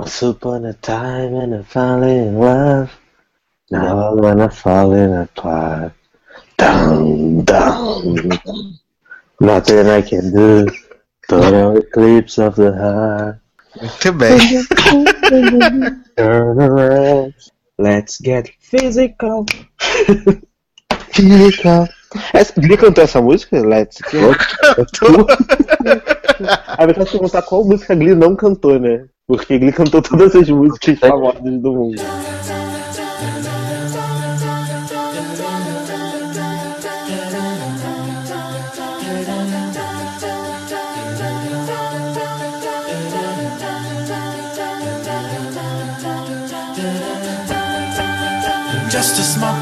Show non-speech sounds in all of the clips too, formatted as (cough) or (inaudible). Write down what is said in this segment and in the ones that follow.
Once upon a time and I fell in love. Now when I falling apart. Down, down. Nothing I can do. Total eclipse of the heart. Muito bem. Turn around. Let's get physical. physical. Essa, Glee cantou essa música? Let's get. Aí vai perguntar qual música a Glee não cantou, né? Porque Glee cantou todas as músicas famosas do mundo. Just a small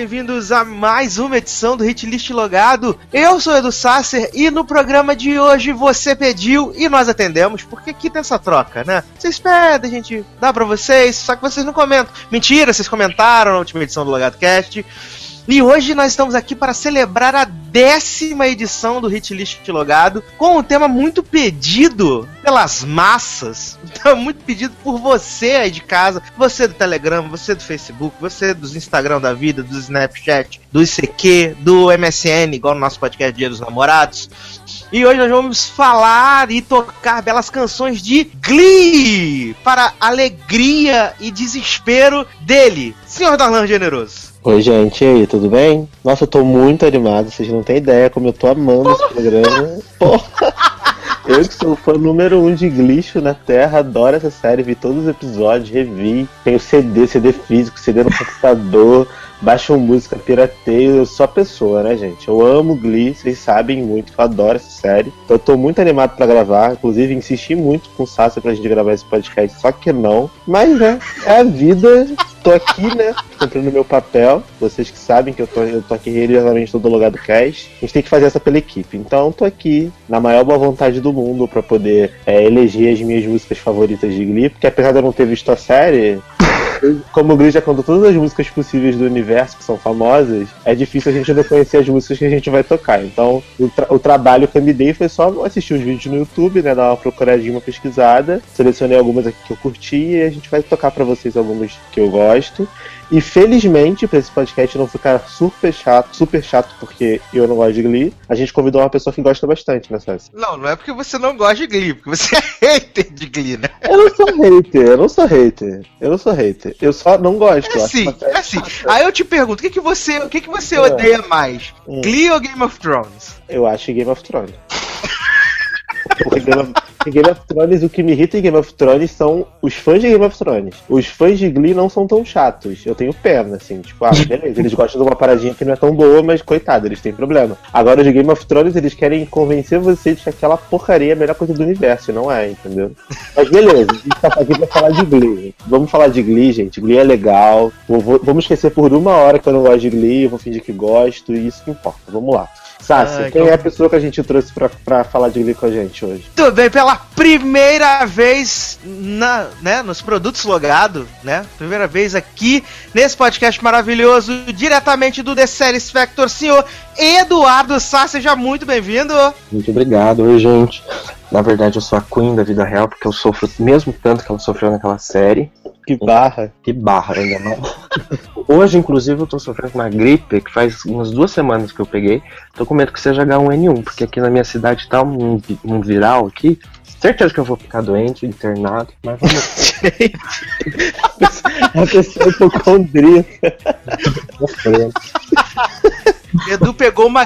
bem-vindos a mais uma edição do Hit List Logado. Eu sou Edu Sasser e no programa de hoje você pediu e nós atendemos, porque aqui tem essa troca, né? Vocês pedem, a gente dá pra vocês, só que vocês não comentam. Mentira, vocês comentaram na última edição do Logado Cast. E hoje nós estamos aqui para celebrar a décima edição do Hit List Logado com um tema muito pedido pelas massas, então, (laughs) muito pedido por você aí de casa, você do Telegram, você do Facebook, você dos Instagram da vida, do Snapchat, do ICQ, do MSN, igual no nosso podcast Dia dos Namorados. E hoje nós vamos falar e tocar belas canções de Glee para alegria e desespero dele, Senhor Darlan Generoso. Oi, gente, e aí, tudo bem? Nossa, eu tô muito animado, vocês não têm ideia como eu tô amando esse programa. Porra! Eu que sou o fã número um de Glitch na Terra, adoro essa série, vi todos os episódios, revi. Tenho CD, CD físico, CD no computador, baixo música, pirateio, eu sou a pessoa, né, gente? Eu amo Glee, vocês sabem muito, eu adoro essa série. Então eu tô muito animado pra gravar, inclusive insisti muito com o Sasha pra gente gravar esse podcast, só que não. Mas, né, é a vida, tô aqui, né, cumprindo meu papel. Vocês que sabem que eu tô, eu tô aqui religiosamente todo logado cast. A gente tem que fazer essa pela equipe. Então tô aqui, na maior boa vontade do mundo, pra poder é, eleger as minhas músicas favoritas de Glee, porque apesar de eu não ter visto a série, como o Glee já cantou todas as músicas possíveis do universo que são famosas, é difícil a gente não conhecer as músicas que a gente vai tocar. Então, o, tra- o trabalho que eu me dei foi só assistir os vídeos no YouTube, né? Dar uma procuradinha, uma pesquisada. Selecionei algumas aqui que eu curti e a gente vai tocar pra vocês algumas que eu gosto. E felizmente, pra esse podcast não ficar super chato, super chato porque eu não gosto de Glee, a gente convidou uma pessoa que gosta bastante, né, César? Não, não é porque você não gosta de Glee, porque você (laughs) é hater de Glee, né? Eu não sou hater, eu não sou hater. Eu não sou hater. Eu só não gosto. É assim, é assim. Aí eu te pergunto, o que, que você, o que, que você É. odeia mais? Hum. Glee ou Game of Thrones? Eu acho Game of Thrones. (laughs) Porque Game of, Game of Thrones, o que me irrita em Game of Thrones são os fãs de Game of Thrones. Os fãs de Glee não são tão chatos. Eu tenho pena, assim. Tipo, ah, beleza, eles gostam de uma paradinha que não é tão boa, mas coitado, eles têm problema. Agora, os de Game of Thrones, eles querem convencer você de que aquela porcaria é a melhor coisa do universo, não é, entendeu? Mas beleza, a gente tá aqui pra falar de Glee. Vamos falar de Glee, gente. Glee é legal. Vou- vou- vamos esquecer por uma hora que eu não gosto de Glee, eu vou fingir que gosto, e isso que importa. Vamos lá. Sassi, Ai, quem calma. é a pessoa que a gente trouxe pra, pra falar de Glee com a gente hoje? Tudo bem, pela primeira vez na, né, nos produtos logado, né? Primeira vez aqui nesse podcast maravilhoso, diretamente do The Series Factor, senhor Eduardo Sá, seja muito bem-vindo. Muito obrigado. Oi, gente. Na verdade, eu sou a Queen da vida real, porque eu sofro mesmo tanto que ela sofreu naquela série. Que barra. Que barra, ainda não. (laughs) Hoje, inclusive, eu tô sofrendo com uma gripe que faz umas duas semanas que eu peguei. Tô com medo que seja H1N1, porque aqui na minha cidade tá um, um viral aqui. Certeza que eu vou ficar doente, internado, mas vamos A pessoa hipocondríaca. sofrendo. Edu pegou uma.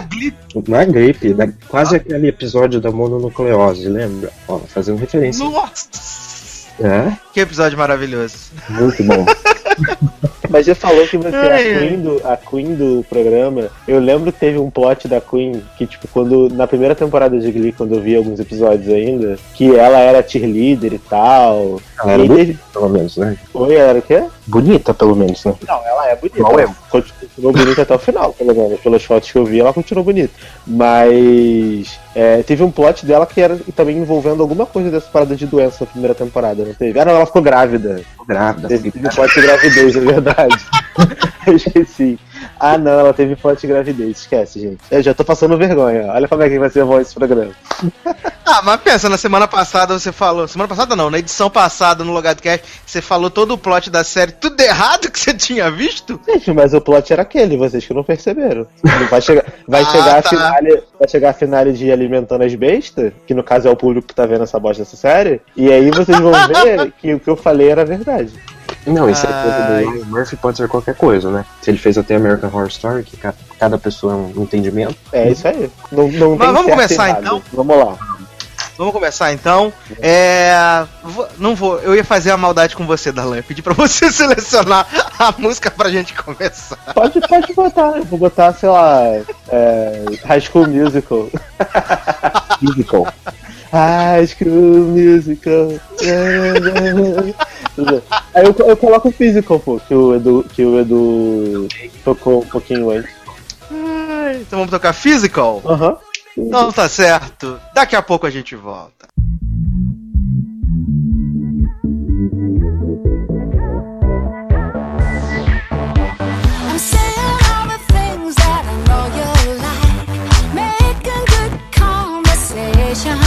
Não é gripe, né? quase aquele episódio da mononucleose, lembra? Ó, fazendo referência. Nossa! É, Que episódio maravilhoso. muito bom. (laughs) Mas já falou que você é a Queen, do, a Queen do programa. Eu lembro que teve um plot da Queen que, tipo, quando. Na primeira temporada de Glee, quando eu vi alguns episódios ainda, que ela era cheerleader e tal. Ela era bonita, teve... pelo menos, né? Oi, ela era o quê? Bonita, pelo menos, né? Não, ela é bonita. Eu. Ela Continuou bonita até o final, pelo menos. Pelas fotos que eu vi, ela continuou bonita. Mas é, teve um plot dela que era também envolvendo alguma coisa dessa parada de doença na primeira temporada, não teve? Ah, não, ela ficou grávida. Tô grávida. Teve, teve plot de gravidez, é verdade. (laughs) eu esqueci. Ah, não, ela teve de gravidez. Esquece, gente. Eu já tô passando vergonha. Olha como é que vai ser bom esse programa. (laughs) Ah, mas pensa, na semana passada você falou. Semana passada não, na edição passada no Logado Cast, você falou todo o plot da série, tudo errado que você tinha visto? Gente, mas o plot era aquele, vocês que não perceberam. Vai chegar, vai Ah, chegar tá. a finale, vai chegar a finale de Alimentando as Bestas, que no caso é o público que tá vendo essa bosta dessa série, e aí vocês vão (laughs) ver que o que eu falei era verdade. Não, isso é coisa Ai. do Ryan Murphy pode ser qualquer coisa, né? Se ele fez até American Horror Story, que ca- cada pessoa é um entendimento. É isso aí. Não, não Mas tem vamos começar, errado. então? Vamos lá. Vamos começar então. É. vou- Não vou, eu ia fazer a maldade com você, Darlan. Eu pedi pra você (laughs) selecionar a música pra gente começar. Pode, pode botar, eu vou botar, sei lá, é, High School Musical. Physical. High School Musical. Aí eu, eu coloco o Physical, pô, que o Edu, que o Edu tocou um pouquinho antes. Então vamos tocar Physical? Aham. Não tá certo. Daqui a pouco a gente volta. I'm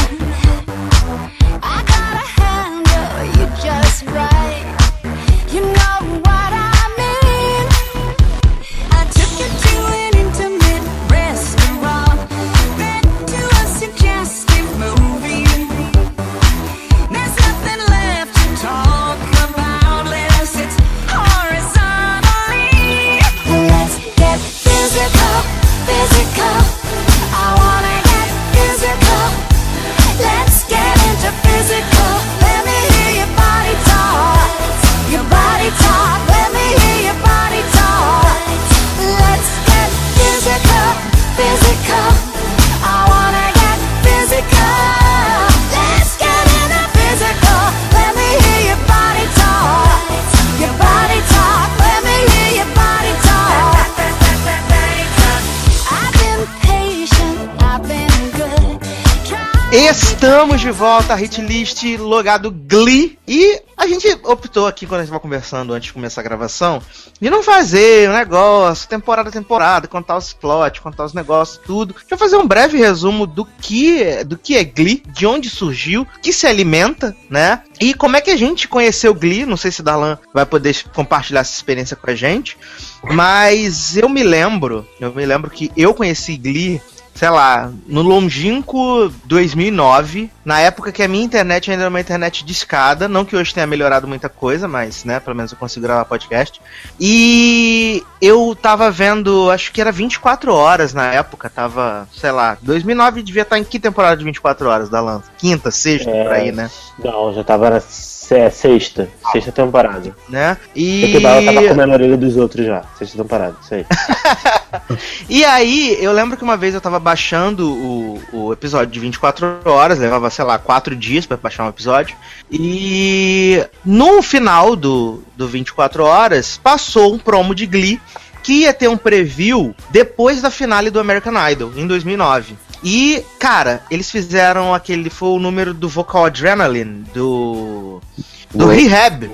Estamos de volta hitlist logado Glee. E a gente optou aqui, quando a gente estava conversando antes de começar a gravação, de não fazer o negócio, temporada a temporada, contar os plots, contar os negócios, tudo. Deixa eu fazer um breve resumo do que, do que é Glee, de onde surgiu, que se alimenta, né? E como é que a gente conheceu Glee. Não sei se Darlan vai poder compartilhar essa experiência com a gente. Mas eu me lembro, eu me lembro que eu conheci Glee sei lá, no longínquo 2009, na época que a minha internet ainda era uma internet de escada, não que hoje tenha melhorado muita coisa, mas, né, pelo menos eu consigo gravar podcast. E eu tava vendo, acho que era 24 horas na época, tava, sei lá, 2009 devia estar em que temporada de 24 horas da Lança? Quinta, sexta, É. por aí, né? Não, já tava na se- sexta. Sexta temporada. né? E... Bala tava comendo a orelha dos outros já. Sexta temporada, isso aí. (laughs) (laughs) E aí, eu lembro que uma vez eu tava baixando o, o episódio de 24 horas, levava, sei lá, 4 dias pra baixar um episódio. E no final do, do 24 horas, passou um promo de Glee que ia ter um preview depois da finale do American Idol, em 2009. E, cara, eles fizeram aquele. Foi o número do Vocal Adrenaline, do. Do Rehab.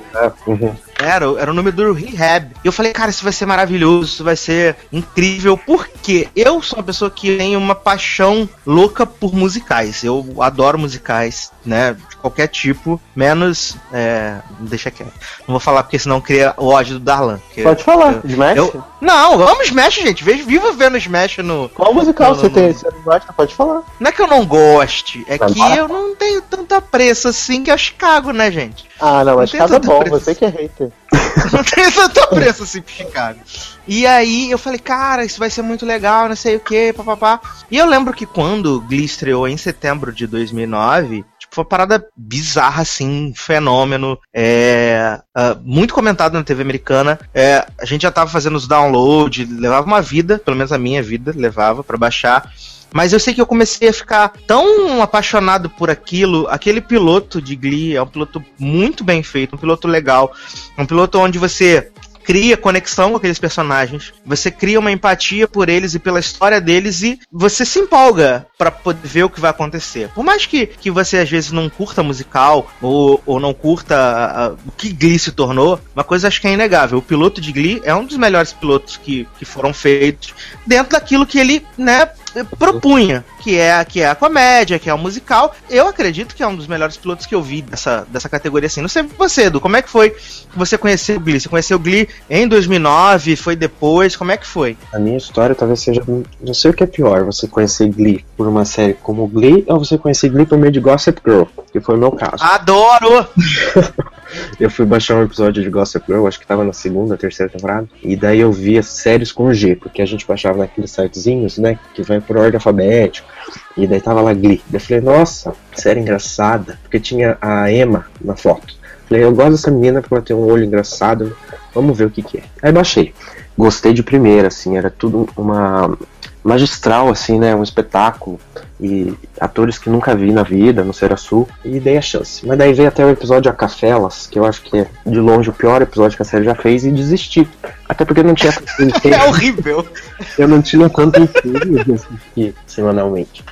Uhum. Era, era o número do Rehab. E eu falei, cara, isso vai ser maravilhoso, isso vai ser incrível, porque eu sou uma pessoa que tem uma paixão louca por musicais. Eu adoro musicais, né? De qualquer tipo, menos. É, deixa quieto. Não vou falar porque senão cria o ódio do Darlan. Pode falar, eu- Smash? eu- Não, vamos Smash, gente. Vejo, viva vendo Smash no. Qual musical Não, você não, tem? Você não gosta? Pode falar. Não é que eu não goste, é Vai que lá. eu não tenho tanta pressa assim que é o Chicago, né, gente? Ah, não, mas cada tanta bom, pressa. você que é hater. (laughs) não tem tanto preço pro Chicago. E aí eu falei, cara, isso vai ser muito legal, não sei o que, papapá. E eu lembro que quando Glee estreou em setembro de 2009, tipo, foi uma parada bizarra, assim, um fenômeno. É, ah, muito comentado na TV americana. É, a gente já tava fazendo os downloads, levava uma vida, pelo menos a minha vida, levava pra baixar. Mas eu sei que eu comecei a ficar tão apaixonado por aquilo. Aquele piloto de Glee é um piloto muito bem feito, um piloto legal. Um piloto onde você cria conexão com aqueles personagens, você cria uma empatia por eles e pela história deles e você se empolga pra poder ver o que vai acontecer. Por mais que, que você às vezes não curta musical ou, ou não curta ah, o que Glee se tornou, uma coisa acho que é inegável. O piloto de Glee é um dos melhores pilotos que, que foram feitos dentro daquilo que ele, né, propunha, que é, que é a comédia, que é o musical. Eu acredito que é um dos melhores pilotos que eu vi dessa, dessa categoria assim. Não sei você, Edu, como é que foi que você conheceu o Glee? Você conheceu o Glee em 2009, foi depois, como é que foi? A minha história talvez seja. Não sei o que é pior, você conhecer Glee por uma série como Glee ou você conhecer Glee por meio de Gossip Girl, que foi o meu caso. Adoro! (laughs) Eu fui baixar um episódio de Gossip Girl, acho que tava na segunda, terceira temporada, e daí eu via séries com G, porque a gente baixava naqueles sitezinhos, né, que vai por ordem alfabética, e daí tava lá Glee. Daí eu falei, nossa, série engraçada, porque tinha a Emma na foto. Falei, eu gosto dessa menina porque ela tem um olho engraçado, vamos ver o que que é. Aí baixei. Gostei de primeira, assim, era tudo uma magistral, assim, né, um espetáculo e atores que nunca vi na vida, no Sul e dei a chance. Mas daí veio até o episódio A Cafelas, que eu acho que é de longe o pior episódio que a série já fez, e desisti. Até porque eu não tinha (laughs) tanto É horrível! eu não tinha tanto tempo de assistir semanalmente.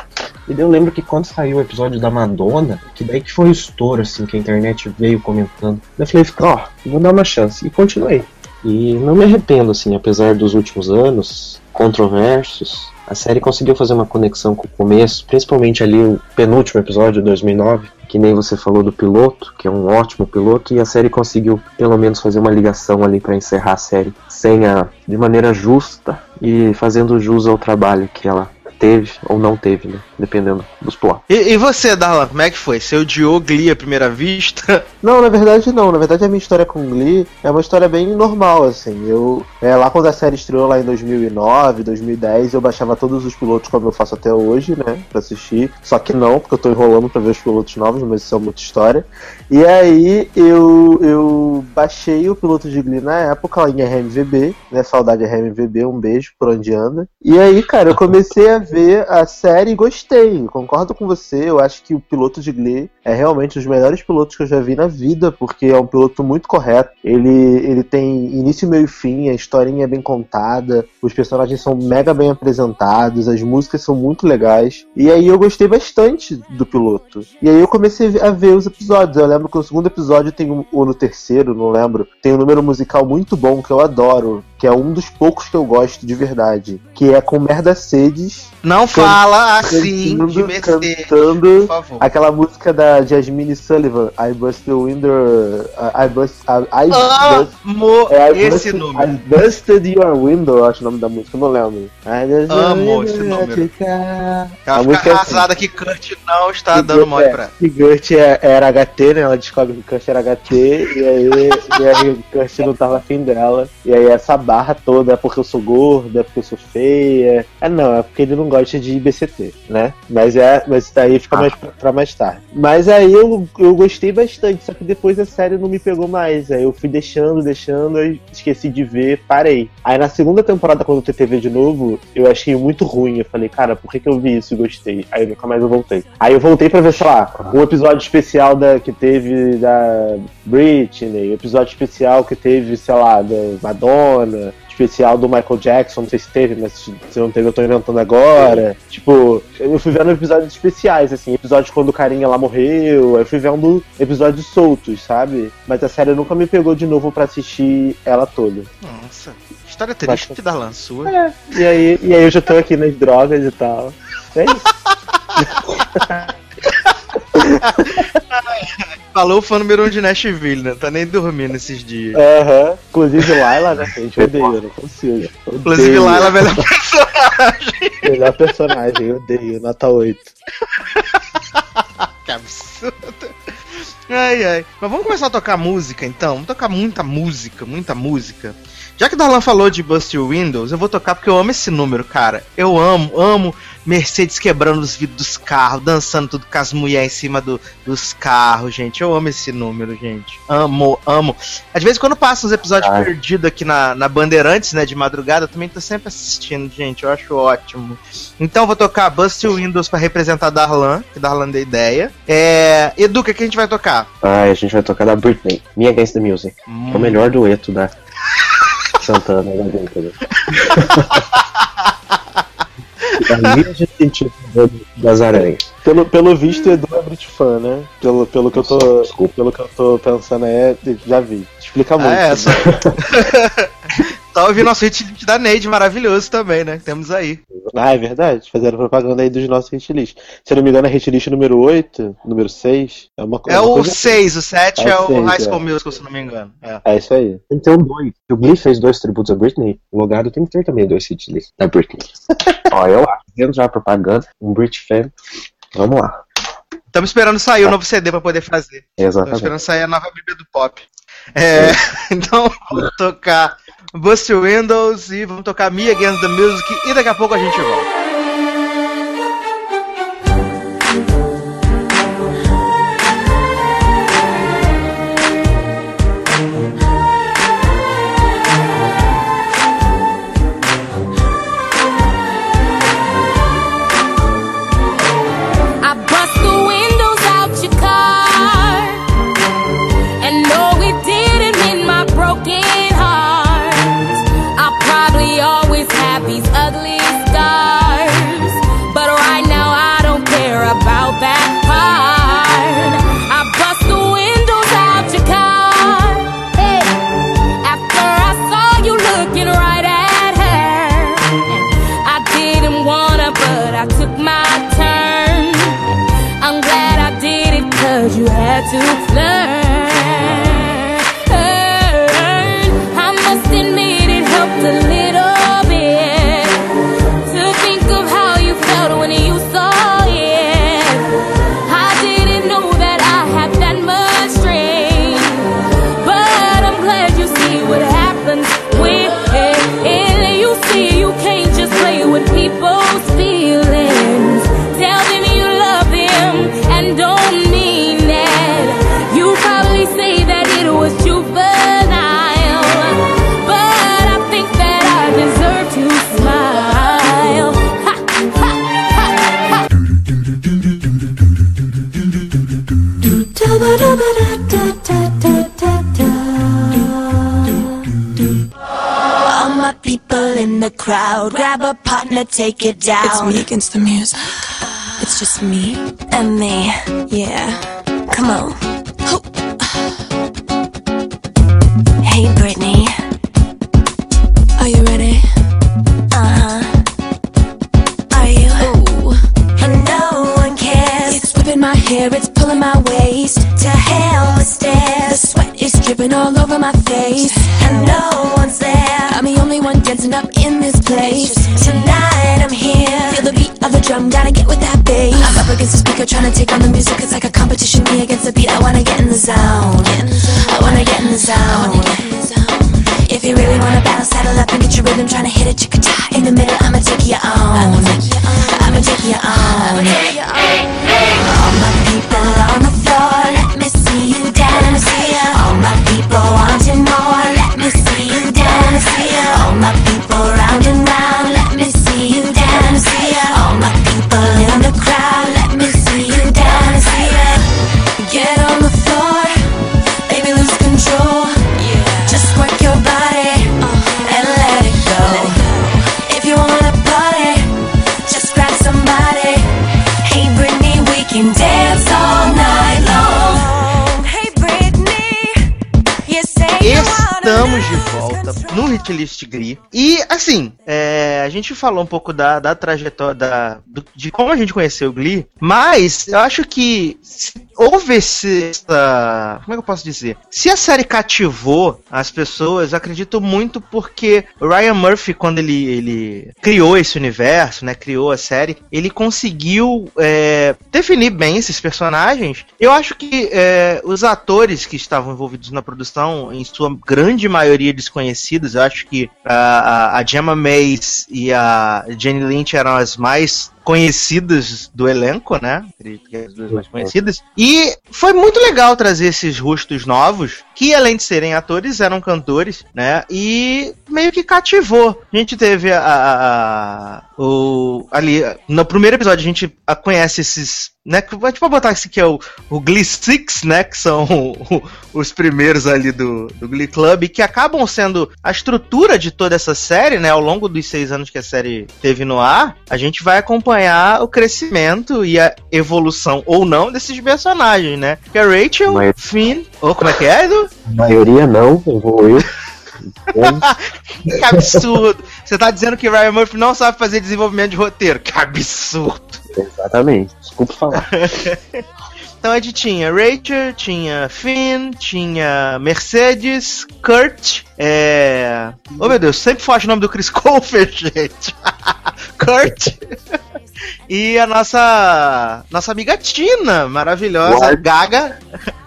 E daí eu lembro que quando saiu o episódio da Madonna, que daí que foi o estouro, assim, que a internet veio comentando. Eu falei, ó, vou dar uma chance. E continuei. E não me arrependo, assim, apesar dos últimos anos controversos, a série conseguiu fazer uma conexão com o começo, principalmente ali o penúltimo episódio, 2009, que nem você falou do piloto, que é um ótimo piloto, e a série conseguiu pelo menos fazer uma ligação ali para encerrar a série sem a, de maneira justa e fazendo jus ao trabalho que ela teve ou não teve, né? Dependendo dos plots. E, e você, Darlan, como é que foi? Você odiou Glee à primeira vista? (laughs) Não, na verdade não. Na verdade a minha história com Glee é uma história bem normal, assim. Eu, é, lá quando a série estreou lá em 2009, 2010, eu baixava todos os pilotos como eu faço até hoje, né, pra assistir. Só que não, porque eu tô enrolando pra ver os pilotos novos, mas isso é muita história. E aí eu, eu baixei o piloto de Glee na época lá em RMVB, né, saudade RMVB, um beijo por onde anda. E aí, cara, eu comecei a a série e gostei. Concordo com você, eu acho que o piloto de Glee é realmente um dos melhores pilotos que eu já vi na vida, porque é um piloto muito correto. Ele, ele tem início, meio e fim, a historinha é bem contada, os personagens são mega bem apresentados, as músicas são muito legais. E aí eu gostei bastante do piloto. E aí eu comecei a ver os episódios. Eu lembro que no segundo episódio tem um, ou no terceiro, não lembro, tem um número musical muito bom que eu adoro, que é um dos poucos que eu gosto de verdade, que é com Merda Sedes Não fala assim de cantando, Mercedes, cantando aquela música da Jasmine Sullivan, I Bust the your window. I, I bust. I, I bust. Amo É, I esse busted, número. I busted your window, acho o nome da música, eu não lembro. Amo esse número. ficar- Ela A fica música é assim. arrasada que Kurt não está dando mole pra ela. Que Gert é- era HT, né? Ela descobre que Kurt era HT, e aí, e aí Kurt não tava afim dela. E aí essa barra toda é porque eu sou gorda, é porque eu sou feia. É não, é porque ele não gosta de IBCT, né? Mas é. Mas daí fica mais pra, pra mais tarde. Mas aí eu, eu gostei bastante, só que depois a série não me pegou mais. Aí eu fui deixando, deixando, esqueci de ver, parei. Aí na segunda temporada, quando eu ver de novo, eu achei muito ruim. Eu falei, cara, por que, que eu vi isso e gostei? Aí nunca mais eu voltei. Aí eu voltei pra ver, sei lá, um episódio especial da, que teve da Britney, episódio especial que teve, sei lá, da Madonna, especial do Michael Jackson, não sei se teve, mas se não teve, eu tô inventando agora. Tipo, eu fui vendo episódios especiais, assim, episódios quando o carinha lá morreu, eu fui vendo episódios soltos, sabe? Mas a série nunca me pegou de novo pra assistir ela toda. Nossa, história triste que Darlan sua. E aí, e aí eu já tô aqui nas drogas e tal. É isso. (laughs) (laughs) Falou o fã número um de Nashville, né? Tá nem dormindo esses dias. Aham. Inclusive Laila, né, gente? Odeio, eu não consigo. Odeio. Inclusive lá ela é melhor personagem. Melhor personagem, eu odeio. Nota 8. (laughs) que absurdo. Ai, ai. Mas vamos começar a tocar música então? Vamos tocar muita música, muita música. Já que o Darlan falou de Bust Windows, eu vou tocar porque eu amo esse número, cara. Eu amo, amo Mercedes quebrando os vidros dos carros, dançando tudo com as mulheres em cima do- dos carros, gente. Eu amo esse número, gente. Amo, amo. Às vezes, quando passa uns episódios Ai. perdidos aqui na, na Bandeirantes, né, de madrugada, eu também tô sempre assistindo, gente. Eu acho ótimo. Então, eu vou tocar Bust Windows pra representar Darlan, que Darlan deu ideia. É. Edu, o que, que a gente vai tocar? Ai, a gente vai tocar da Britney. Me Against the Music. É o melhor dueto da Santana da década. A linha de sentido das aranhas. Pelo, pelo visto, Edu é Brit fã, né? Pelo, pelo, que eu tô, pelo que eu tô pensando é. Já vi. Explica muito. Ah, é, só... (laughs) Tá ouvindo nosso hit list da Neide, maravilhoso também, né? Temos aí. Ah, é verdade. Fizeram propaganda aí dos nossos hit list. Se eu não me engano, é hit list número 8, número 6. É uma, É uma o coisa- 6, o 7 É é, o o seis, High School é. Musical, se não me engano. É. É isso aí. Tem que ter um dois. Se o Glee fez dois tributos a Britney, o Logado tem que ter também dois hit lists da Britney. (laughs) Ó, eu acho. Vendo já a propaganda, um Brit fan. Vamos lá. Estamos esperando sair o novo CD pra poder fazer. Estamos Exatamente. esperando sair a nova Bíblia do Pop. É, (laughs) então vamos tocar Bust Windows e vamos tocar Me Against the Music e daqui a pouco a gente volta. All my people in the crowd, grab a partner, take it down. It's me against the music. It's just me and me. Yeah. Come on. Hey, Brittany. It's pulling my waist. To hell with stairs. The sweat is dripping all over my face. And no one's there. I'm the only one dancing up in this place. Tonight I'm here. Feel the beat of the drum, gotta get with that bass. I'm up against the speaker, trying to take on the music. It's like a competition, me against the beat. I wanna get in the zone. I wanna get in the zone. If you really wanna battle, saddle up and get your rhythm. Trying to hit a chicka In the middle, I'ma take you on. I'ma take you on. All Hitlist Glee. E, assim, é, a gente falou um pouco da, da trajetória, da, do- de como a gente conheceu o Glee, mas eu acho que se houve essa. Como é que eu posso dizer? Se a série cativou as pessoas, eu acredito muito porque Ryan Murphy, quando ele, ele criou esse universo, né, criou a série, ele conseguiu é, definir bem esses personagens. Eu acho que é, os atores que estavam envolvidos na produção, em sua grande maioria desconhecidos, eu acho que a, a, a Gemma Mace e a Jenny Lynch eram as mais conhecidas do elenco, né? Acredito que As duas mais conhecidas. E foi muito legal trazer esses rostos novos, que além de serem atores, eram cantores, né? E meio que cativou. A gente teve a, a- o ali no primeiro episódio a gente conhece esses né, que- pode botar esse que é o, o Glee Six, né, que são (laughs) o- os primeiros ali do, do Glee Club, que acabam sendo a estrutura de toda essa série, né, ao longo dos seis anos que a série teve no ar, a gente vai acompanhar o crescimento e a evolução ou não desses personagens, né, que é Rachel, Mas- Finn, ou como é que é, Edu? A maioria não, evoluiu. (laughs) Que absurdo! Você tá dizendo que Ryan Murphy não sabe fazer desenvolvimento de roteiro? Que absurdo! Exatamente. Desculpa falar. (laughs) Então a gente tinha Rachel, tinha Finn, tinha Mercedes, Kurt, é. Oh meu Deus, sempre foge o nome do Chris Colfer, (laughs) gente. Kurt. E a nossa nossa amiga Tina, maravilhosa, Ward. Gaga.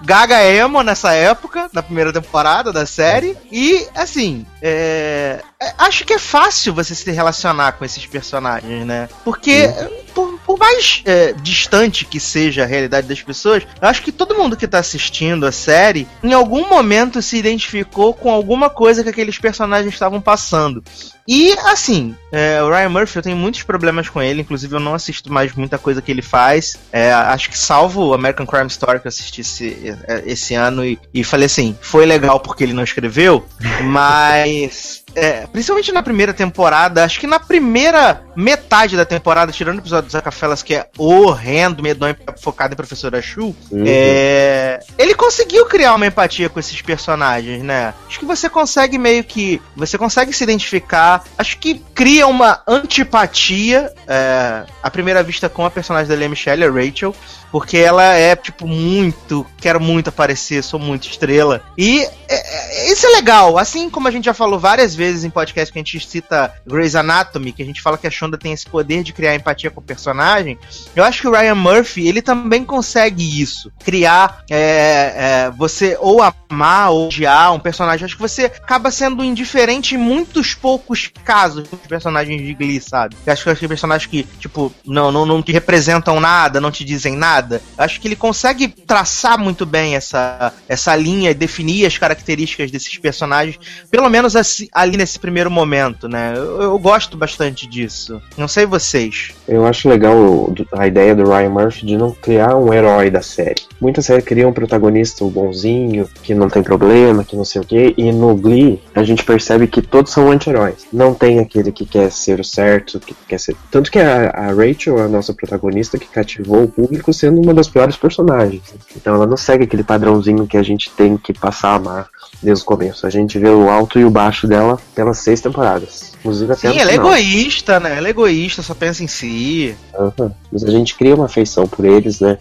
Gaga Emo nessa época, na primeira temporada da série. E, assim, é, acho que é fácil você se relacionar com esses personagens, né? Porque, por, por mais é, distante que seja a realidade das pessoas, eu acho que todo mundo que tá assistindo a série, em algum momento se identificou com alguma coisa que aqueles personagens estavam passando. E, assim, é, o Ryan Murphy, eu tenho muitos problemas com ele, inclusive eu não assisto mais muita coisa que ele faz. É, acho que salvo o American Crime Story que eu assisti esse, é, esse ano e, e falei assim, foi legal porque ele não escreveu, (laughs) mas é, principalmente na primeira temporada, acho que na primeira metade da temporada, tirando o episódio dos Acafelas, que é horrendo, medonho, focado em Professora Shu, Uhum. é, ele conseguiu criar uma empatia com esses personagens, né? Acho que você consegue meio que. Você consegue se identificar. Acho que cria uma antipatia é, à primeira vista com a personagem da Lea Michelle, a Rachel. Porque ela é, tipo, muito. Quero muito aparecer, sou muito estrela. E é, é, isso é legal. Assim como a gente já falou várias vezes em podcast que a gente cita Grey's Anatomy, que a gente fala que a Shonda tem esse poder de criar empatia com o personagem. Eu acho que o Ryan Murphy, ele também consegue isso. Criar é, é, você ou amar ou odiar um personagem. Acho que você acaba sendo indiferente em muitos poucos casos dos personagens de Glee, sabe? Eu acho que tem personagens que, tipo, não, não, não te representam nada, não te dizem nada. Acho que ele consegue traçar muito bem essa, essa linha e definir as características desses personagens, pelo menos assim, ali nesse primeiro momento, né? Eu, eu gosto bastante disso. Não sei vocês. Eu acho legal a ideia do Ryan Murphy de não criar um herói da série. Muita série cria um protagonista bonzinho, que não tem problema, que não sei o quê, e no Glee a gente percebe que todos são anti-heróis. Não tem aquele que quer ser o certo, que quer ser. Tanto que a, a Rachel a nossa protagonista que cativou o público sendo uma das piores personagens. Então ela não segue aquele padrãozinho que a gente tem que passar a amar desde o começo. A gente vê o alto e o baixo dela pelas seis temporadas. Inclusive até Sim, ela é egoísta, né? Ela é egoísta, só pensa em si. Aham. Mas a gente cria uma afeição por eles, né?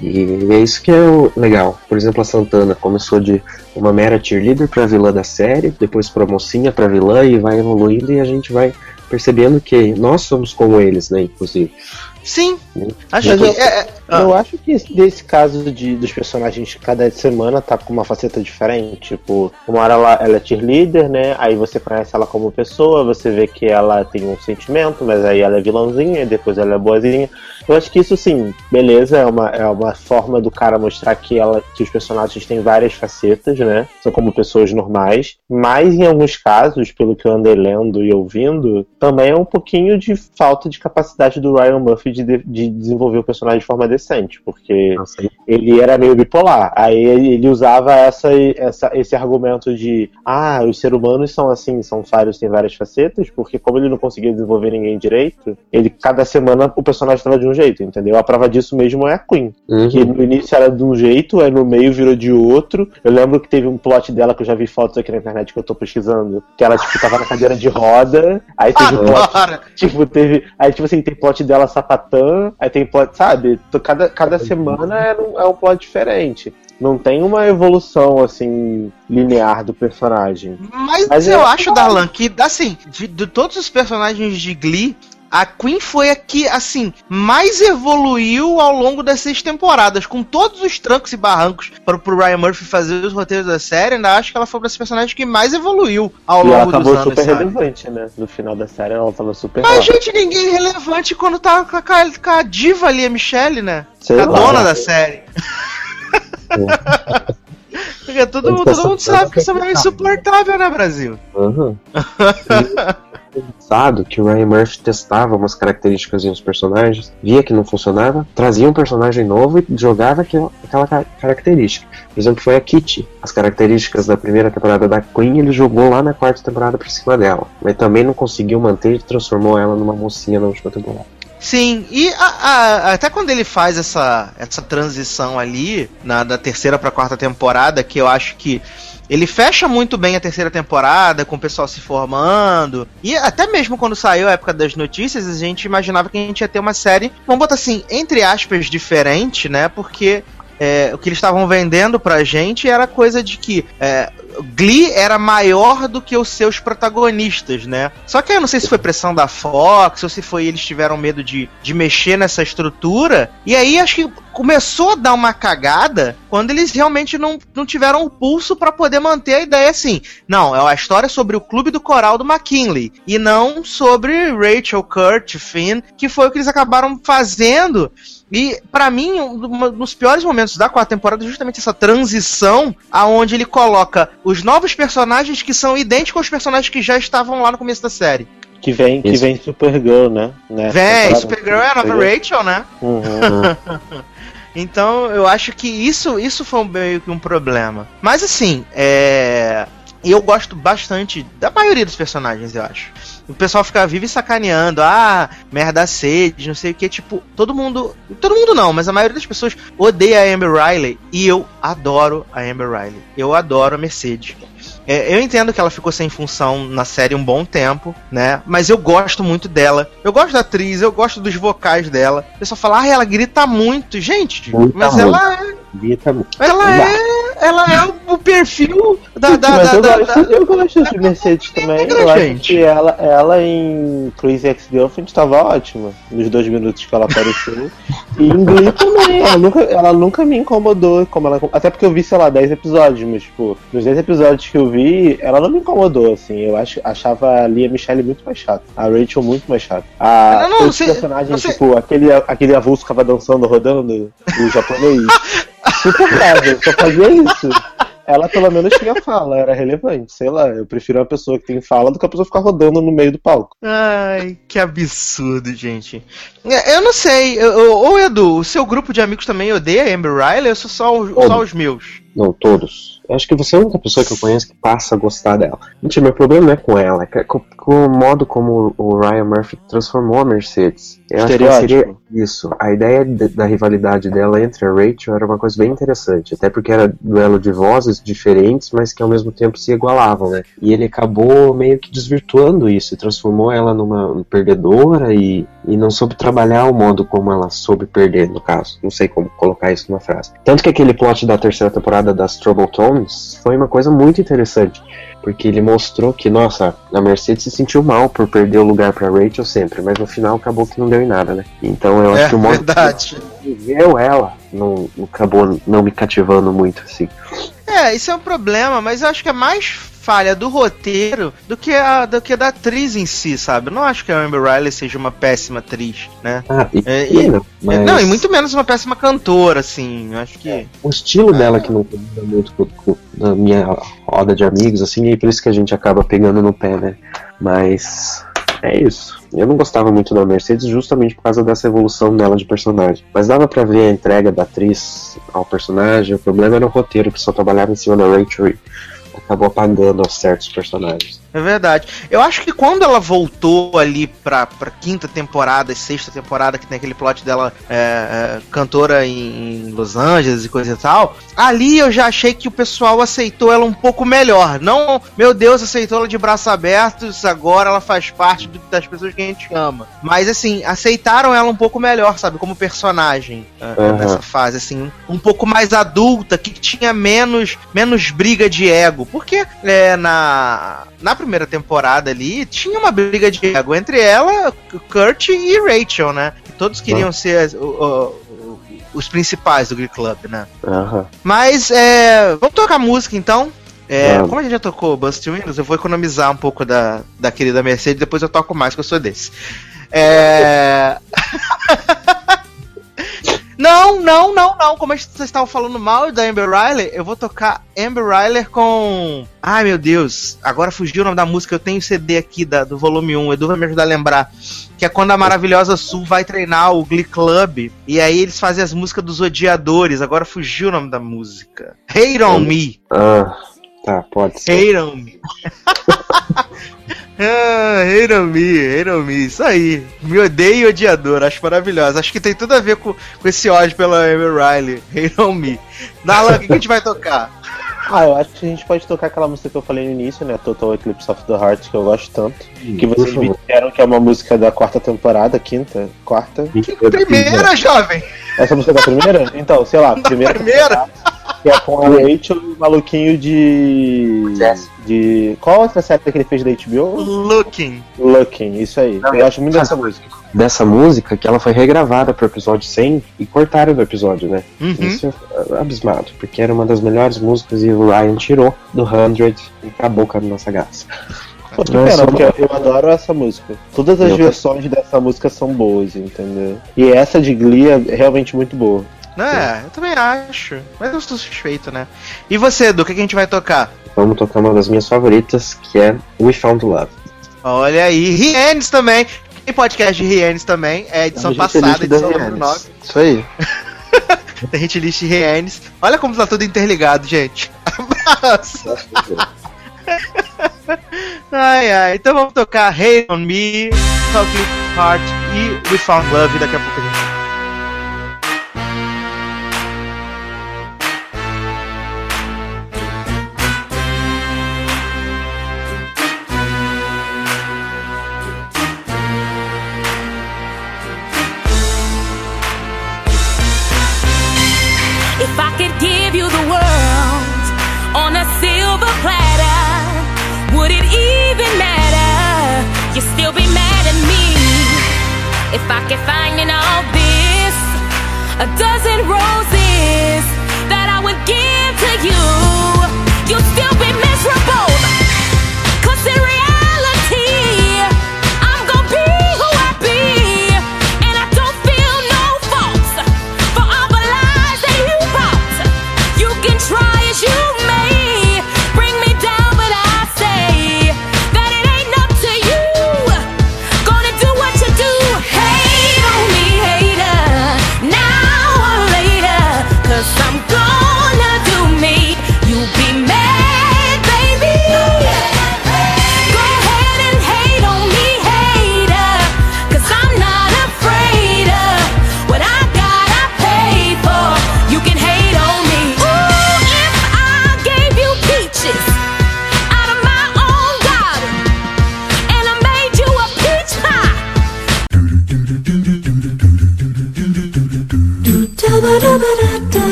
E é isso que é o legal. Por exemplo, a Santana começou de uma mera cheerleader pra vilã da série, depois pra mocinha pra vilã e vai evoluindo e a gente vai percebendo que nós somos como eles, né, inclusive. Sim. Acho Mas que. eu- é- é- ah, Eu acho que esse- desse caso de, dos personagens cada semana tá com uma faceta diferente. Tipo, uma hora ela, ela é cheerleader, né? Aí você conhece ela como pessoa, você vê que ela tem um sentimento, mas aí ela é vilãzinha, e depois ela é boazinha. Eu acho que isso sim, beleza, é uma, é uma forma do cara mostrar que, ela, que os personagens têm várias facetas, né? São como pessoas normais. Mas em alguns casos, pelo que eu andei lendo e ouvindo, também é um pouquinho de falta de capacidade do Ryan Murphy de, de- de desenvolver o personagem de forma decente, porque Nossa, aí ele era meio bipolar. Aí ele usava essa, essa, esse argumento de ah, os seres humanos são assim, são vários, têm várias facetas, porque como ele não conseguia desenvolver ninguém direito, ele cada semana o personagem estava de um jeito, entendeu? A prova disso mesmo é a Queen. Uhum. Que no início era de um jeito, aí no meio virou de outro. Eu lembro que teve um plot dela que eu já vi fotos aqui na internet que eu tô pesquisando. Que ela, tipo, tava na cadeira de roda. Aí teve um plot! Tipo, teve. Aí, tipo assim, tem plot dela sapatã, aí tem plot, sabe? Cada, cada semana é um, é um plot diferente. Não tem uma evolução, assim, linear do personagem. Mas, Mas eu eu- acho, Darlan, que, assim, de, de todos os personagens de Glee, a Queen foi a que, assim, mais evoluiu ao longo das seis temporadas. Com todos os trancos e barrancos para pro Ryan Murphy fazer os roteiros da série, ainda acho que ela foi uma das personagens que mais evoluiu ao e ela longo dos acabou anos. super sabe? relevante, né? No final da série ela tava super Mas, gente, ninguém é relevante quando tá com a, com a- diva ali, a Michelle, né? Sei a lá. dona da série. (laughs) Porque todo, mundo- todo mundo sabe que isso é insuportável, né, Brasil? Uhum. (laughs) Pensado que o Ryan Murphy testava umas características nos personagens, via que não funcionava, trazia um personagem novo e jogava aquela, aquela ca- característica. Por exemplo, foi a Kitty. As características da primeira temporada da Queen ele jogou lá na quarta temporada por cima dela, mas também não conseguiu manter e transformou ela numa mocinha na última temporada. Sim, e a- a- até quando ele faz essa, essa transição ali, na, da terceira pra quarta temporada, que eu acho que ele fecha muito bem a terceira temporada, com o pessoal se formando. E até mesmo quando saiu a época das notícias, a gente imaginava que a gente ia ter uma série, vamos botar assim, entre aspas, diferente, né? Porque é, o que eles estavam vendendo pra gente era coisa de que é, Glee era maior do que os seus protagonistas, né? Só que eu não sei se foi pressão da Fox ou se foi eles tiveram medo de, de mexer nessa estrutura. E aí acho que começou a dar uma cagada quando eles realmente não, não tiveram o pulso pra poder manter a ideia assim. Não, é uma história sobre o clube do coral do McKinley e não sobre Rachel, Kurt, Finn, que foi o que eles acabaram fazendo e pra mim, um do- dos piores momentos da quarta temporada é justamente essa transição aonde ele coloca os novos personagens que são idênticos aos personagens que já estavam lá no começo da série. Que vem, que vem Supergirl, né? Nessa Vem, temporada. Supergirl é a nova. Rachel, né? Uhum. (laughs) Então eu acho que isso, isso foi meio que um problema. Mas assim, é. Eu gosto bastante da maioria dos personagens, eu acho. O pessoal fica vivo e sacaneando, ah, merda sede, não sei o que, tipo, todo mundo. Todo mundo não, mas a maioria das pessoas odeia a Amber Riley e eu adoro a Amber Riley. Eu adoro a Mercedes. É, eu entendo que ela ficou sem função na série um bom tempo, né? Mas eu gosto muito dela. Eu gosto da atriz, eu gosto dos vocais dela. O pessoal fala, ah, ela grita muito. Gente, Grita mas muito. ela é. Grita muito. Ela é. Ela é o, o perfil da. da, Mas da, eu, da- gosto, da- eu gosto de (laughs) Mercedes também. negra, Eu acho gente. que ela, ela em Crazy Ex-Girlfriend estava ótima. Nos dois minutos que ela apareceu. e em Glee também. Ela nunca, ela nunca me incomodou. Como ela, até porque eu vi, sei lá, 10 episódios. Mas, tipo, nos 10 episódios que eu vi, ela não me incomodou, assim. Eu acho, achava a Lia Michelle muito mais chata. A Rachel muito mais chata. A, Não, não, você- personagens, você- tipo, aquele, aquele avulso que tava dançando, rodando, o japonês. (laughs) Insuportável, só fazia isso. Ela pelo menos tinha fala, era relevante. Sei lá, eu prefiro uma pessoa que tem fala do que a pessoa ficar rodando no meio do palco. Ai, que absurdo, gente. É, Eu não sei. Ô, Edu, o seu grupo de amigos também odeia a Amber Riley ou são só, os- só os meus? Não, todos. Eu acho que você é a única pessoa que eu conheço que passa a gostar dela. Mentira, meu problema não é com ela, é com, com o modo como o Ryan Murphy transformou a Mercedes. Eu acho que seria. Isso. A ideia de- da rivalidade dela entre a Rachel era uma coisa bem interessante. Até porque era duelo de vozes diferentes, mas que ao mesmo tempo se igualavam, né? E ele acabou meio que desvirtuando isso e transformou ela numa perdedora e, e não soube trabalhar o modo como ela soube perder, no caso. Não sei como colocar isso numa frase. Tanto que aquele plot da terceira temporada das Trouble Tones foi uma coisa muito interessante. Porque ele mostrou que, nossa, a Mercedes se sentiu mal por perder o lugar pra Rachel sempre, mas no final acabou que não deu em nada, né? Então eu acho É que o modo verdade. que viveu ela não acabou não me cativando muito, assim. É, isso é um problema, mas eu acho que é mais falha do roteiro do que a do que da atriz em si, sabe? Eu não acho que a Amber Riley seja uma péssima atriz, né? Ah, e, É, e não, mas Não, e muito menos uma péssima cantora, assim. Eu acho que. o estilo dela que não combina muito com, com a minha roda de amigos, assim, e por isso que a gente acaba pegando no pé, né? Mas é isso. Eu não gostava muito da Mercedes justamente por causa dessa evolução dela de personagem. Mas dava pra ver a entrega da atriz ao personagem. O problema era o roteiro, que só trabalhava em cima da Rachel acabou apagando certos personagens. É verdade. Eu acho que quando ela voltou ali pra, pra quinta temporada e sexta temporada, que tem aquele plot dela é, é, cantora em, em Los Angeles e coisa e tal, ali eu já achei que o pessoal aceitou ela um pouco melhor. Não, meu Deus, aceitou ela de braços abertos, agora ela faz parte do- das pessoas que a gente ama. Mas assim, aceitaram ela um pouco melhor, sabe? Como personagem é, Aham. nessa fase, assim, um pouco mais adulta, que tinha menos, menos briga de ego. Porque é, na, na primeira temporada ali tinha uma briga de ego entre ela, Kurt e Rachel, né? Todos queriam ser o- o- os principais do Glee Club, né? Aham. Mas é, vamos tocar música então. É, Vamos. como a gente já tocou Bust Windows, eu vou economizar um pouco da, da querida Mercedes, depois eu toco mais, que eu sou desse. É. (laughs) Não, não, não, não. Como vocês estavam falando mal da Amber Riley, eu vou tocar Amber Riley com. Ai meu Deus, agora fugiu o nome da música. Eu tenho o CD aqui da, do volume 1. O Edu vai me ajudar a lembrar. Que é quando a maravilhosa Sul vai treinar o Glee Club. E aí eles fazem as músicas dos odiadores. Agora fugiu o nome da música. Hate on Me. Ah, tá, pode ser. Hate on Me. (laughs) ah, hate on me, hate on me, isso aí. Me odeio e odiador, acho maravilhosa. Acho que tem tudo a ver com, com esse ódio pela Amber Riley. Hate (laughs) on me. Darlan, o que, que a gente vai tocar? Ah, eu acho que a gente pode tocar aquela música que eu falei no início, né? Total Eclipse of the Heart, que eu gosto tanto. Que Por vocês me disseram que é uma música da quarta temporada, quinta, quarta. Primeira, jovem! Essa música é da primeira? Então, sei lá, (laughs) primeira. primeira? Que é com a Rachel e o maluquinho de. Jess. de. Qual outra série que ele fez da HBO? Looking. Looking, isso aí. eu acho muito dessa música. Dessa música que ela foi regravada pro episódio 100 e cortaram do episódio, né? Uhum. Isso é abismado, porque era uma das melhores músicas e o Ryan tirou do 100 e acabou com a nossa graça. Pô, que Não pena, porque uma- eu adoro essa música. Todas as Eu versões dessa música são boas, entendeu? E essa de Glee é realmente muito boa. É, eu também acho. Mas eu estou suspeito, né? E você, Edu, o que, que a gente vai tocar? Vamos tocar uma das minhas favoritas, que é We Found Love. Olha aí, Rienes também. Tem podcast de Rienes também. É edição passada, edição número 9. Isso aí. (laughs) Tem hit list Rienes. Olha como tá tudo interligado, gente. Abraço. (laughs) ai, ai. Então vamos tocar Hate on Me, Talk Heart e We Found Love. Daqui a pouco a gente. If I could find in all this a dozen roses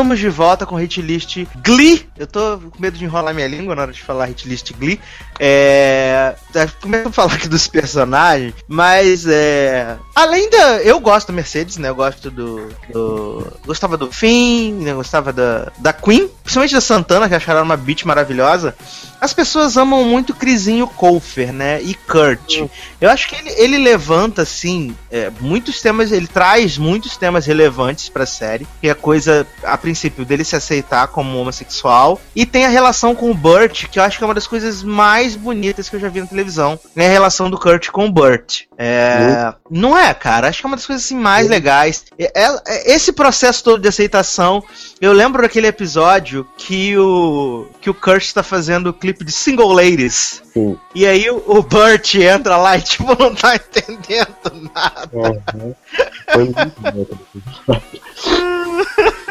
Estamos de volta com hit list Glee. Eu tô com medo de enrolar minha língua na hora de falar hit list Glee. É. tá, Começo a falar aqui dos personagens, mas é. Além da. Eu gosto da Mercedes, né? Eu gosto do. do- Gostava do Finn, né? Gostava da, da Queen, principalmente da Santana, que acharam uma beat maravilhosa. As pessoas amam muito Crisinho Colfer, né? E Kurt. Eu acho que ele, ele levanta, assim, é, muitos temas, ele traz muitos temas relevantes pra série, que é a coisa, a princípio, dele se aceitar como homossexual, e tem a relação com o Burt, que eu acho que é uma das coisas mais bonitas que eu já vi na televisão, é a relação do Kurt com o Burt. É, Não é, cara? Acho que é uma das coisas assim, mais legais. É- é- esse processo todo de aceitação, eu lembro daquele episódio que o que o Kurt tá fazendo o clipe de Single Ladies. Sim. E aí o, o Burt entra lá e tipo não tá (laughs) entendendo nada. Uhum. Foi muito bom.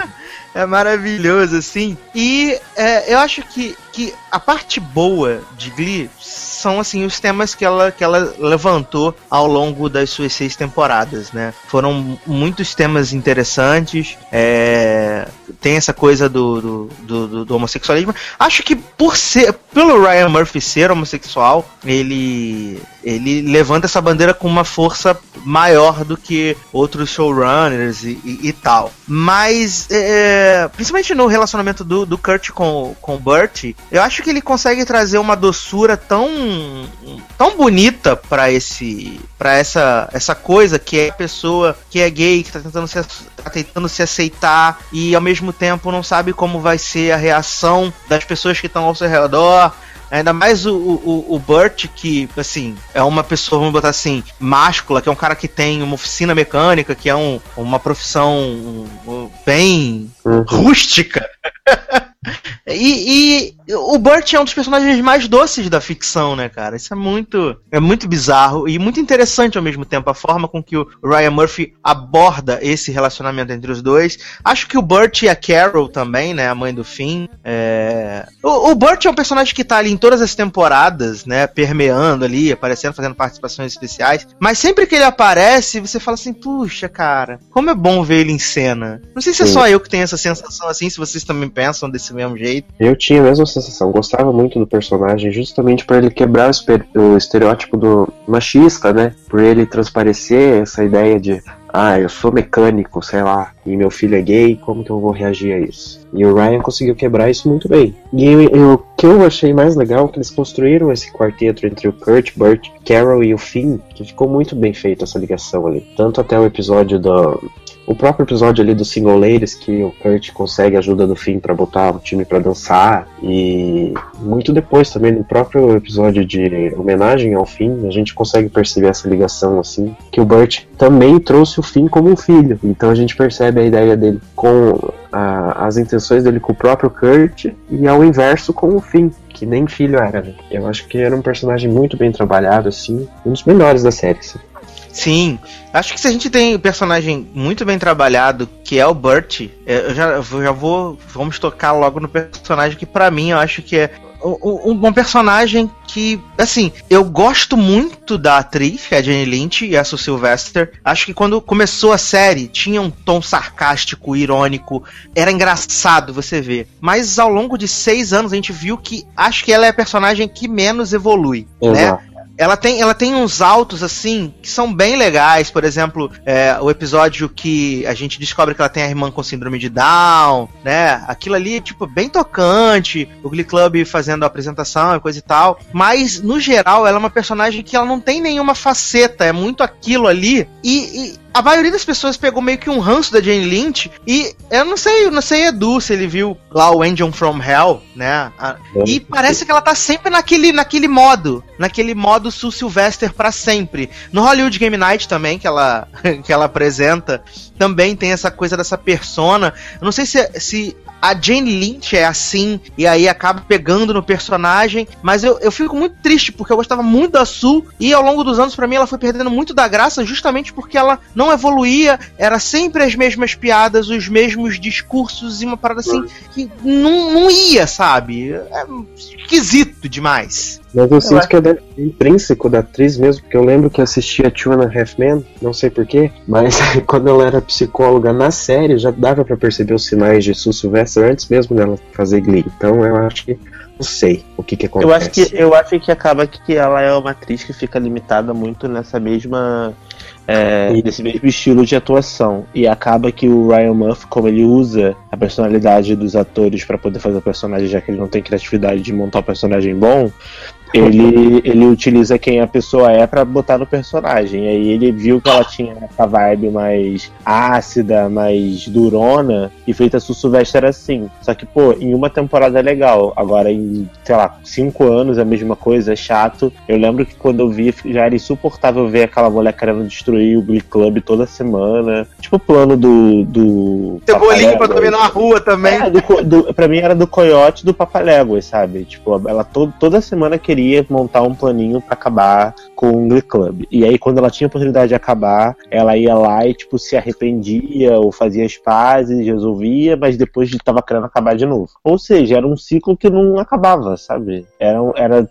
(laughs) É maravilhoso, assim. E é, eu acho que, que a parte boa de Glee são, assim, os temas que ela, que ela levantou ao longo das suas seis temporadas, né? Foram muitos temas interessantes. é, tem essa coisa do, do, do, do- homossexualismo. Acho que por ser, pelo Ryan Murphy ser homossexual, ele, ele levanta essa bandeira com uma força maior do que outros showrunners e, e- e tal. Mas, é, principalmente no relacionamento do, do Kurt com, com o Burt, eu acho que ele consegue trazer uma doçura tão, tão bonita pra esse para essa essa coisa que é a pessoa que é gay, que tá tentando se, tá tentando se aceitar e ao mesmo tempo não sabe como vai ser a reação das pessoas que estão ao seu redor. Ainda mais o, o, o Burt, que, assim, é uma pessoa, vamos botar assim, máscula, que é um cara que tem uma oficina mecânica, que é um, uma profissão bem Uhum. rústica. (laughs) E, e o Burt é um dos personagens mais doces da ficção, né, cara? Isso é muito, é muito bizarro e muito interessante ao mesmo tempo a forma com que o Ryan Murphy aborda esse relacionamento entre os dois. Acho que o Burt e a Carol também, né, a mãe do Finn. é- O, o Burt é um personagem que tá ali em todas as temporadas, né, permeando ali, aparecendo, fazendo participações especiais. Mas sempre que ele aparece, você fala assim, puxa, cara, como é bom ver ele em cena. Não sei se é Sim. só eu que tenho essa sensação assim, se vocês também pensam desse mesmo jeito. Eu tinha a mesma sensação, gostava muito do personagem, justamente por ele quebrar o, estereótipo do machista, né? Por ele transparecer essa ideia de, ah, eu sou mecânico, sei lá, e meu filho é gay, como que eu vou reagir a isso? E o Ryan conseguiu quebrar isso muito bem. E eu- o que eu achei mais legal é que eles construíram esse quarteto entre o Kurt, Burt, Carol e o Finn, que ficou muito bem feita essa ligação ali. Tanto até o episódio do, o próprio episódio ali do Single Ladies, que o Kurt consegue ajuda do Finn pra botar o time pra dançar, e muito depois também no próprio episódio de homenagem ao Finn, a gente consegue perceber essa ligação assim, que o Burt também trouxe o Finn como um filho, então a gente percebe a ideia dele com a- as intenções dele com o próprio Kurt e ao inverso com o Finn. Que nem filho era, né? Eu acho que era um personagem muito bem trabalhado, assim, um dos melhores da série. assim. Sim, acho que se a gente tem um personagem muito bem trabalhado, que é o Burt, é, eu já, eu já vou. Vamos tocar logo no personagem que pra mim eu acho que é um, um- personagem que, assim, eu gosto muito da atriz, que é a Jenny Lynch e a Sue Sylvester. Acho que quando começou a série tinha um tom sarcástico, irônico, era engraçado você ver. Mas ao longo de seis anos a gente viu que acho que ela é a personagem que menos evolui, né? Ela tem, ela tem uns altos, assim, que são bem legais. Por exemplo, é, o episódio que a gente descobre que ela tem a irmã com síndrome de Down, né? Aquilo ali, tipo, bem tocante. O Glee Club fazendo a apresentação e coisa e tal. Mas, no geral, ela é uma personagem que ela não tem nenhuma faceta. É muito aquilo ali. E, e a maioria das pessoas pegou meio que um ranço da Jane Lynch. E eu não sei, eu não sei, Edu, se ele viu lá o Angel from Hell, né? E parece que ela tá sempre naquele, naquele modo. Naquele modo Sue Sylvester pra sempre. No Hollywood Game Night também, que ela, (laughs) que ela apresenta, também tem essa coisa dessa persona. Eu não sei se, se a Jane Lynch é assim, e aí acaba pegando no personagem, mas eu, eu fico muito triste, porque eu gostava muito da Sue, e ao longo dos anos, pra mim, ela foi perdendo muito da graça, justamente porque ela não evoluía, era sempre as mesmas piadas, os mesmos discursos, e uma parada assim, que não, não ia, sabe? É esquisito demais. Mas eu sinto que é intrínseco da atriz mesmo, porque eu lembro que assistia Two and a Half Men, não sei porquê, mas (laughs) quando ela era psicóloga na série, já dava pra perceber os sinais de Sue Sylvester antes mesmo dela fazer Glee. Então eu acho que não sei o que que acontece. Eu acho que eu acho que acaba que ela é uma atriz que fica limitada muito nessa mesma é, E- nesse mesmo estilo de atuação e acaba que o Ryan Murphy como ele usa a personalidade dos atores pra poder fazer o personagem já que ele não tem criatividade de montar um personagem bom ele, ele utiliza quem a pessoa é pra botar no personagem. E aí ele viu que ela tinha essa vibe mais ácida, mais durona, e feita a Su Sylvester assim. Só que, pô, em uma temporada é legal. Agora, em, sei lá, cinco anos é a mesma coisa, é chato. Eu lembro que quando eu vi, já era insuportável ver aquela mulher querendo destruir o Glee Club toda semana. Tipo o plano do. do Cebolinho pra comer na rua também. É, do, do, pra mim era do Coyote do Papaléguas, sabe? Tipo, ela to, toda semana queria montar um planinho pra acabar com o Glee Club. E aí, quando ela tinha a oportunidade de acabar, ela ia lá e, tipo, se arrependia ou fazia as pazes, resolvia, mas depois tava querendo acabar de novo. Ou seja, era um ciclo que não acabava, sabe? Era, era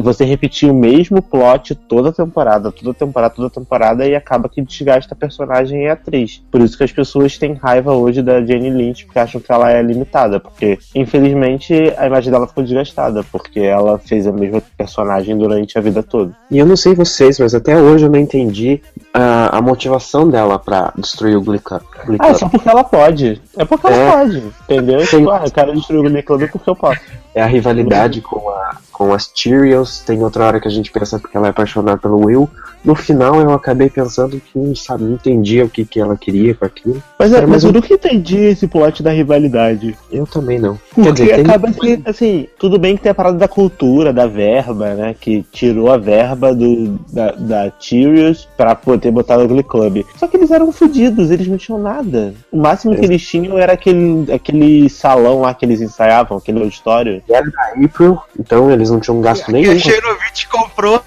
você repetir o mesmo plot toda temporada, toda temporada, toda temporada, e acaba que desgasta a personagem e a atriz. Por isso que as pessoas têm raiva hoje da Jane Lynch, porque acham que ela é limitada. Porque, infelizmente, a imagem dela ficou desgastada, porque ela fez a mesma personagem durante a vida toda. E eu não sei vocês, mas até hoje eu não entendi a, a motivação dela pra destruir o. Glee Ah, Club. só porque ela pode. É porque É. ela pode, entendeu? Tipo, ah, eu quero destruir o Club porque eu posso. É a rivalidade com, a, com as Cheerios. Tem outra hora que a gente pensa porque ela é apaixonada pelo Will. No final eu acabei pensando que não sabe, não entendia o que, que ela queria com aquilo. Mas, É, é, mas mas eu- nunca entendi esse plot da rivalidade. Eu também não. Porque dizer, tem- acaba que, assim, tudo bem que tem a parada da cultura, da verba, né? Que tirou a verba do, da, da Tyrius pra poder botar no Glee Club. Só que eles eram fodidos, eles não tinham nada. O máximo que eles tinham era aquele, aquele salão lá que eles ensaiavam, aquele auditório. Era da April, então eles não tinham gasto Que nenhum. a Xenovitch comprou.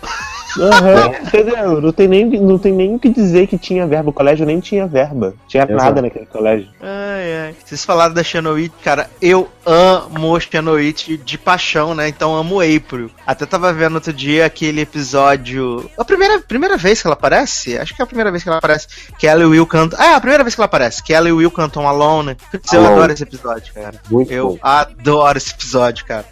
Aham, entendeu? Não tem, nem, não tem nem o que dizer que tinha verba. O colégio nem tinha verba. Tinha Exato. nada naquele colégio. Ai, ai. Vocês falaram da Xenoit, cara, eu amo Xenoit de paixão, né? Então amo April. Até tava vendo outro dia aquele episódio. A primeira, primeira vez que ela aparece? Acho que é a primeira vez que ela aparece. Que ela e o Will cantam. Ah, é a primeira vez que ela aparece. Que ela e o Will cantam Alone. Putz, Eu Alone. adoro esse episódio, cara. Muito Eu bom. adoro esse episódio, cara.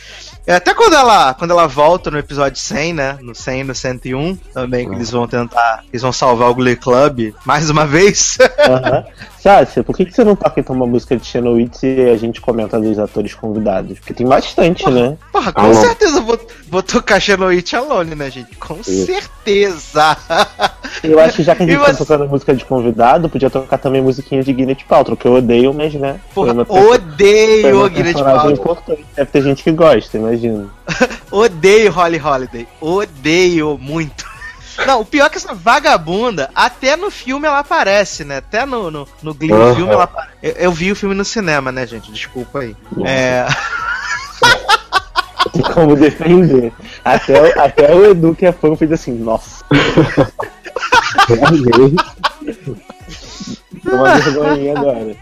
É, Até quando ela, quando ela volta no episódio 100, né? No 100 e no 101, também, que eles vão tentar. Eles vão salvar o Glee Club mais uma vez. (laughs) Aham. Sácia, por que, que você não toca então uma música de Xenoit e a gente comenta dos atores convidados? Porque tem bastante, né? Porra, com Alone. certeza eu vou, vou tocar Xenoit Alone, né, gente? Com Isso. certeza. Eu acho que já que a (laughs) E gente tá você- tocando música de convidado, podia tocar também musiquinha de Gwyneth Paltrow, que eu odeio, mas né? Porra, odeio Gwyneth Paltrow. importante. Deve ter gente que gosta, imagina. (laughs) Odeio Holly Holiday. Odeio muito. Não, o pior é que essa vagabunda, até no filme ela aparece, né? Até no, no, no Glee Aham. filme ela aparece. Eu, eu vi o filme no cinema, né, gente? Desculpa aí. É. (laughs) Tem como defender. Até, o- até o Edu, que é fã, fez assim, nossa, (laughs) uma vergonhinha agora.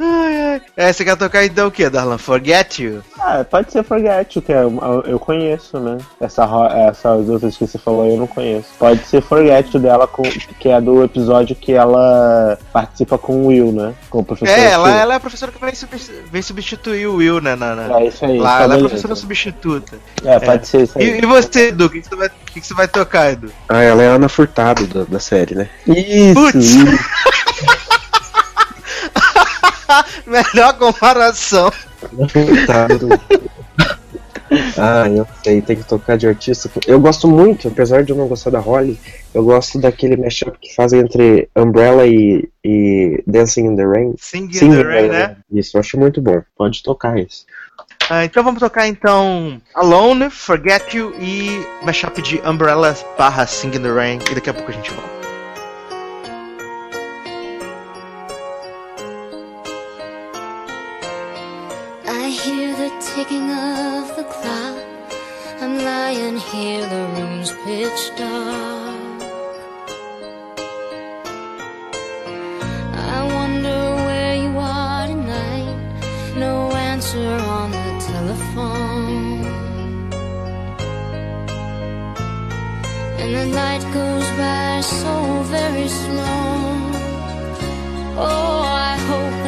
Ai, ai. É, você quer tocar então o que, Darlan? Forget You? Ah, pode ser Forget, You, que é, eu conheço, né? Essa, essas outras que você falou eu não conheço. Pode ser Forget You dela, com, que é do episódio que ela participa com o Will, né? Com o professor. É, ela, ela é a professora que substi- vem substituir o Will, né? Na, na- É isso aí. Lá, ela é a professora substituta. É, pode ser isso E, aí. e você, Edu, o que, que você vai, que, que você vai tocar, Edu? Ah, ela é a Ana Furtado da, da série, né? Isso! Putz. Isso. (laughs) Melhor comparação. Furtado. ah, eu sei, tem que tocar de artista. Eu gosto muito, apesar de eu não gostar da Holly, eu gosto daquele mashup que fazem entre Umbrella e, e Dancing in the Rain. Sing in Singing the Rain, né? Isso, eu acho muito bom. Pode tocar esse. Ah, então vamos tocar então Alone, Forget You e mashup de Umbrella barra Sing in the Rain. E daqui a pouco a gente volta. Night goes by so very slow. Oh, I hope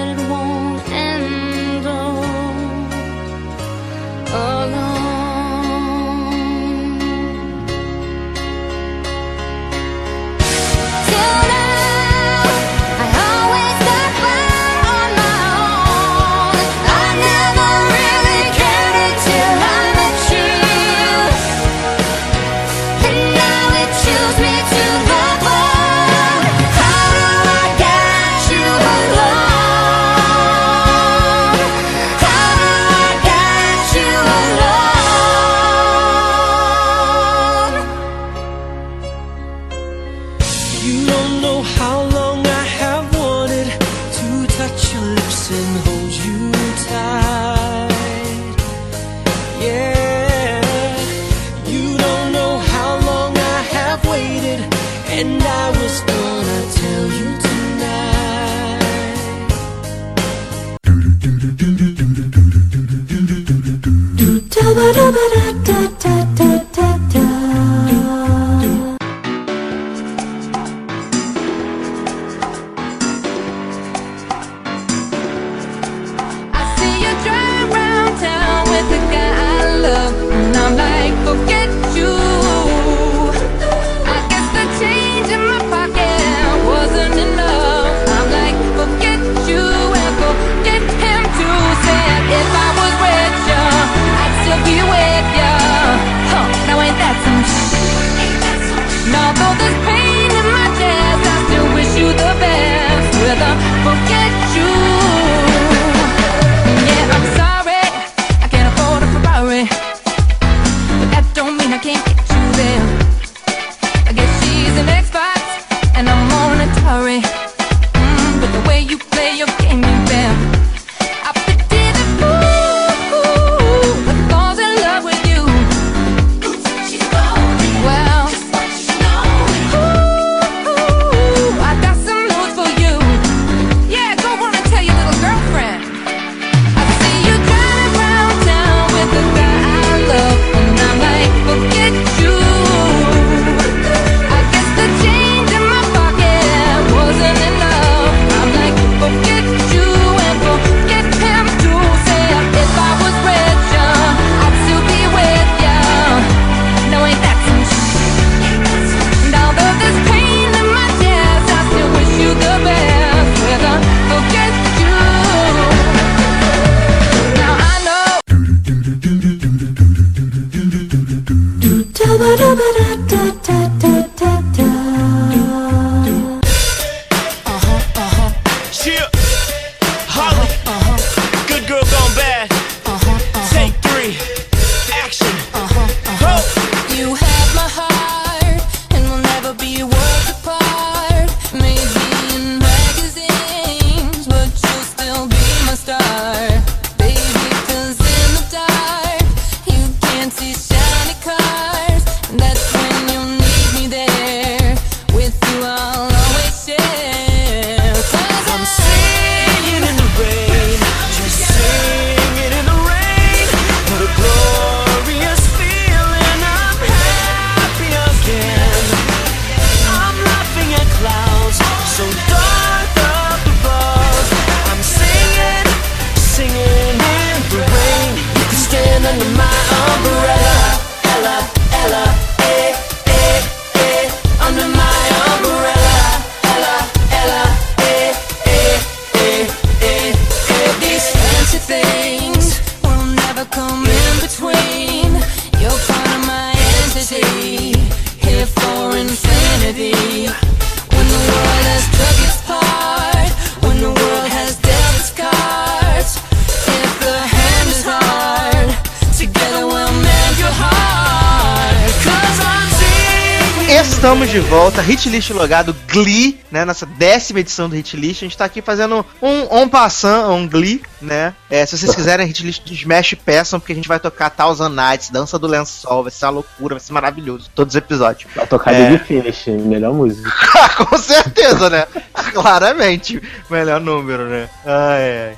Hitlist logado Glee, né? Nessa décima edição do Hitlist. A gente tá aqui fazendo um on passant, um Glee, né? É, se vocês quiserem Hitlist de Smash, peçam, porque a gente vai tocar Thousand Nights, Dança do Lençol, vai ser uma loucura, vai ser maravilhoso. Todos os episódios. Vai tocar É. Big Finish, melhor música. (laughs) Com certeza, né? Claramente. Melhor número, né? Ai, ai.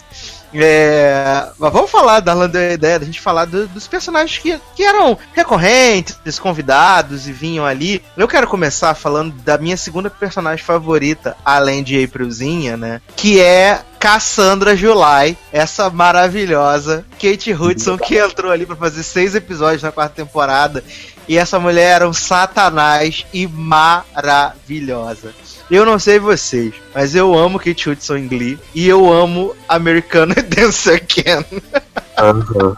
É, mas vamos falar, Darlan deu a ideia da gente falar do- dos personagens que, que eram recorrentes, convidados e vinham ali. Eu quero começar falando da minha segunda personagem favorita, além de Aprilzinha, né? Que é Cassandra July, essa maravilhosa Kate Hudson que entrou ali pra fazer seis episódios na quarta temporada. E essa mulher era um satanás e maravilhosa. Eu não sei vocês, mas eu amo Kate Hudson em Glee e eu amo Americano (laughs) Dancer Ken. Aham.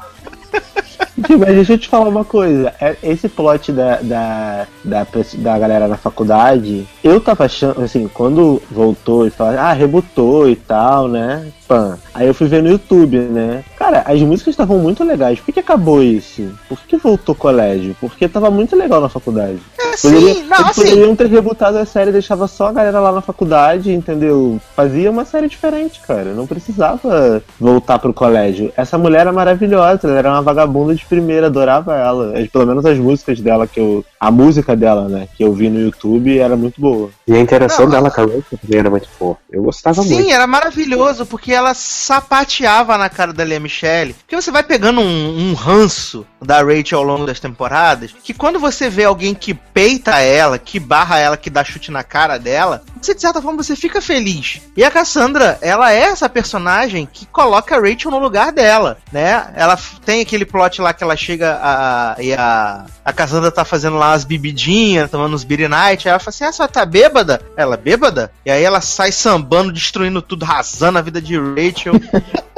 Gente, Mas deixa eu te falar uma coisa. É- Esse plot da, da, da, da galera na faculdade, eu tava achando, assim, quando voltou e falou, ah, rebutou e tal, né? Pã. Aí eu fui ver no YouTube, né? Cara, as músicas estavam muito legais. Por que, acabou isso? Por que voltou colégio? Porque tava muito legal na faculdade. Poderia- Sim, não, eles assim, poderiam ter rebutado a série, deixava só a galera lá na faculdade, entendeu? Fazia uma série diferente, cara. Não precisava voltar pro colégio. Essa mulher era maravilhosa, ela era uma vagabunda de primeira, adorava ela. Pelo menos as músicas dela que eu. A música dela, né, que eu vi no YouTube era muito boa. E a interação Não, dela com a Rachel também era muito boa. Eu gostava Sim, muito. era maravilhoso, porque ela sapateava na cara da Lea Michelle. Porque você vai pegando um, um ranço da Rachel ao longo das temporadas, que quando você vê alguém que peita ela, que barra ela, que dá chute na cara dela, você, de certa forma você fica feliz. E a Cassandra, ela é essa personagem que coloca a Rachel no lugar dela, né? Ela tem aquele plot lá que ela chega a, e a, a Cassandra tá fazendo lá as bebidinhas, tomando uns beer night, aí ela fala assim, ah, você tá bêbada? Ela, bêbada? E aí ela sai sambando, destruindo tudo, rasando a vida de Rachel. (laughs)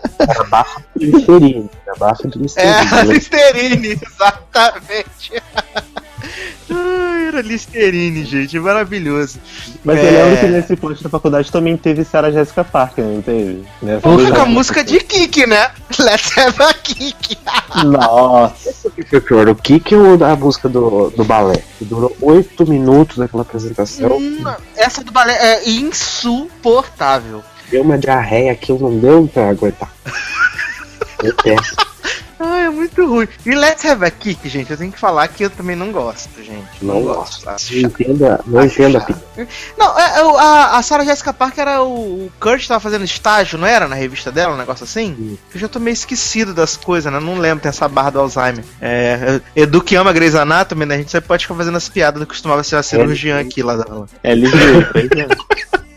De Listerine. De é, Listerine. né? Listerine, (laughs) exatamente. Ai, era Listerine, gente, maravilhoso. Mas É. eu lembro que nesse plot da faculdade também teve Sarah Jessica Parker, não teve? Nessa Vamos com a música de Kiki, né? Let's have a Kiki. Nossa. O que foi pior? O Kiki ou a música do, do balé? Que durou oito minutos naquela apresentação. Hum, Essa do balé é insuportável. Deu uma diarreia que eu não deu pra aguentar. Detesto. Ai, é muito ruim. E Let's Have a Kick, gente, eu tenho que falar que eu também não gosto, gente. Não gosto. Não chato. entenda, não entenda. Não, é, é, a, a Sarah Jessica Parker era o, o Kurt tava fazendo estágio, não era? Na revista dela, um negócio assim? Eu já tô meio esquecido das coisas, né? Não lembro, tem essa barra do Alzheimer. É, Edu que ama Grey's Anatomy, né? A gente sempre pode ficar fazendo as piadas do que costumava ser a cirurgiã aqui lá dela. É ligeiro, é. (laughs)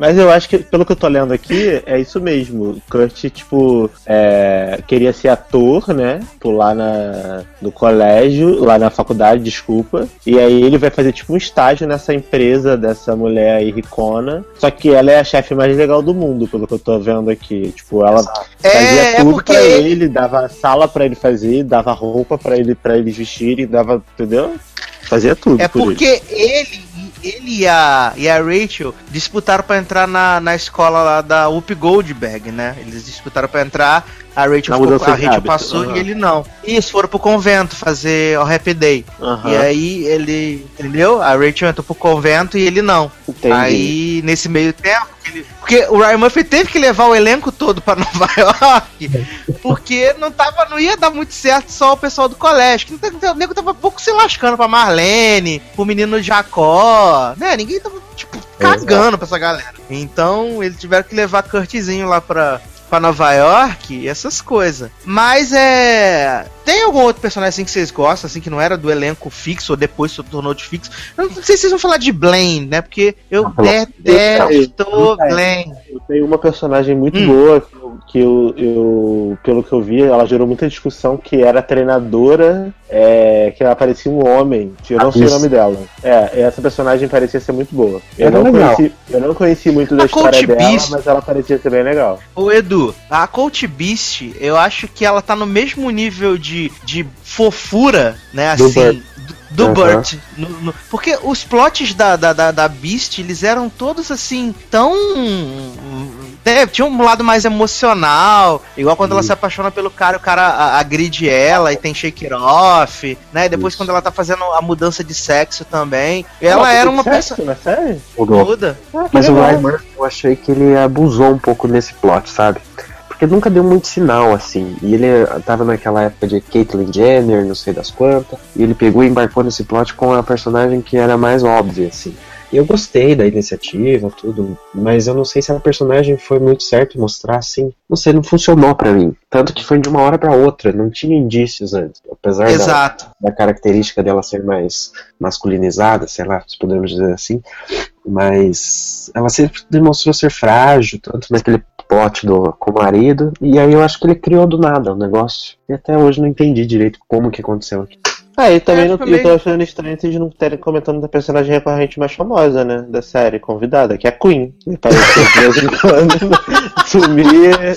Mas eu acho que, pelo que eu tô lendo aqui, é isso mesmo. Kurt, tipo, é, queria ser ator, né? Tipo, lá na, no colégio, lá na faculdade, desculpa. E aí ele vai fazer, tipo, um estágio nessa empresa dessa mulher aí, ricona. Só que ela é a chefe mais legal do mundo, pelo que eu tô vendo aqui. Tipo, ela fazia É, é tudo porque pra ele, dava sala pra ele fazer, dava roupa pra ele, pra eles vestirem, dava, entendeu? Fazia tudo. É por ele. porque ele, ele e, a, e a Rachel disputaram pra entrar na, na escola lá da Whoopi Goldberg, né? Eles disputaram pra entrar, a Rachel, ficou- a Rachel passou aham. e ele não. Isso, foram pro convento fazer o Happy Day. Aham, E aí ele, entendeu? A Rachel entrou pro convento e ele não. entendi. Aí, nesse meio tempo, ele- porque o Ryan Murphy teve que levar o elenco todo pra (laughs) Nova York, porque não tava, não ia dar muito certo só o pessoal do colégio. Que o nego tava pouco se lascando pra Marlene, pro menino Jacó, né? Ninguém tava, tipo, cagando pra essa galera. Então, eles tiveram que levar Kurtzinho lá pra, pra Nova York e essas coisas. Mas é. Tem algum outro personagem assim que vocês gostam, assim, que não era do elenco fixo ou depois se tornou de fixo? Eu não sei se vocês vão falar de Blaine, né? Porque eu detesto Blaine. Eu tenho uma personagem muito Hum. boa que, que eu, eu- pelo que eu vi, ela gerou muita discussão que era a treinadora, é, que ela parecia um homem. Eu não sei o Isso. nome dela. É, essa personagem parecia ser muito boa. Eu não, legal. conheci, eu não conheci muito da A história Coach dela, Beast. mas ela parecia ser bem legal. Ô Edu, a Coach Beast, eu acho que ela tá no mesmo nível de, de fofura, né? Do Assim. Do, Aham. Burt. No- no- porque os plots da, da, da, da Beast, eles eram todos assim, tão. Né, tinha um lado mais emocional, igual quando ela se apaixona pelo cara, o cara agride ela e tem shake it off, né? Depois Isso. quando ela tá fazendo a mudança de sexo também. Ela era uma pessoa pessoa. Na série? Mudou. muda. Mas o. Ryan Murphy, eu achei que ele abusou um pouco nesse plot, sabe? Porque nunca deu muito sinal, assim. E ele tava naquela época de Caitlyn Jenner, não sei das quantas. E ele pegou e embarcou nesse plot com a personagem que era mais óbvia, assim. E eu gostei da iniciativa, tudo. Mas eu não sei se a personagem foi muito certo mostrar, assim. Não sei, não funcionou pra mim. Tanto que foi de uma hora pra outra. Não tinha indícios antes. Apesar da, Exato. da característica dela ser mais masculinizada, sei lá, se podemos dizer assim. Mas ela sempre demonstrou ser frágil, tanto naquele plot do, com o marido, e aí eu acho que ele criou do nada o negócio. E até hoje não entendi direito como que aconteceu aqui. Ah, e também É, não, também. eu tô achando estranho vocês não terem comentando da personagem recorrente mais famosa, né? Da série, convidada, que é a Queen. Que Apareceu de vez em quando, (laughs) sumia,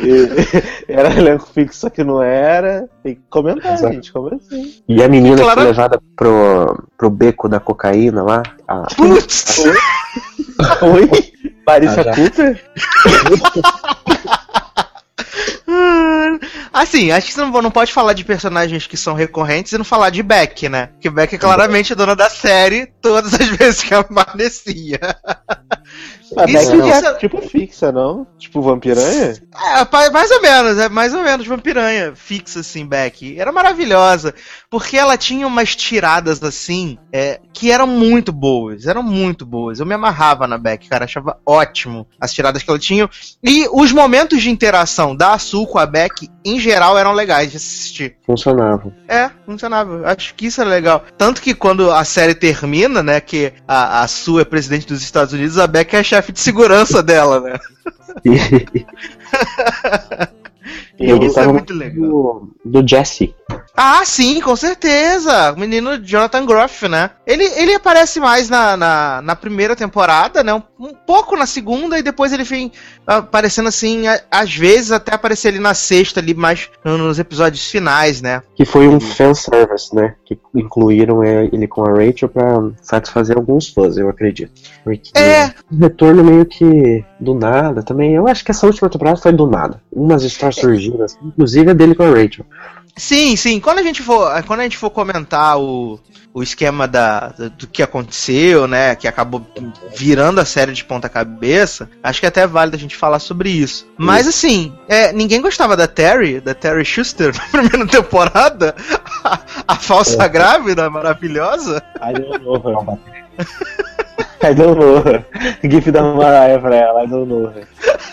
e- era elenco fixo, só que não era. Tem que comentar, Exato. gente, como assim? E a menina que Claro. foi levada pro, pro beco da cocaína lá, a, Putz! Oi? Marissa Ah. Cooper? (laughs) Assim, acho que você não, não pode falar de personagens que são recorrentes e não falar de Beck, né? Porque Beck é claramente dona da série todas as (laughs) vezes que aparecia. A (laughs) Isso- Beck isso- é tipo fixa, não? Tipo vampiranha? É, mais ou menos, é mais ou menos vampiranha fixa, assim, Beck. Era maravilhosa, porque ela tinha umas tiradas, assim, é, que eram muito boas, eram muito boas. Eu me amarrava na Beck, cara, achava ótimo as tiradas que ela tinha. E os momentos de interação da Sul com a Beck, em geral, eram legais de assistir. funcionava. É, funcionava. Acho que isso era legal. Tanto que quando a série termina, né, que a, a Sue é presidente dos Estados Unidos, a Beck é a chefe de segurança dela, né? (laughs) (laughs) E, E eu Isso é gostava muito muito legal. do, do Jesse. Ah, sim, com certeza. O menino Jonathan Groff, né? Ele, ele aparece mais na, na, na primeira temporada, né? Um, um pouco na segunda, e depois ele vem aparecendo assim, a- às vezes até aparecer ali na sexta, ali mais no- nos episódios finais, né? Que foi um fanservice, né? Que incluíram é, ele com a Rachel pra satisfazer alguns fãs, eu acredito. Porque É. o retorno meio que do nada também. Eu acho que essa última temporada foi do nada. Umas histórias surgindo, assim, inclusive a dele com a Rachel. Sim, sim. Quando a gente for, quando a gente for comentar o, o esquema da, do, que aconteceu, né? Que acabou virando a série de ponta cabeça, acho que é até válido a gente falar sobre isso. Mas assim, é, ninguém gostava da Terry, da Terry Schuster (laughs) na primeira temporada. A, a falsa grávida maravilhosa. I don't know her. I don't know her. Gif da Mariah pra ela, I don't know her.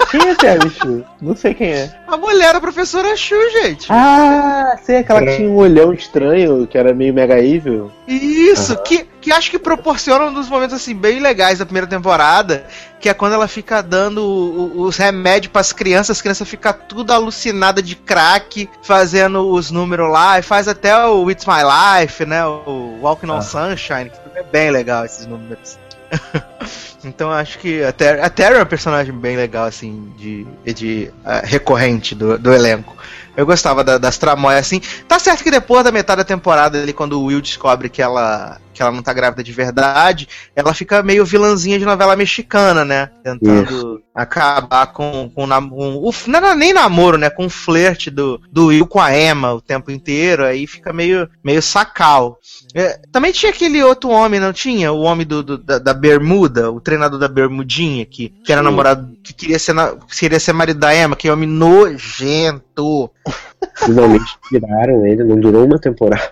Quem é Terry Shu? Não sei quem é. A mulher da professora Shu, gente. Ah, sei, aquela que tinha um olhão estranho, que era meio mega evil. Isso, que, que acho que proporciona um dos momentos assim bem legais da primeira temporada, que é quando ela fica dando os remédios pras crianças, as crianças ficam tudo alucinada de crack, fazendo os números lá, e faz até o It's My Life, né? O Walking on Sunshine, que é bem legal esses números. (laughs) então acho que a Terry, a Terry é uma personagem bem legal, assim, de, de ah, recorrente do, do elenco. Eu gostava da- das tramóias assim. Tá certo que depois da metade da temporada, ali, quando o Will descobre que ela, que ela não tá grávida de verdade, ela fica meio vilãzinha de novela mexicana, né? Tentando acabar com, com, com o, não era nem namoro, né? Com o flerte do, do Will com a Emma o tempo inteiro. Aí fica meio, meio sacal. É, também tinha aquele outro homem, não tinha? O homem do, do- da, da Bermuda, o treinador da Bermudinha, que, que era Sim. namorado, que queria ser, queria ser marido da Emma, que é homem nojento. Finalmente tiraram ele, não durou uma temporada.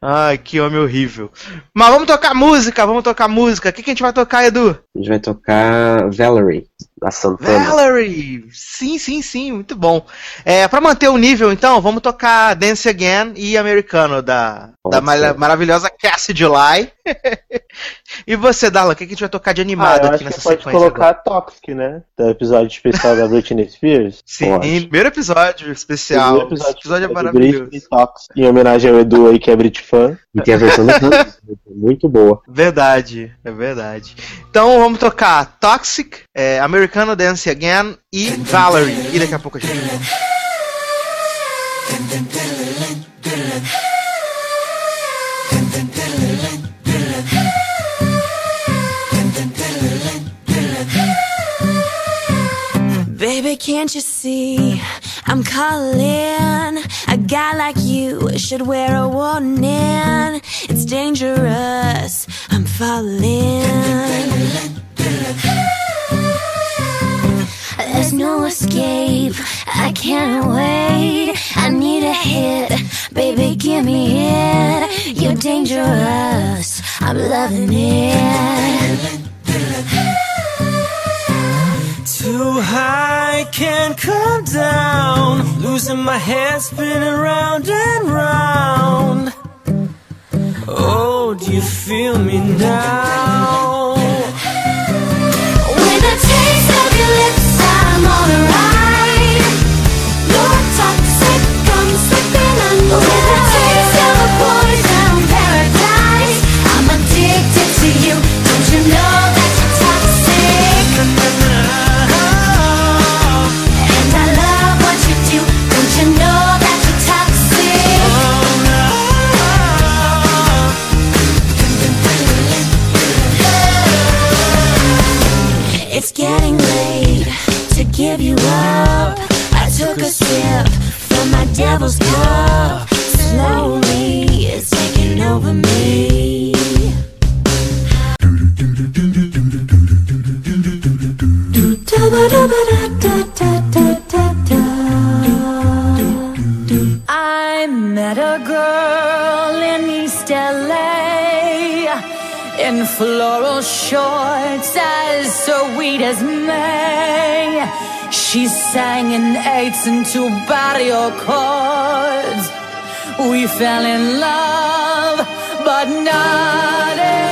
Ai, que homem horrível. Mas vamos tocar música, vamos tocar música. O que, que a gente vai tocar, Edu? A gente vai tocar Valerie, da Santana. Valerie! Sim, sim, sim, muito bom. É, pra manter o nível, então, vamos tocar Dance Again e Americano, da, Pode da mara- maravilhosa Cassie July. (laughs) e você, Darla, o que, que a gente vai tocar de Ah, animado eu aqui acho que nessa pode sequência? colocar agora? Toxic, né? Do episódio especial da Britney Spears. Sim, Pode. primeiro episódio especial. Primeiro Esse episódio é do maravilhoso. Britney Toxic, em homenagem ao Edu aí, que é Brit fã. E tem a versão do (laughs) muito boa. Verdade, é verdade. Então vamos tocar Toxic, é, Americano Dance Again e Valerie. E daqui a pouco a gente. Baby, can't you see? I'm calling. A guy like you should wear a warning. It's dangerous. I'm falling. No escape. I can't wait. I need a hit. Baby, give me it. You're dangerous. I'm loving it. Too high, can't come down. Losing my head, spinning round and round. Oh, do you feel me now? I'm on a ride. Give you up. I took a sip from my devil's cup. Slowly, it's taking over me. I floral shorts as sweet as May. She sang in eights and two barrio chords. We fell in love, but not in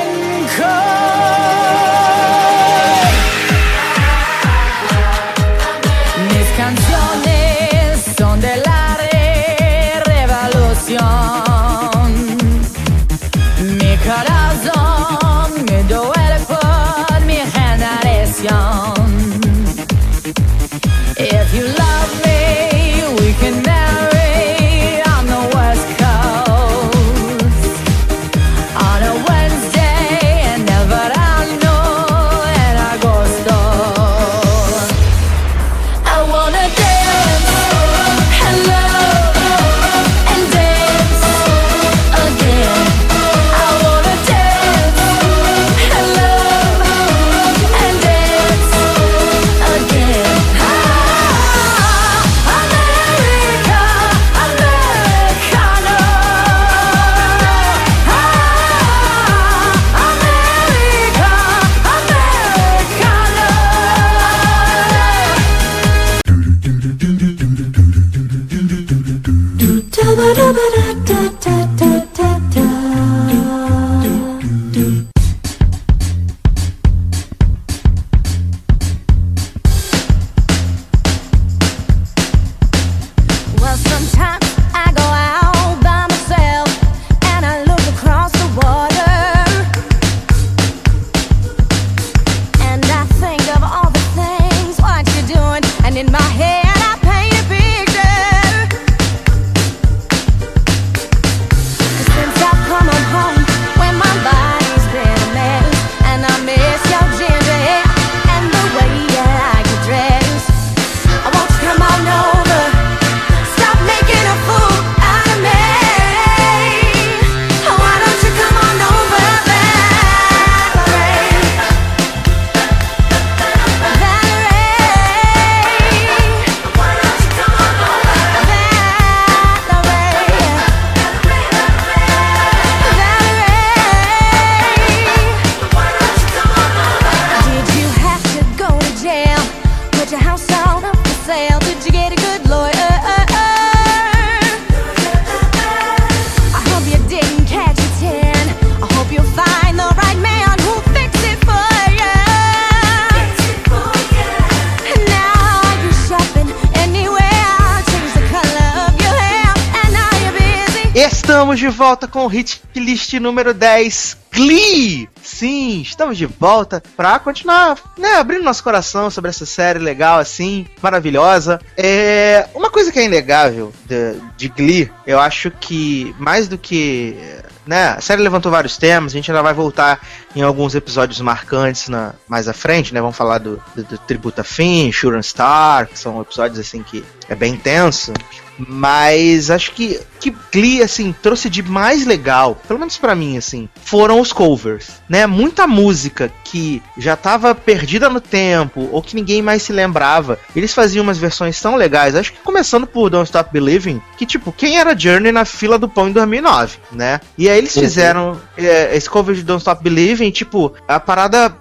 volta com o hit list número 10, Glee! Sim, estamos de volta pra continuar, né, abrindo nosso coração sobre essa série legal, assim, maravilhosa. É, uma coisa que é inegável de, de Glee, eu acho que mais do que né? A série levantou vários temas, a gente ainda vai voltar em alguns episódios marcantes na, mais à frente, né? Vamos falar do, do, do Tributo a Finn, Shooting Star, que são episódios assim que é bem intenso. Mas acho que que Glee assim trouxe de mais legal, pelo menos pra mim assim, foram os covers, né? Muita música que já tava perdida no tempo ou que ninguém mais se lembrava. Eles faziam umas versões tão legais. Acho que começando por Don't Stop Believing, que tipo, quem era Journey na fila do pão em 2009, né? E aí eles fizeram é, esse cover de Don't Stop Believing, tipo, a parada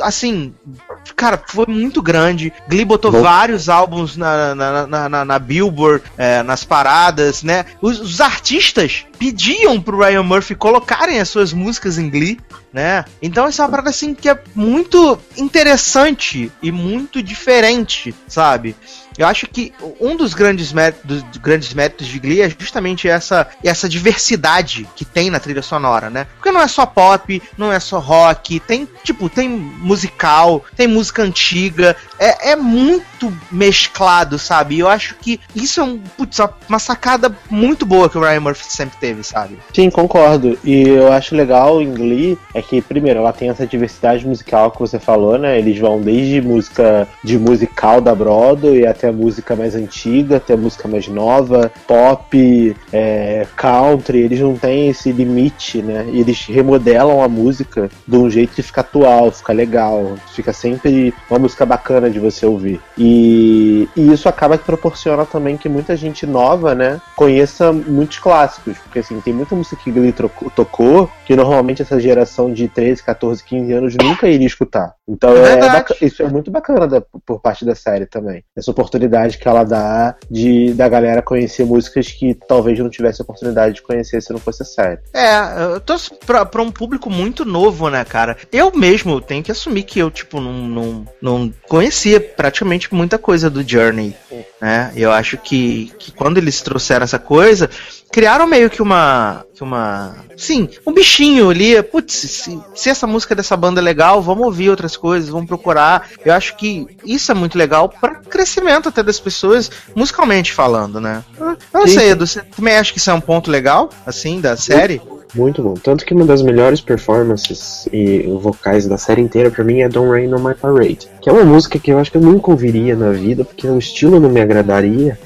assim, cara, foi muito grande. Glee botou Bom. vários álbuns na, na, na, na- na Billboard, é, nas paradas, né? Os, os artistas pediam pro Ryan Murphy colocarem as suas músicas em Glee, né? Então essa é uma parada assim que é muito interessante e muito diferente, sabe? Eu acho que um dos grandes méritos, dos grandes méritos de Glee é justamente essa, essa diversidade que tem na trilha sonora, né? Porque não é só pop, não é só rock, tem, tipo, tem musical, tem música antiga, é, é muito mesclado, sabe? E eu acho que isso é um, putz, uma sacada muito boa que o Ryan Murphy sempre teve, sabe? Sim, concordo. E eu acho legal em Glee é que, primeiro, ela tem essa diversidade musical que você falou, né? Eles vão desde música de musical da Broadway até música mais antiga, até música mais nova, pop, é, country. Eles não têm esse limite, né? E eles remodelam a música de um jeito que fica atual, fica legal, fica sempre uma música bacana de você ouvir. E, e isso acaba que proporciona também que muita gente nova, né, conheça muitos clássicos. Porque assim, tem muita música que Glee tocou que normalmente essa geração de 13, 14, 15 anos nunca iria escutar. Então É é isso é muito bacana da- por parte da série também. Essa oportunidade que ela dá de da galera conhecer músicas que talvez não tivesse oportunidade de conhecer se não fosse a série. É, eu tô pra, pra um público muito novo, né, cara? Eu mesmo tenho que assumir que eu, tipo, não, não, não conhecia praticamente muita coisa do Journey, né? Eu acho que, que quando eles trouxeram essa coisa, criaram meio que uma. Que uma. Sim, um bichinho ali. Putz, se, se essa música dessa banda é legal, vamos ouvir outras coisas, vamos procurar. Eu acho que isso é muito legal para crescimento até das pessoas, musicalmente falando, né? Eu não Sim. sei, Edu, você também acha que isso é um ponto legal, assim, da série? Muito bom. Tanto que uma das melhores performances e vocais da série inteira pra mim é Don't Rain on My Parade. Que é uma música que eu acho que eu nunca ouviria na vida, porque o estilo não me agradaria.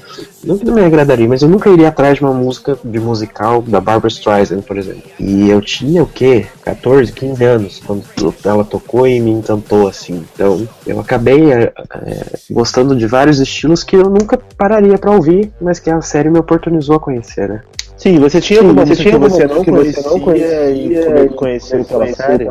Não que não me agradaria, mas eu nunca iria atrás de uma música de musical da Barbara Streisand, por exemplo. E eu tinha o quê? 14, 15 anos quando ela tocou e me encantou assim. Então eu acabei é, gostando de vários estilos que eu nunca pararia pra ouvir, mas que a série me oportunizou a conhecer, né? Sim, você tinha Sim, alguma você música tinha que você não que conhecia, você não conhecia e e foi conhecido pela conhecido série?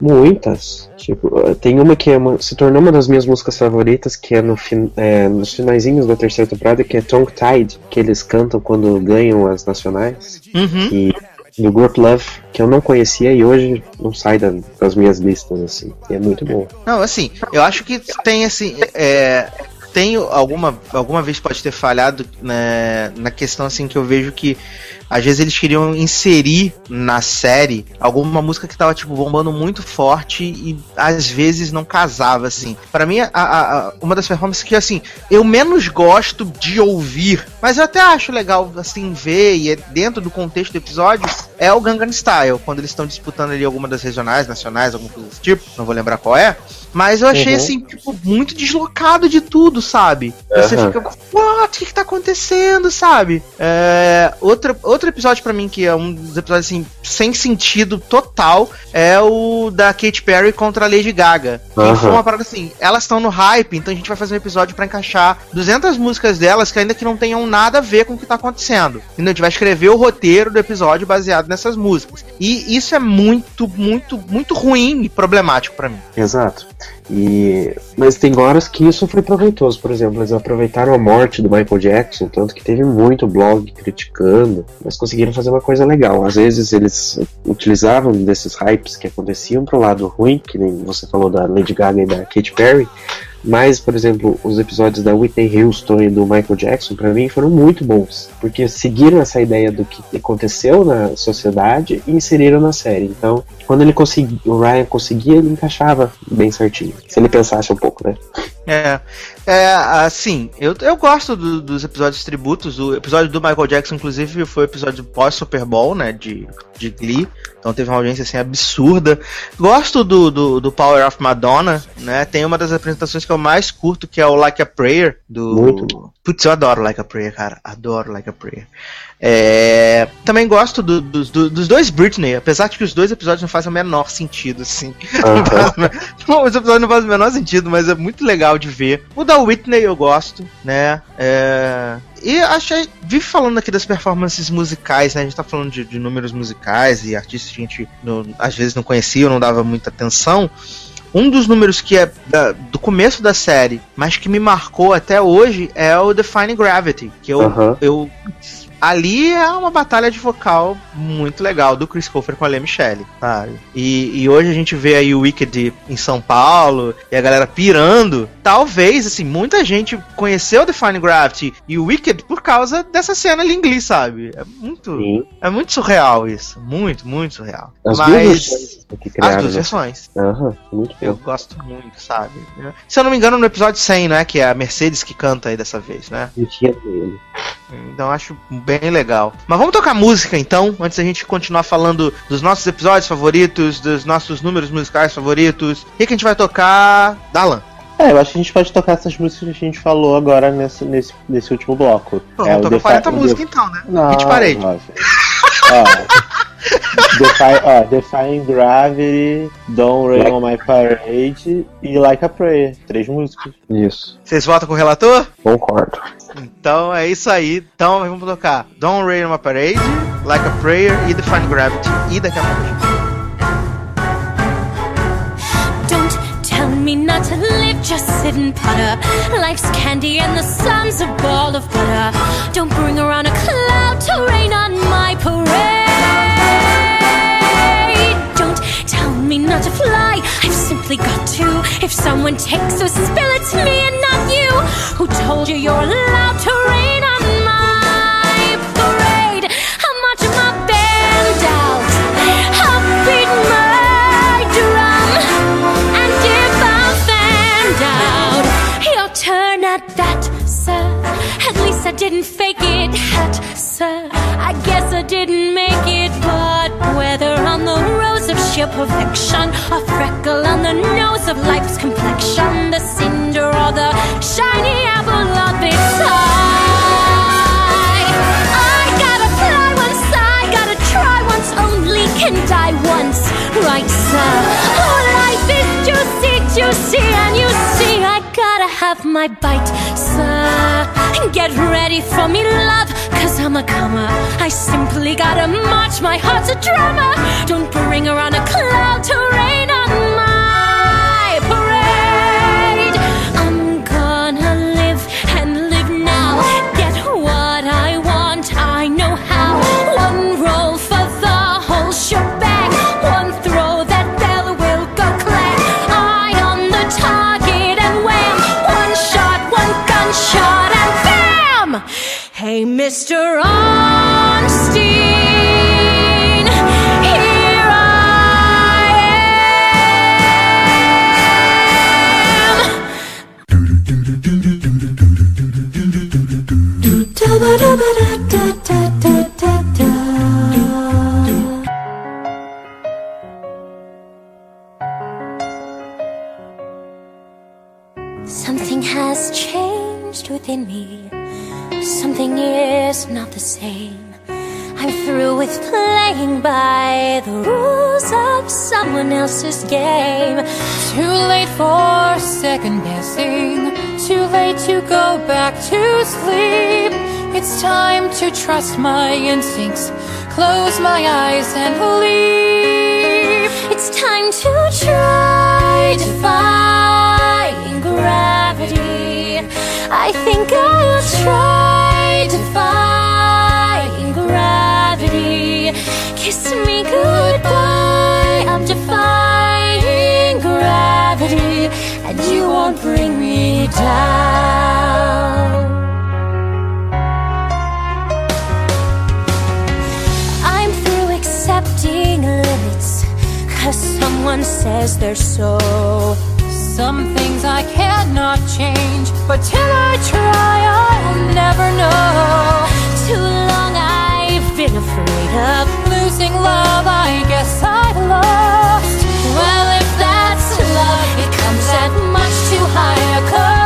Muitas. Tipo, tem uma que é uma- se tornou uma das minhas músicas favoritas, que é, no fin, é, nos finaizinhos da terceira temporada, que é Tongue Tide, que eles cantam quando ganham as nacionais. Uhum. E do Group Love, que eu não conhecia e hoje não sai da- das minhas listas, assim. E é muito bom. Não, assim, eu acho que tem assim. É, tem alguma, alguma vez pode ter falhado né, na questão assim que eu vejo que às vezes eles queriam inserir na série alguma música que tava tipo bombando muito forte e às vezes não casava assim. Pra mim, a- a- uma das performances que assim eu menos gosto de ouvir, mas eu até acho legal assim ver e é dentro do contexto do episódio é o Gangnam Style quando eles estão disputando ali alguma das regionais, nacionais, alguma coisa desse tipo, não vou lembrar qual é. Mas eu achei Uhum. assim, tipo, muito deslocado de tudo, sabe? Você Aham. fica, what? O que, que tá acontecendo, sabe? É, outro, outro episódio pra mim que é um dos episódios assim, sem sentido total é o da Katy Perry contra a Lady Gaga. Que Aham. foi uma parada assim, elas estão no hype, então a gente vai fazer um episódio pra encaixar 200 músicas delas que ainda que não tenham nada a ver com o que tá acontecendo. Entendeu? A gente vai escrever o roteiro do episódio baseado nessas músicas. E isso é muito, muito, muito ruim e problemático pra mim. Exato. E, mas tem horas que isso foi proveitoso. Por exemplo, eles aproveitaram a morte do Michael Jackson, tanto que teve muito blog criticando, mas conseguiram fazer uma coisa legal. Às vezes eles utilizavam desses hypes que aconteciam pro lado ruim, que nem você falou da Lady Gaga e da Katy Perry. Mas, por exemplo, os episódios da Whitney Houston e do Michael Jackson, pra mim, foram muito bons. Porque seguiram essa ideia do que aconteceu na sociedade e inseriram na série. Então, quando ele conseguia, o Ryan conseguia, ele encaixava bem certinho. Se ele pensasse um pouco, né? É. É, assim, eu, eu gosto do- dos episódios tributos. O episódio do Michael Jackson, inclusive, foi o episódio pós-Super Bowl, né? De, de Glee. Então teve uma audiência assim absurda. Gosto do, do, do Power of Madonna, né? Tem uma das apresentações que eu mais curto, que é o Like a Prayer. Do... Muito Putz, eu adoro Like a Prayer, cara. Adoro Like a Prayer. É, Também gosto do- dos- do- dos dois Britney, apesar de que os dois episódios não fazem o menor sentido, assim. Men- (laughs) Não, os episódios não fazem o menor sentido, mas é muito legal de ver. O da Whitney eu gosto, né? É, E achei. Vive falando aqui das performances musicais, né? A gente tá falando de, de números musicais e artistas que a gente não- às vezes não conhecia ou não dava muita atenção. Um dos números que é da- do começo da série, mas que me marcou até hoje, é o Define Gravity. Que eu, eu Ali é uma batalha de vocal muito legal do Chris Colfer com a Lea Michele, sabe? E, e hoje a gente vê aí o Wicked em São Paulo e a galera pirando. Talvez, assim, muita gente conheceu Define Gravity e o Wicked por causa dessa cena ali em Glee, sabe? É muito, Sim. é muito surreal isso. Muito, muito surreal. As Mas versões que as criaram. duas né? versões. Aham, muito Eu bom. gosto muito, sabe? Se eu não me engano, no episódio 100, né? Que é a Mercedes que canta aí dessa vez, né? Não tinha dele. Então eu acho bem legal. Mas vamos tocar música então, antes da gente continuar falando dos nossos episódios favoritos, dos nossos números musicais favoritos. O que, que a gente vai tocar? Dalan. É, eu acho que a gente pode tocar essas músicas que a gente falou agora nesse, nesse, nesse último bloco. Pô, é, vamos tocar Defi- 40 o músicas então, né? Não, Hit Parade. não, Defy, ó, Defying Gravity, Don't Rain Like- on My Parade e Like a Prayer. Três músicas. Isso. Vocês votam com o relator? Concordo. Então é isso aí. Então vamos tocar Don't Rain on My Parade, Like a Prayer e Define Gravity. E daqui a pouco. Don't tell me not to live, just sit and putter. Life's candy and the sun's a ball of butter. Don't bring around a cloud to rain on my parade. Me not to fly, I've simply got to. If someone takes a spill, it's me and not you. Who told you you're allowed to rain on my parade? I'm marching my band out. I'll beat my drum. And if I'm out, your turn at that, sir. At least I didn't fake it, hat, sir. I guess I didn't make it, sheer perfection, a freckle on the nose of life's complexion, the cinder or the shiny apple of its eye. I gotta fly once, I gotta try once, only can die once, right, sir? Oh, life is juicy, juicy, and you see, I gotta have my bite, sir. Get ready for me, love, cause I'm a comer. I simply gotta march, my heart's a drummer. Don't bring around a cloud to rain Mr. Ornstein, here I am. Something has changed within me. Something is not the same. I'm through with playing by the rules of someone else's game. Too late for second guessing. Too late to go back to sleep. It's time to trust my instincts. Close my eyes and believe. It's time to try defying gravity. I think I'll won't bring me down. I'm through accepting limits. Cause someone says they're so. Some things I cannot change, but till I try, I'll never know. Too long I've been afraid of Losing love, I guess I lost. Well, if that's love, it comes at much too high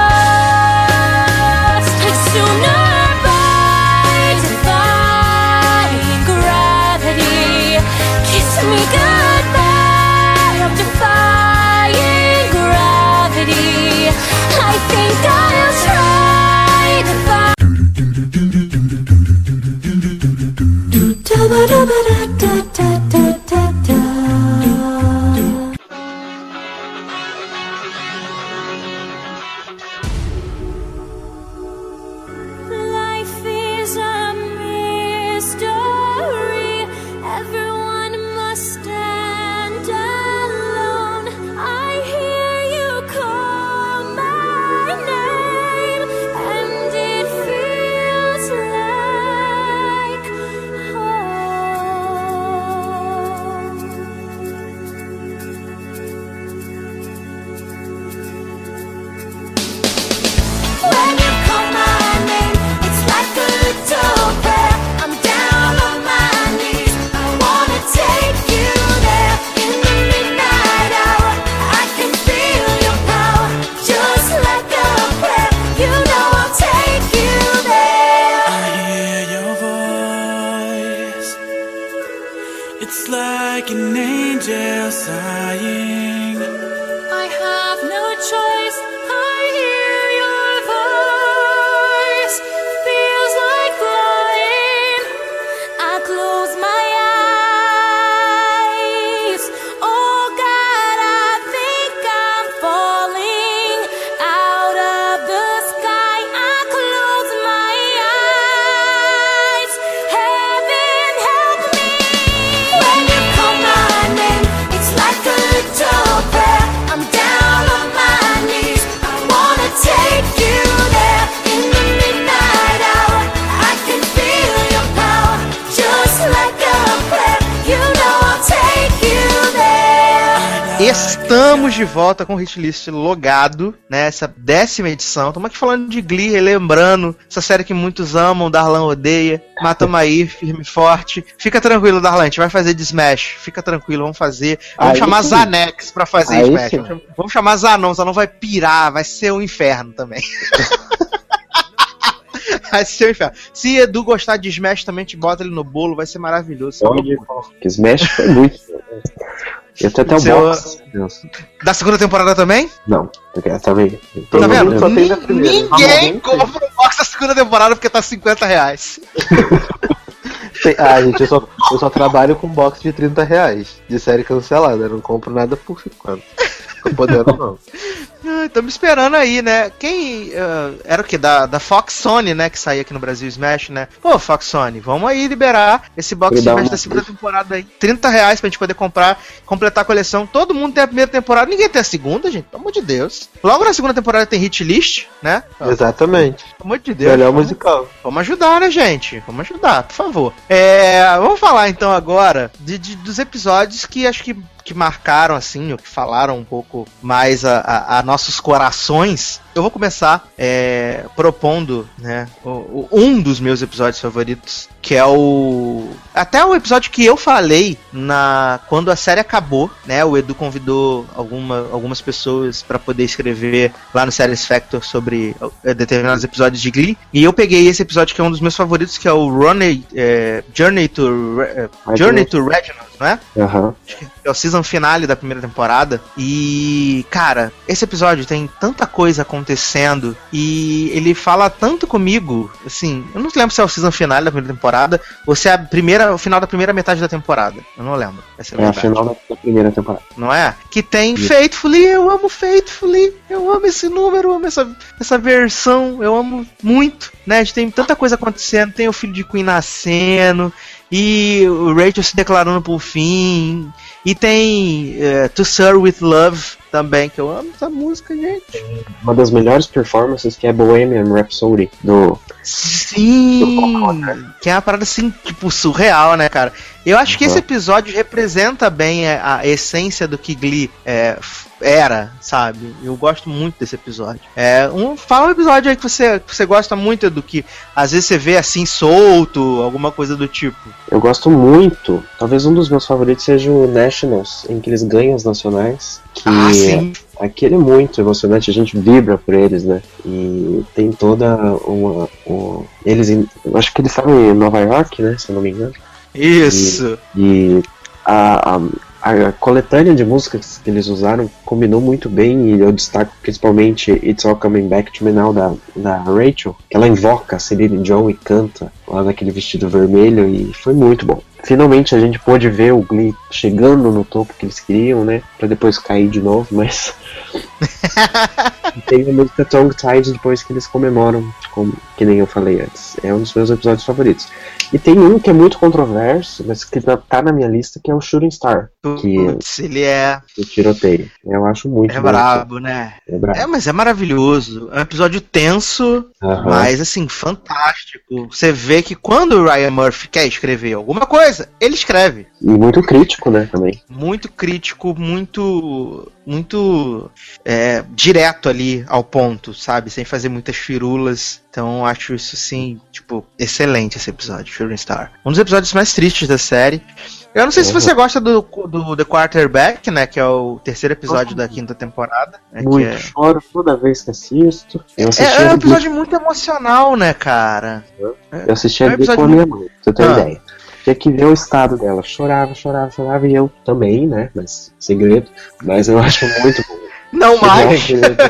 de volta com o Hitlist logado, né? Essa décima edição. Estamos aqui falando de Glee, relembrando essa série que muitos amam, Darlan odeia. Matamos aí, firme e forte. Fica tranquilo, Darlan, a gente vai fazer de Smash. Fica tranquilo, vamos fazer. Vamos Aí chamar sim. Zanex pra fazer Aí Smash. sim. Vamos cham- Vamos chamar Zanon, Zanon vai pirar, vai ser um inferno também. (laughs) vai ser um inferno. Se Edu gostar de Smash também, te bota ele no bolo, vai ser maravilhoso. Pode, que Smash foi muito. Eu tenho até o Seu- box. Da segunda temporada também? Não, também. Tá vendo? Só tem Nin- primeira. Ninguém compra o box da segunda temporada porque tá 50 reais. (laughs) Ah, gente, eu só, eu só trabalho com box de 30 reais de série cancelada. Eu não compro nada por 50. Tô podendo, não. (laughs) Estamos esperando aí, né? Quem. ah, era o que? Da, da Fox Sony, né? Que saía aqui no Brasil Smash, né? Pô, Fox Sony, vamos aí liberar esse box Smash da segunda temporada aí. 30 reais pra gente poder comprar, completar a coleção. Todo mundo tem a primeira temporada, ninguém tem a segunda, gente. Pelo amor de Deus. Logo na segunda temporada tem hit list, né? Exatamente. Pelo amor de Deus. Melhor vamos- musical. Vamos ajudar, né, gente? Vamos ajudar, por favor. É, vamos falar então agora de, de- dos episódios que acho que, que marcaram, assim, ou que falaram um pouco mais a, a- a nossos corações. Eu vou começar é, propondo, né, o- o- um dos meus episódios favoritos, que é o. Até o episódio que eu falei na quando a série acabou, né? O Edu convidou alguma, algumas pessoas para poder escrever lá no Series Factor sobre eh, determinados episódios de Glee. E eu peguei esse episódio que é um dos meus favoritos, que é o Runny, eh, Journey to Re- eh, Journey to Reginald, não é? Acho que é o season finale da primeira temporada. E, cara, esse episódio tem tanta coisa acontecendo e ele fala tanto comigo. Assim, eu não lembro se é o season finale da primeira temporada ou se é a primeira, o final da primeira metade da temporada. Eu não lembro. Essa é É verdade final da primeira temporada. não é? Que tem Faithfully, eu amo Faithfully, eu amo esse número, eu amo essa, essa versão, eu amo muito, né? A gente tem tanta coisa acontecendo, tem o filho de Queen nascendo, e o Rachel se declarando por fim, e tem eh, To Sir With Love também, que eu amo essa música, gente. Uma das melhores performances que é Bohemian Rhapsody, do. Sim! Que é uma parada assim, tipo, surreal, né, cara? Eu acho que Uhum. esse episódio representa bem a, a essência do que Glee é, era, sabe? Eu gosto muito desse episódio. É, um, fala um episódio aí que você, que você gosta muito do que às vezes você vê assim solto, alguma coisa do tipo. Eu gosto muito. Talvez um dos meus favoritos seja o Nationals, em que eles ganham os nacionais. Que Ah, sim. aquele é muito emocionante, a gente vibra por eles, né? E tem toda uma. uma- eles em, acho que eles estavam em Nova York, né? Se eu não me engano. Isso. E a, a, a coletânea de músicas que eles usaram combinou muito bem e eu destaco principalmente It's All Coming Back to Me Now da, da Rachel, que ela invoca a Celine Dion e canta lá naquele vestido vermelho e foi muito bom. Finalmente a gente pôde ver o Glee chegando no topo que eles queriam, né? Pra depois cair de novo, mas. (laughs) Tem a música Tongue Tied depois que eles comemoram, como, que nem eu falei antes. É um dos meus episódios favoritos. E tem um que é muito controverso, mas que tá- tá na minha lista, que é o Shooting Star, que Putz, ele é, o tiroteio. Eu acho muito é brabo, né? É brabo. É, mas é maravilhoso. É um episódio tenso, Aham. mas assim, fantástico. Você vê que quando o Ryan Murphy quer escrever alguma coisa, ele escreve. E muito crítico, né, também. Muito crítico, muito. Muito é, direto ali ao ponto, sabe? Sem fazer muitas firulas. Então acho isso assim, tipo, excelente esse episódio, Shooting Star. Um dos episódios mais tristes da série. Eu não sei se Uhum. você gosta do, do The Quarterback, né? Que é o terceiro episódio da quinta temporada. né, que muito é- choro toda vez que assisto. Eu assisti, É, é um episódio muito emocional, né, cara? eu assisti é a Glee com episódio a minha mãe, pra você ter Ah. ideia. Tinha que ver o estado dela. Chorava, chorava, chorava. E eu também, né? Mas segredo. Mas eu acho muito bom. Não mais.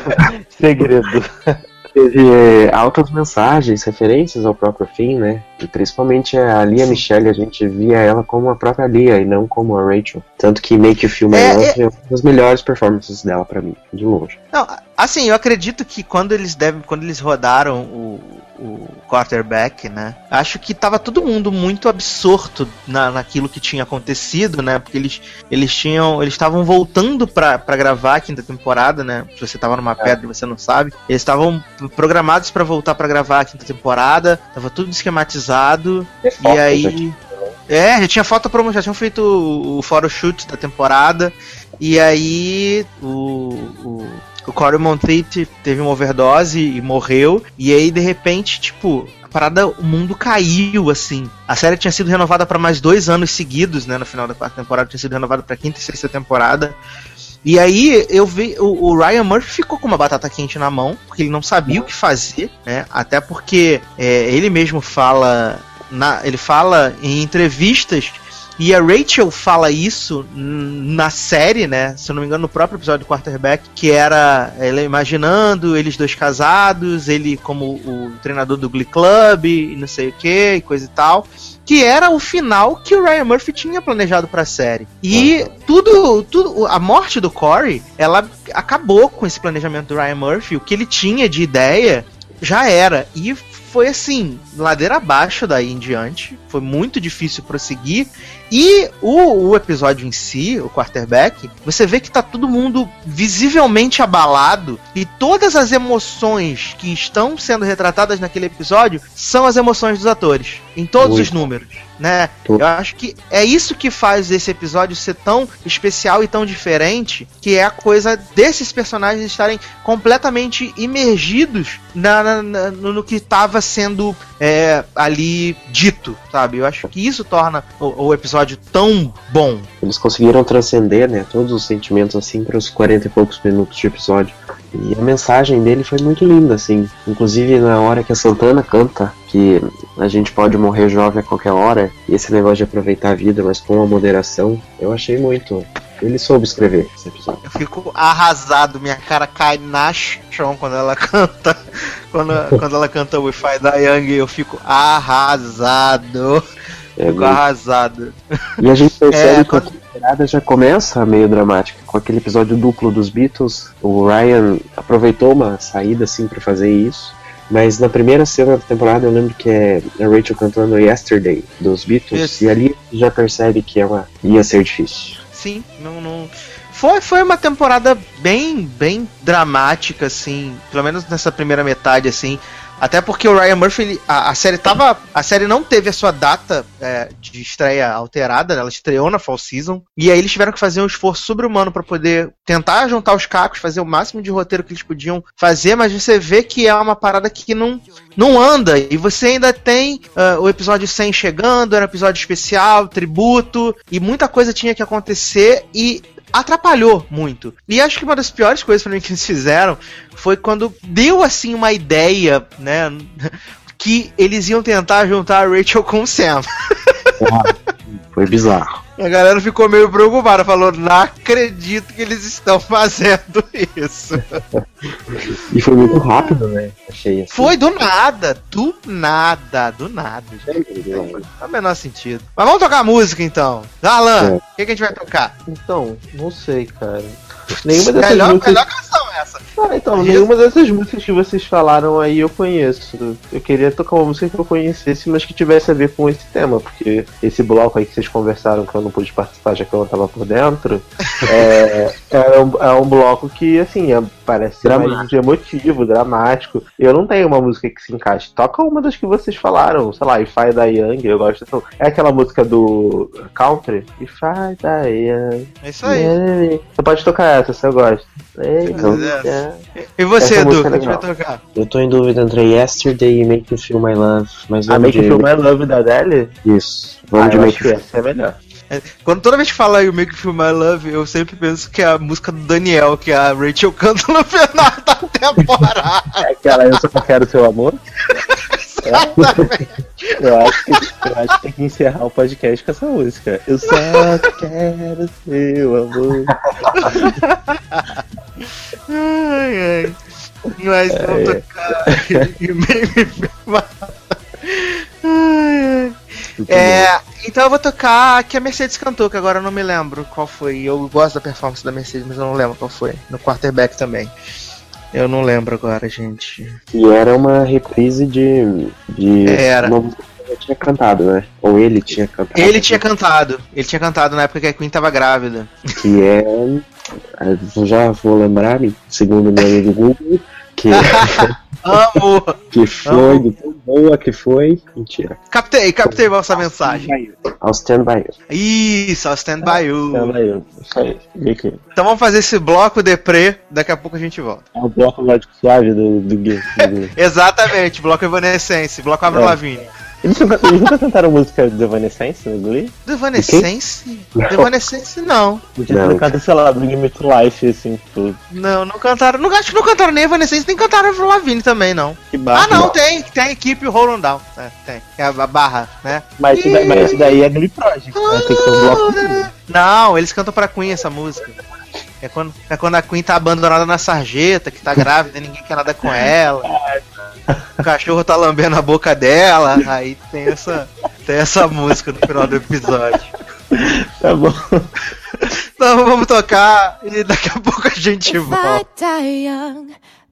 (laughs) Segredo. (laughs) (laughs) Teve é, altas mensagens, referências ao próprio fim, né? E principalmente a Lia Michelle, a gente via ela como a própria Lia e não como a Rachel. Tanto que Make You Feel My É, Love é, uma das melhores performances dela pra mim, de longe. Não, assim, eu acredito que quando eles devem, quando eles rodaram o, o quarterback, né? Acho que tava todo mundo muito absorto na, naquilo que tinha acontecido, né? Porque eles, eles tinham, eles estavam voltando pra, pra gravar a quinta temporada, né? Se você tava numa pedra e você não sabe, eles estavam programados pra voltar pra gravar a quinta temporada, tava tudo esquematizado. E aí. É, já tinha foto promo, já tinham feito o, o photoshoot da temporada. E aí o. o o Corey Monteith teve uma overdose e morreu. E aí, de repente, tipo, a parada, o mundo caiu, assim. A série tinha sido renovada pra mais dois anos seguidos, né? No final da quarta temporada, tinha sido renovada pra quinta e sexta temporada. E aí eu vi o, o Ryan Murphy ficou com uma batata quente na mão, porque ele não sabia o que fazer, né? Até porque é, ele mesmo fala. Na, ele fala em entrevistas e a Rachel fala isso na série, né? Se eu não me engano, no próprio episódio do Quarterback, que era ela imaginando eles dois casados, ele como o treinador do Glee Club e não sei o que, e coisa e tal. Que era o final que o Ryan Murphy tinha planejado pra série. E tudo, tudo. A morte do Corey, ela acabou com esse planejamento do Ryan Murphy. O que ele tinha de ideia já era. E foi assim, ladeira abaixo daí em diante. Foi muito difícil prosseguir. E o, o episódio em si, o quarterback, você vê que tá todo mundo visivelmente abalado e todas as emoções que estão sendo retratadas naquele episódio são as emoções dos atores, em todos Muito. os números, né? Eu acho que é isso que faz esse episódio ser tão especial e tão diferente, que é a coisa desses personagens estarem completamente imergidos na, na- na- no, no que estava sendo é, ali dito, sabe? Eu acho que isso torna o, o episódio tão bom. Eles conseguiram transcender, né, todos os sentimentos assim para os 40 e poucos minutos de episódio. E a mensagem dele foi muito linda, assim. Inclusive na hora que a Santana canta que a gente pode morrer jovem a qualquer hora, e esse negócio de aproveitar a vida, mas com a moderação, eu achei muito. Ele soube escrever esse episódio. Eu fico arrasado, minha cara cai na chão quando ela (laughs) canta. Quando, quando ela canta o If I Die Young, eu fico arrasado. É, Fico arrasado. E a gente (laughs) percebe É, que a temporada já começa meio dramática, com aquele episódio duplo dos Beatles. O Ryan aproveitou uma saída assim para fazer isso. Mas na primeira cena da temporada eu lembro que é a Rachel cantando Yesterday dos Beatles. E ali já percebe que ela ia ser difícil. Sim, não, não. Foi, foi uma temporada bem, bem dramática, assim, pelo menos nessa primeira metade, assim. Até porque o Ryan Murphy, ele- a, a série tava. A série não teve a sua data é, de estreia alterada, né? ela estreou na Fall Season. E aí eles tiveram que fazer um esforço sobre-humano pra poder tentar juntar os cacos, fazer o máximo de roteiro que eles podiam fazer, mas você vê que é uma parada que não, não anda. E você ainda tem ah, o episódio 100 chegando, era um episódio especial, tributo, e muita coisa tinha que acontecer e atrapalhou muito. E acho que uma das piores coisas pra mim que eles fizeram foi quando deu assim uma ideia, né, que eles iam tentar juntar a Rachel com o Sam. Foi bizarro. A galera ficou meio preocupada, falou: "Não acredito que eles estão fazendo isso". E foi muito rápido, né? Achei assim. Foi do nada, do nada, do nada. gente. Não faz o menor sentido. Mas vamos tocar música então. Alan, É. o que, que a gente vai tocar? Então, não sei, cara. Nenhuma dessas Melhor, músicas. melhor canção essa. Ah, então, Isso. nenhuma dessas músicas que vocês falaram aí eu conheço. Eu queria tocar uma música que eu conhecesse, mas que tivesse a ver com esse tema, porque esse bloco aí que vocês conversaram que eu não pude participar já que eu não tava por dentro, (laughs) é, é, um, é um bloco que, assim, é- parece ser mais Dramático. emotivo, dramático. Eu não tenho uma música que se encaixe. Toca uma das que vocês falaram, sei lá, If I Die Young, eu gosto. Então, é aquela música do Country? If I Die Young. É isso aí. Você pode tocar essa, se eu gosto. Então, É. E você, Edu, o música que é a gente vai tocar? Eu tô em dúvida entre Yesterday e Make You Feel My Love, mas A vamos Make de... You Feel My Love da Adele? Isso, Ah, vamos de eu Make acho que You essa é melhor. Quando toda vez que fala You Make Feel My Love, eu sempre penso que é a música do Daniel, que a Rachel canta no final da temporada. É aquela Eu Só Quero Seu Amor? (laughs) Eu acho, que, eu acho que tem que encerrar o podcast com essa música. Eu só quero seu amor. Ai, ai. Mas tocar Me Feel My Ai, ai. É, então eu vou tocar que a Mercedes cantou, que agora eu não me lembro qual foi. Eu gosto da performance da Mercedes, mas eu não lembro qual foi. No quarterback também. Eu não lembro agora, gente. E era uma reprise de. de Era. Uma música tinha cantado, né? Ou ele tinha cantado. Ele tinha cantado. Ele tinha cantado na época que a Queen tava grávida. Que é. Já vou lembrar, segundo meu amigo Google, que, (laughs) Amo! que foi tão boa que foi. Mentira. Captei, captei essa mensagem. I'll stand by you. Isso, I'll stand by you. Chama aí, isso aí. Vicky. Então vamos fazer esse bloco deprê, daqui a pouco a gente volta. É o bloco lógico suave do, do Gui. do- (laughs) Exatamente, bloco Evanescence, bloco Avril É. Lavigne. Eles, nunca, eles nunca cantaram música do Evanescence no Glee? Do Evanescence? Do Evanescence não. Podia Não. ter cantado, sei lá, Bring Me to Life, assim, tudo. Não, não cantaram. Não, acho que não cantaram nem Evanescence, nem cantaram Avril Lavigne também, não. Que barra. Ah, não, tem, tem a equipe Roll On Down. É, tem. É a a barra, né? Mas isso, daí, mas isso daí é Glee Project, né? Tem que ser um bloco. Não, eles cantam pra Queen essa música. É quando, é quando a Queen tá abandonada na sarjeta, que tá grávida, ninguém quer nada com ela. O cachorro tá lambendo a boca dela, aí tem essa, tem essa música no final do episódio. Tá bom. Então vamos tocar e daqui a pouco a gente volta.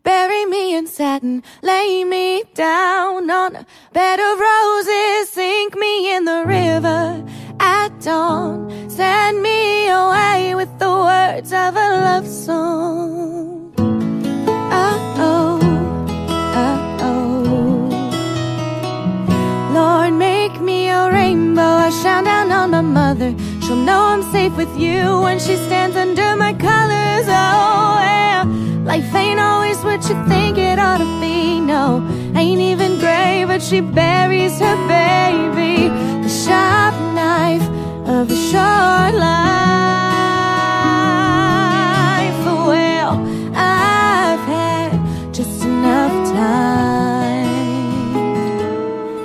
bury me in satin, lay me down on a bed of roses, sink me in the river at dawn, send me away with the words of a love song. Oh, oh a rainbow. I shine down on my mother. She'll know I'm safe with you when she stands under my colors. Oh, yeah. Life ain't always what you think it ought to be. No, ain't even gray, but she buries her baby. The sharp knife of a short life. Well, I've had just enough time.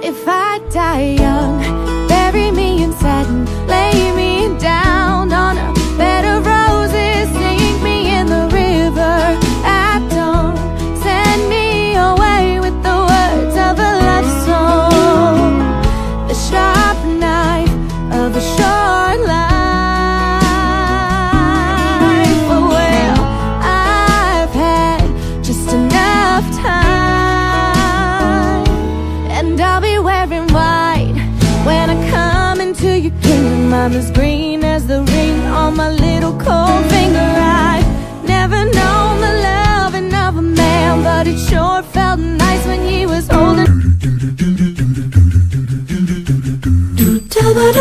If I die When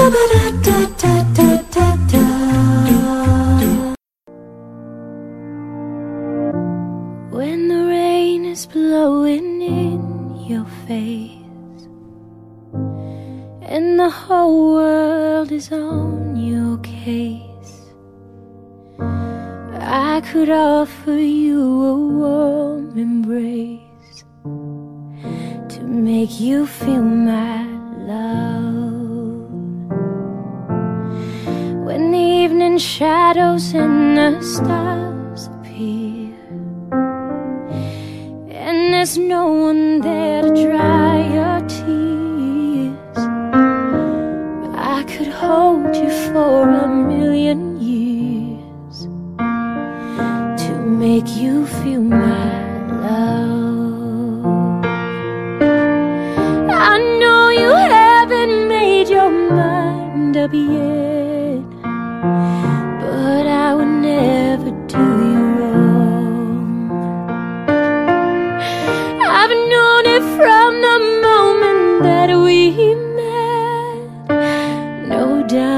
the rain is blowing in your face and the whole world is on your case, I could offer you a warm embrace to make you feel my love. When the evening shadows and the stars appear, and there's no one there to dry your tears, I could hold you for a million years to make you feel my love. I know you haven't made your mind up yet,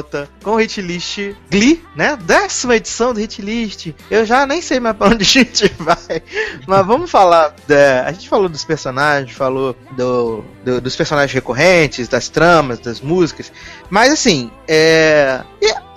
volta com o Hitlist Glee, né? Décima edição do Hitlist. Eu já nem sei mais pra onde (laughs) a gente vai. Mas vamos falar. Da... A gente falou dos personagens, falou do, do- dos personagens recorrentes, das tramas, das músicas. Mas assim, é.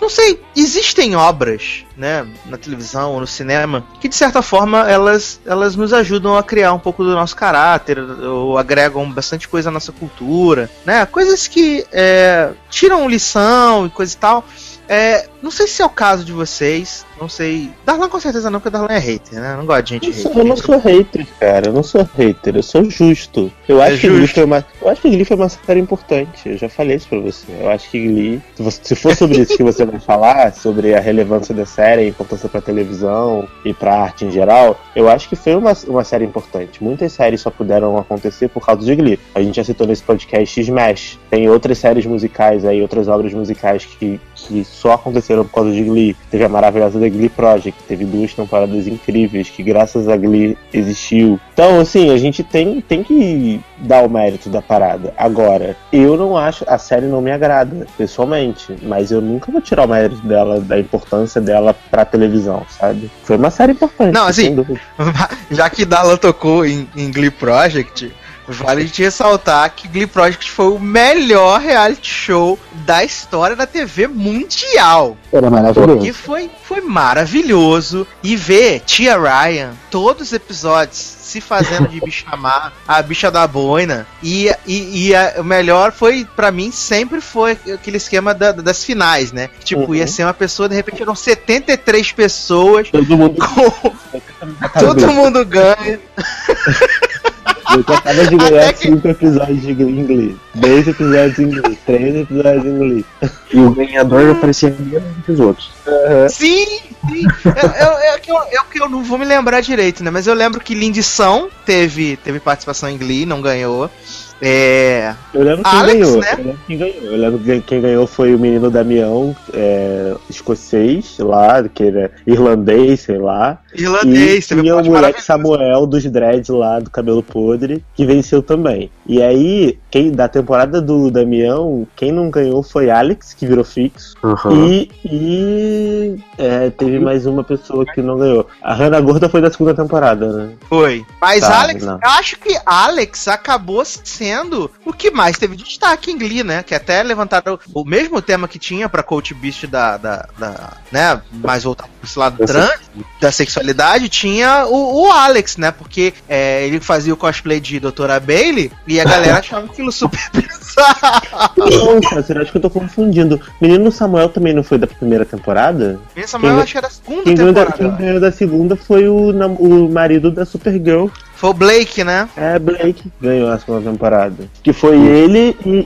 Não sei, existem obras, né, na televisão ou no cinema, que de certa forma elas, elas nos ajudam a criar um pouco do nosso caráter, ou agregam bastante coisa à nossa cultura, né? Coisas que é, tiram lição e coisa e tal. É, não sei se é o caso de vocês, não sei. Darlan com certeza não, porque Darlan é hater, né? Não gosta de gente Eu, sou- hater. eu não sou hater, cara. Eu não sou hater, eu sou justo. Eu É acho que Glee justo. foi uma. Eu acho que Glee foi uma série importante. Eu já falei isso pra você. Eu acho que Glee. Se, você- se for sobre isso que você vai falar, sobre a relevância da série, a importância pra televisão e pra arte em geral, eu acho que foi uma, uma série importante. Muitas séries só puderam acontecer por causa de Glee. A gente já citou nesse podcast Smash. Tem outras séries musicais aí, outras obras musicais que, que só aconteceram por causa de Glee. Teve a maravilhosa da Glee Project, teve duas temporadas incríveis que graças a Glee existiu. Então, assim, a gente tem, tem que dar o mérito da parada. Agora, eu não acho, a série não me agrada, pessoalmente, mas eu nunca vou tirar o mérito dela, da importância dela pra televisão, sabe? Foi uma série importante. Não, assim. (laughs) Já que Darlan tocou em, em Glee Project, Vale a gente ressaltar que Glee Project foi o melhor reality show da história da TV mundial. Era maravilhoso. Que foi, foi maravilhoso. E ver Tia Ryan, todos os episódios, se fazendo de bichamar, a bicha da boina. E, e, e a- o melhor foi, pra mim, sempre foi aquele esquema da- das finais, né? Tipo, Uhum. ia ser uma pessoa, de repente eram 73 pessoas. Todo mundo. Com... (laughs) Todo mundo ganha. (laughs) Eu acaba de ganhar que- 5 episódios de inglês, 10 episódios em inglês, 3 episódios em inglês. E o ganhador aparecia menos que os outros. Sim, sim. É, é- é que eu, é que eu não vou me lembrar direito, né? Mas eu lembro que Lindição teve, teve participação em Glee, não ganhou. É. Eu lembro quem Alex, ganhou. né? Eu lembro quem ganhou. Eu lembro que quem ganhou foi o menino Damião, é, escocês lá, que era irlandês, sei lá. Irlandês, e tinha o moleque. Samuel dos dreads lá, do cabelo podre, que venceu também. E aí, quem da temporada do Damião, quem não ganhou foi Alex, que virou fixo. Uhum. E, e é, teve mais uma pessoa que não ganhou. A Hannah Gorda foi da segunda temporada, né? Foi. Mas Tá, Alex, não. eu acho que Alex acabou sendo o que mais teve destaque em Glee, né? Que até levantaram o mesmo tema que tinha pra Coach Beast da, da, da- né? Mais voltado pro esse lado Da trans, da sexualidade, tinha o, o Alex, né? Porque é, ele fazia o cosplay de Doutora Bailey e a galera (laughs) achava aquilo super. (laughs) Não, cara, será que eu tô confundindo? Menino Samuel também não foi da primeira temporada? Esse Samuel, Quem- acho que era a segunda Quem ganhou, da, temporada. quem ganhou da segunda foi o, o marido da Supergirl. Foi o Blake, né? É, Blake ganhou a segunda temporada. Que foi ele e.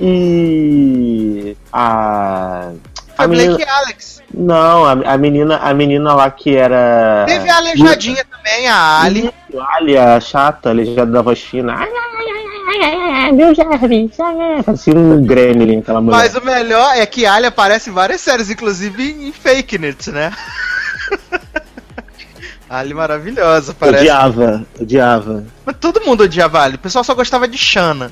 e a. Foi A Blake menina, e Alex. não, a, a menina, a menina lá que era. Teve a aleijadinha também, a Ali. A Ali, a chata, aleijada da voz fina. Ai, meu Jarvis. Parecia um gremlin, aquela mulher. Mas o melhor é que a Ali aparece em várias séries, inclusive em Fake Nerds, né? (laughs) Ali maravilhosa, parece. Odiava, odiava. Mas todo mundo odiava Ali, o pessoal só gostava de Shana.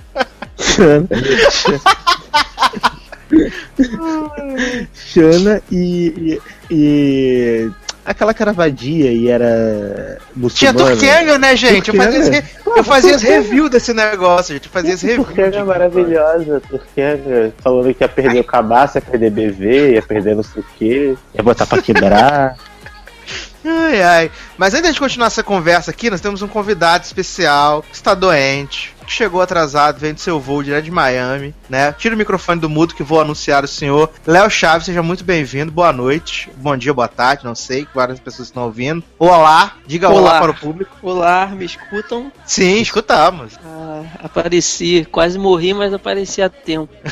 Shana e, e, e aquela que era vadia e era Tinha muçulmana. Turkenga, né, gente? Eu fazia, re- eu fazia as reviews desse negócio, gente. Eu fazia as reviews. Turquenga é maravilhosa, Turquenga falando que ia perder o cabaço, ia perder BV, ia perder não sei o que, ia botar pra quebrar. Ai, ai. Mas antes de continuar essa conversa aqui, nós temos um convidado especial que está doente, que chegou atrasado, vem do seu voo direto de Miami, né? Tira o microfone do mudo que vou anunciar o senhor. Léo Chaves, seja muito bem-vindo. Boa noite, bom dia, boa tarde, não sei, várias pessoas estão ouvindo. Olá, diga olá, Olá. para o público. Olá, me escutam? Sim, escutamos. Ah, apareci, quase morri, mas apareci a tempo. (laughs)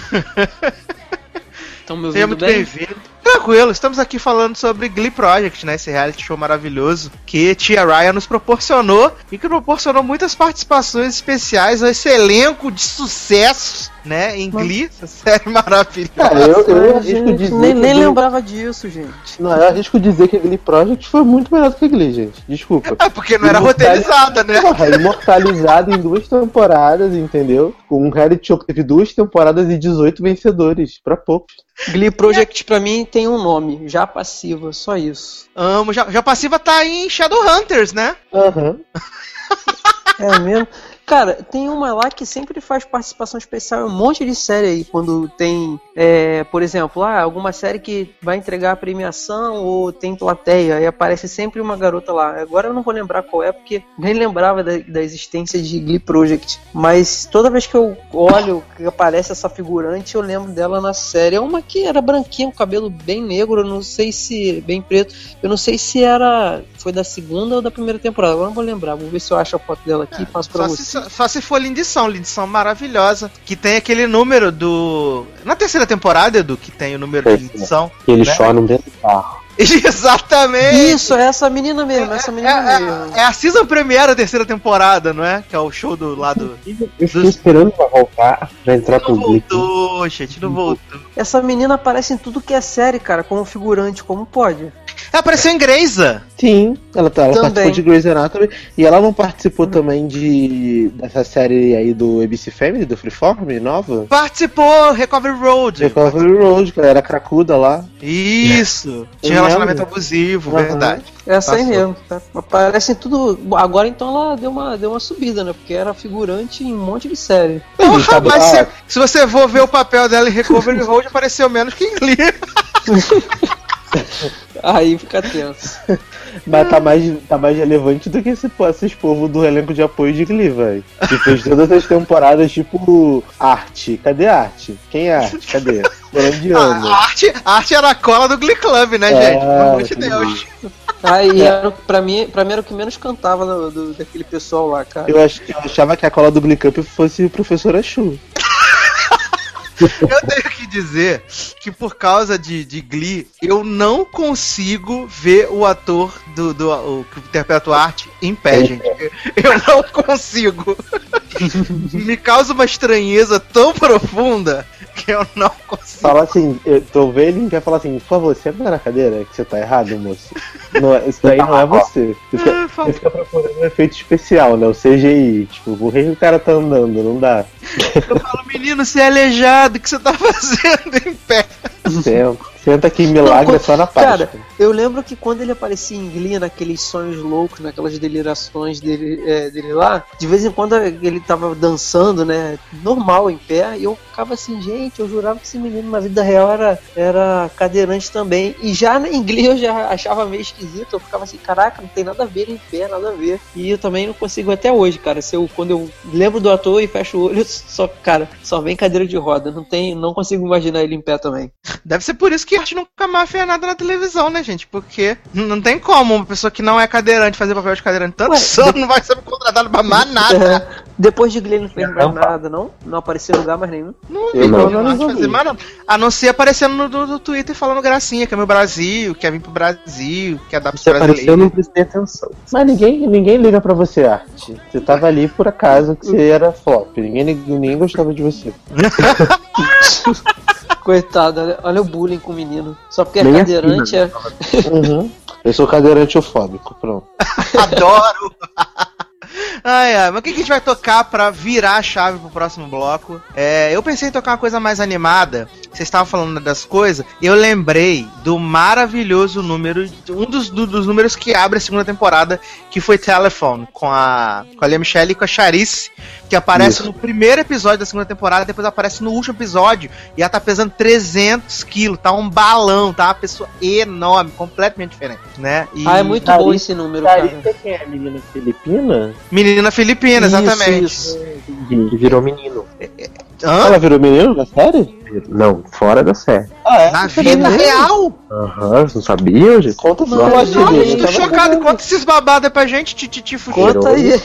Estão me Seja ouvindo muito bem? Tranquilo, estamos aqui falando sobre Glee Project, né? Esse reality show maravilhoso que Tia Ryan nos proporcionou e que proporcionou muitas participações especiais a esse elenco de sucesso, né? Em Glee, essa série maravilhosa. Cara, eu, eu arrisco gente, dizer nem, que nem Glee- lembrava disso, gente. Não, eu arrisco dizer que Glee Project foi muito melhor do que Glee, gente. Desculpa. É porque não era roteirizada, né? Porra, imortalizado em duas temporadas, entendeu? Com um reality show que teve duas temporadas e 18 vencedores, pra poucos. Glee Project pra mim tem um nome, já passiva, só isso. Amo. Já, já passiva tá em Shadowhunters, né? Aham. É mesmo? Cara, tem uma lá que sempre faz participação especial em um monte de série aí. Quando tem, é, por exemplo, ah, alguma série que vai entregar a premiação ou tem plateia, e aparece sempre uma garota lá. Agora eu não vou lembrar qual é, porque nem lembrava da, da existência de Glee Project. Mas toda vez que eu olho que aparece essa figurante, eu lembro dela na série. É uma que era branquinha, com cabelo bem negro, eu não sei se. bem preto. Eu não sei se era. Foi da segunda ou da primeira temporada. Agora não vou lembrar. Vou ver se eu acho a foto dela aqui e passo pra Só você. Só se for Lindição, Lindição maravilhosa. Que tem aquele número do. Na terceira temporada, Edu, que tem o número de Lindição. E eles Né? choram dentro do carro. (laughs) Exatamente! Isso, é essa menina mesmo, essa É, menina mesmo. é, é a season premiere da terceira temporada, não é? Que é o show do lado. Eu fiquei esperando pra voltar, pra entrar Não pro Glee. voltou, gente, não voltou. Essa menina aparece em tudo que é série, cara, como figurante, como pode? Ela apareceu em Greysa. Sim, ela, tá, ela Também. participou de Grey's Anatomy e ela não participou também de dessa série aí do ABC Family, do Freeform, nova? Participou, Recovery Road. Recovery Road, que ela era cracuda lá. Isso. Tinha Eu relacionamento abusivo, Aham. verdade. Essa aí mesmo. Tá? Aparece em tudo. Agora então ela deu uma, deu uma subida, né? Porque era figurante em um monte de série. Porra, sabe- mas se, se você for ver o papel dela em Recovery Road, apareceu menos que em Glee. (laughs) Aí fica tenso. (laughs) Mas tá mais, tá mais relevante do que esse, esses povos do elenco de apoio de Glee, velho. Que fez todas as temporadas, tipo, arte. Cadê a arte? Quem é a arte? Cadê? Por onde (laughs) A arte, a arte era a cola do Glee Club, né, É, gente? Pelo amor de Deus. Aí era, pra, mim, pra mim era o que menos cantava do, do- daquele pessoal lá, cara. Eu, ach, eu achava que a cola do Glee Cup fosse o professor Achu. Eu tenho que dizer que por causa de, de Glee, eu não consigo ver o ator do, do o, que interpreta o arte em pé, gente. Eu, eu não consigo. (laughs) Me causa uma estranheza tão profunda que eu não consigo. Fala assim, eu tô vendo ele quer falar assim, por favor, senta na cadeira que você tá errado, moço. Não, é- isso daí não é você. Você fica, você fica procurando um efeito especial, né? O CGI. Tipo, por que que o cara tá andando? Não dá. Eu falo, menino, você é aleijado, o que você tá fazendo em pé? Senta, senta aqui, milagre Não, é só na Cara, Páscoa. eu lembro que quando ele aparecia em Glee, naqueles sonhos loucos, naquelas delirações dele, é, dele lá, de vez em quando ele tava dançando, né? Normal, em pé, e eu ficava assim, gente, eu jurava que esse menino na vida real era, era cadeirante também. E já em Glee eu já achava meio esquisito, eu ficava assim, caraca, não tem nada a ver ele em pé, nada a ver. E eu também não consigo até hoje, cara. Se eu, quando eu lembro do ator e fecho o olho, (laughs) só, cara, só vem cadeira de roda. Não tem, não consigo imaginar ele em pé também. Deve ser por isso que a arte nunca mais fez nada na televisão, né, gente? Porque não tem como uma pessoa que não é cadeirante fazer papel de cadeirante tanto Ué, (laughs) anos não vai ser contratado pra mais nada. É, depois de Glee ele não fez mais nada, não? Não apareceu em lugar mais nenhum. Não Eu não. não, não fazer mais não. A não ser aparecendo no, no, no Twitter falando gracinha, que é meu Brasil, quer vir pro Brasil, quer dar pro Você apareceu, eu brasileiro. não prestei atenção. Mas ninguém, ninguém liga pra você, arte. Você tava ali por acaso que você era flop. Ninguém, ninguém gostava de você. (laughs) (laughs) Coitado, olha, olha o bullying com o menino. Só porque é Nem cadeirante é. Uhum. Eu sou cadeirante ofóbico, pronto. (laughs) Adoro! Ai, ai, mas o que que a gente vai tocar pra virar a chave pro próximo bloco? É, eu pensei em tocar uma coisa mais animada. Vocês estavam falando das coisas. e Eu lembrei do maravilhoso número, um dos, do- dos números que abre a segunda temporada, que foi Telephone, com a, com a Lea Michele e com a Charice, que aparece Isso. no primeiro episódio da segunda temporada, depois aparece no último episódio, e ela tá pesando 300 quilos, tá um balão, tá uma pessoa enorme, completamente diferente, né? E- Ah, é muito Charice- bom esse número, cara. Charice quem é? Menina filipina? Menina filipina, Isso, exatamente. isso. Ele virou menino. Hã? Ela virou menino na série? Não, fora da série. Ah, é? Na vida real? Aham, você não sabia, gente? Conta Não, não, de Eu mim. tô chocado. Conta esses babados pra gente, Tititi Fuxi. Conta aí.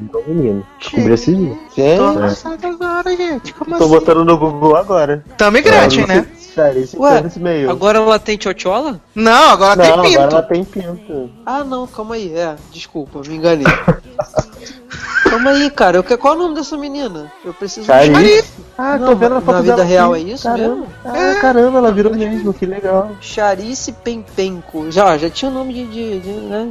Virou menino. Descobri esse dia. Gente, Tô agora, gente. Como tô assim? botando no Google agora. Tamo Gretchen, Ah, né? Charice Ué, meio. Agora ela tem tchotchola? Não, agora Não, tem agora pinto. ela tem pinto. Ah, não, calma aí. É, desculpa, me enganei. (laughs) calma aí, cara. Eu, que- qual é o nome dessa menina? Eu preciso. Charice. Ah, Não, tô vendo a na foto vida dela real aqui. é isso caramba. mesmo? Ah, caramba, ela virou mesmo, que legal. Charice Pempenco. Já, já tinha o nome de, de, de né?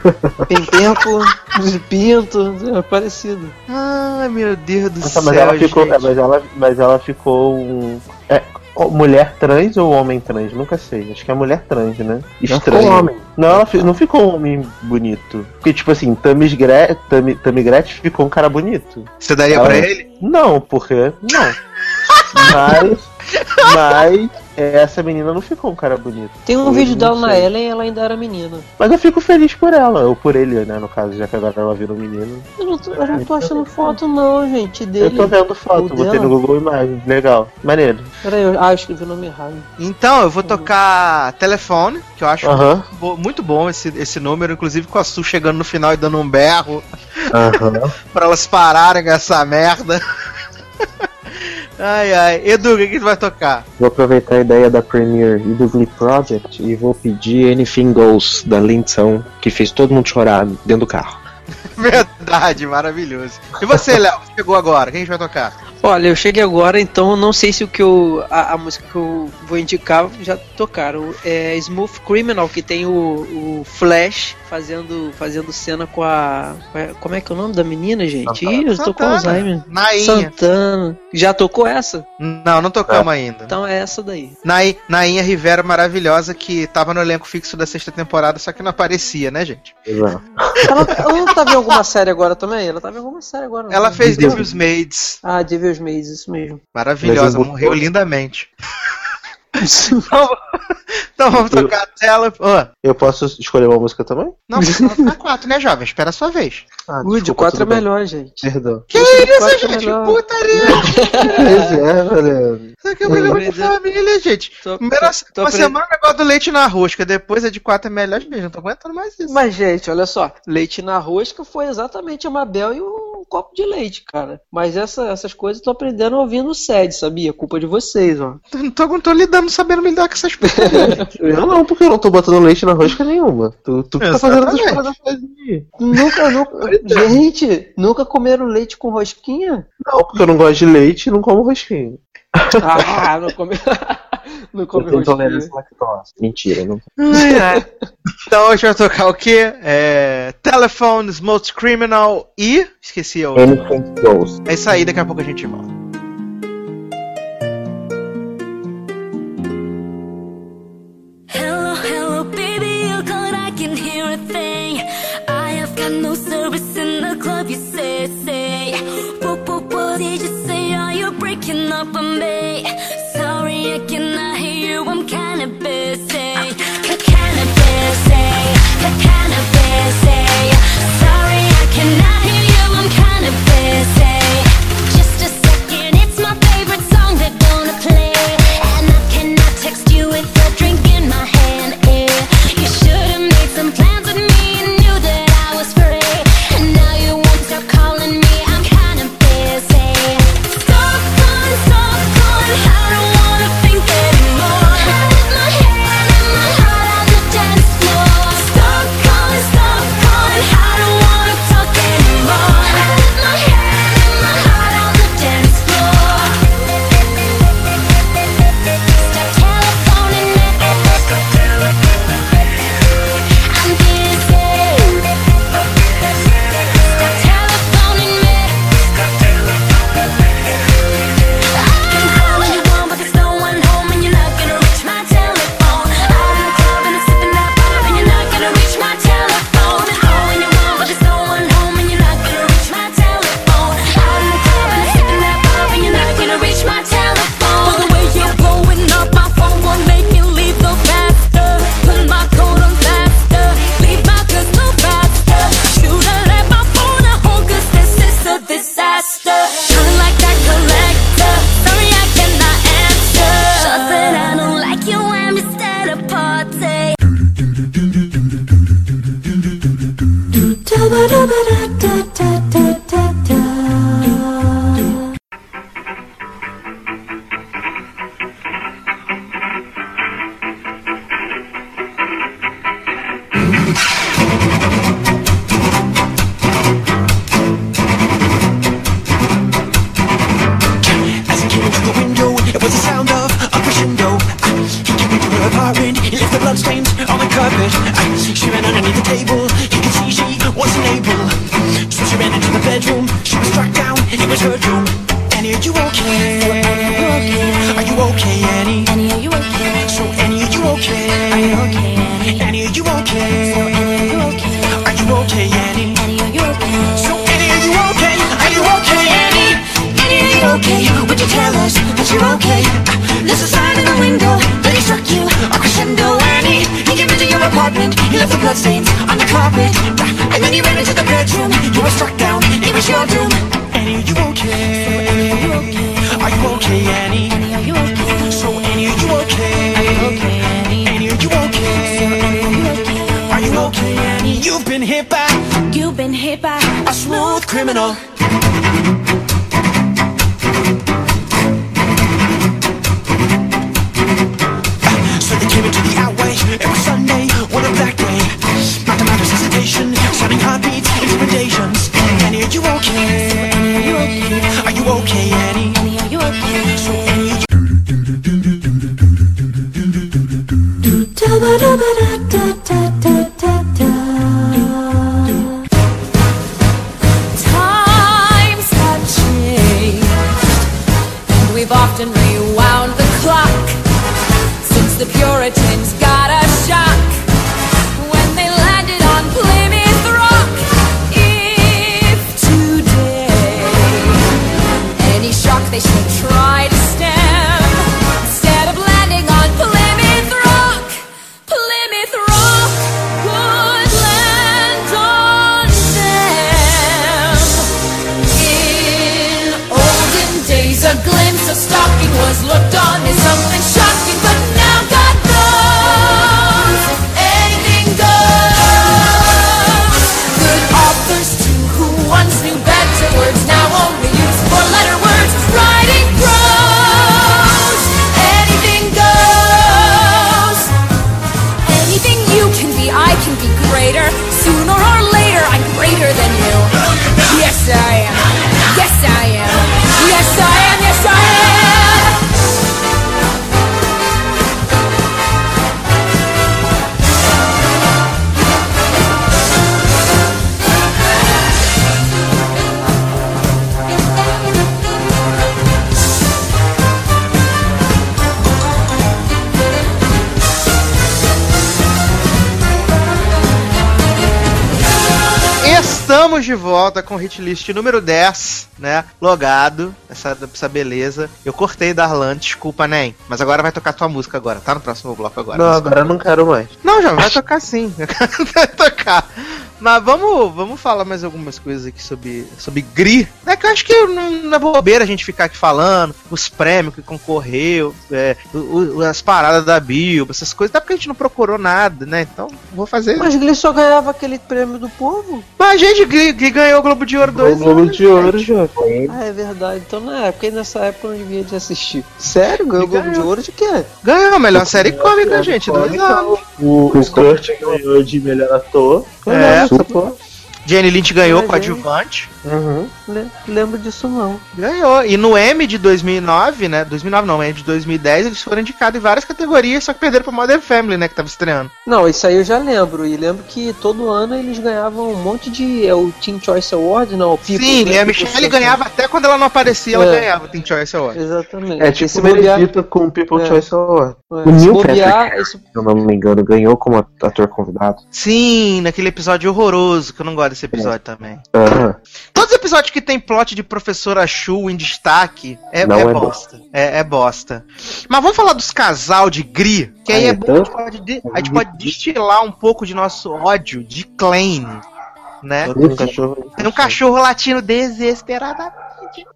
(laughs) Pempenco, de Pinto, é parecido. Ai, meu Deus do Nossa, céu, mas ela ficou. é, mas, ela, mas ela ficou um. É, mulher trans ou homem trans? Nunca sei. Acho que é mulher trans, né? Estranho. ficou homem. Não, ela fi- não ficou um homem bonito. Porque, tipo assim, Tamis Gre Tami, Tami Gretchen ficou um cara bonito. Você daria Ela- pra ele? Não, porque. Não. (laughs) mas. Mas. Essa menina não ficou um cara bonito. Tem um Eu vídeo dela na. Ellen e ela ainda era menina. Mas eu fico feliz por ela, ou por ele, né? No caso, já que agora ela virou menino. Eu não tô, eu não tô achando foto, não, gente, Eu dele. tô vendo foto, o botei dela? no Google Imagens. Legal. Maneiro. Peraí, eu, ah, eu escrevi o nome errado. Então, eu vou tocar telefone, que eu acho muito, bo- muito bom esse, esse número, inclusive com a Su chegando no final e dando um berro Aham. (laughs) pra elas pararem com essa merda. (laughs) ai, ai. Edu, o que, que tu vai tocar? Vou aproveitar a ideia da Premiere e do Glee Project e vou pedir Anything Goes da Lindsay, que fez todo mundo chorar dentro do carro. (laughs) Verdade, maravilhoso. E você, Léo, chegou agora, quem a gente vai tocar? Olha, eu cheguei agora, então não sei se o que eu. A, a música que eu vou indicar já tocaram. É Smooth Criminal, que tem o, o Flash fazendo, fazendo cena com a, com a- Como é que é o nome da menina, gente? Santana. Ih, eu tô com. Alzheimer. Nainha. Santana. Já tocou essa? Não, não tocamos ainda. Então é essa daí. Nai- Nainha Rivera maravilhosa que tava no elenco fixo da sexta temporada, só que não aparecia, né, gente? Exato. Ela, ela não tava em alguma série agora também? Ela tava em alguma série agora. Ela fez Devil's Maids. Ah, Devil's Maids, isso mesmo. Maravilhosa, Mas eu- morreu lindamente. (laughs) então, então vamos tocar a tela. Ô, Eu posso escolher uma música também? não, você tá quatro, né, jovem? Espera a sua vez. Ah, Ui, de 4 é tudo bem. melhor, gente. Perdão. Que isso, quatro é gente? melhor. Putaria! É, velho. Isso aqui é um programa de família, gente. Tô- Primeiro, tô- uma tô semana negócio do leite na rosca, depois é de quatro é melhor, gente. Não tô aguentando mais isso. Mas, gente, olha só. Leite na rosca foi exatamente a Mabel e um copo de leite, cara. Mas essa- essas coisas eu tô aprendendo ouvindo o SED, sabia? Culpa de vocês, ó. Não tô, não tô lidando, sabendo me lidar com essas (laughs) coisas. (laughs) Eu não, porque eu não tô botando leite na rosca nenhuma. Tu, tu que tá fazendo essas paradas aí. Nunca, nunca. (laughs) gente, nunca comeram leite com rosquinha? Não, porque eu não gosto de leite e não como rosquinha. Ah, não come. Não Eu come tenho rosquinha. intolerância à lactose. Mentira, não. então hoje vai tocar o quê? É. Telephone, Smoked Criminal e. Esqueci outra. Anything goes. É isso aí, daqui a pouco a gente volta. Volta com o hit list número 10, né? Logado, essa, essa beleza. Eu cortei Darlan, desculpa, Nem. Mas agora vai tocar tua música agora, tá no próximo bloco agora. Não, agora eu não quero mais. Não, já vai tocar sim. (laughs) vai tocar. Mas vamos, vamos falar mais algumas coisas aqui sobre, sobre Gri. Que acho que não, é bobeira a gente ficar aqui falando, os prêmios que concorreu, é, o- o- as paradas da Bilba, essas coisas, até porque a gente não procurou nada, né? Então, vou fazer. Mas ele só ganhava aquele prêmio do povo? Mas a gente Gri ganhou o Globo de Ouro O 2 Globo de Ouro, já. Ah, é verdade. Então na época, e nessa época eu não devia de assistir. Sério? Ganhou o Globo de Ouro de quê? Ganhou a melhor série cômica, gente. Dois anos. O, o Kurt ganhou de melhor ator. É. Essa porra. Jane Lynch ganhou Mas, com a gente. adjuvante. Uhum. Le- lembro disso não. Ganhou. E no M de 2009, né? 2009 não, M de 2010, eles foram indicados em várias categorias, só que perderam pra Modern Family, né? Que tava estreando. Não, isso aí eu já lembro. E lembro que todo ano eles ganhavam um monte de. É o Teen Choice Award, não? O People, Sim, né? a Michelle ganhava até quando ela não aparecia, ela É. ganhava. Tem Choice Award. Exatamente. É tipo Meredita com o People É. Choice Award. é, O se Neil bobear, Patrick. isso- Se eu não me engano, ganhou como ator convidado. Sim, naquele episódio horroroso, que eu não gosto desse episódio também. Aham. Todos os episódios que tem plot de professora Shu em destaque é, é é bosta. É, é bosta. Mas vamos falar dos casal de Gri, que aí Ah, é bom, a gente, pode, de- a gente pode destilar um pouco de nosso ódio de Klein, né? Tem um cachorro. Tem um cachorro latino desesperadamente.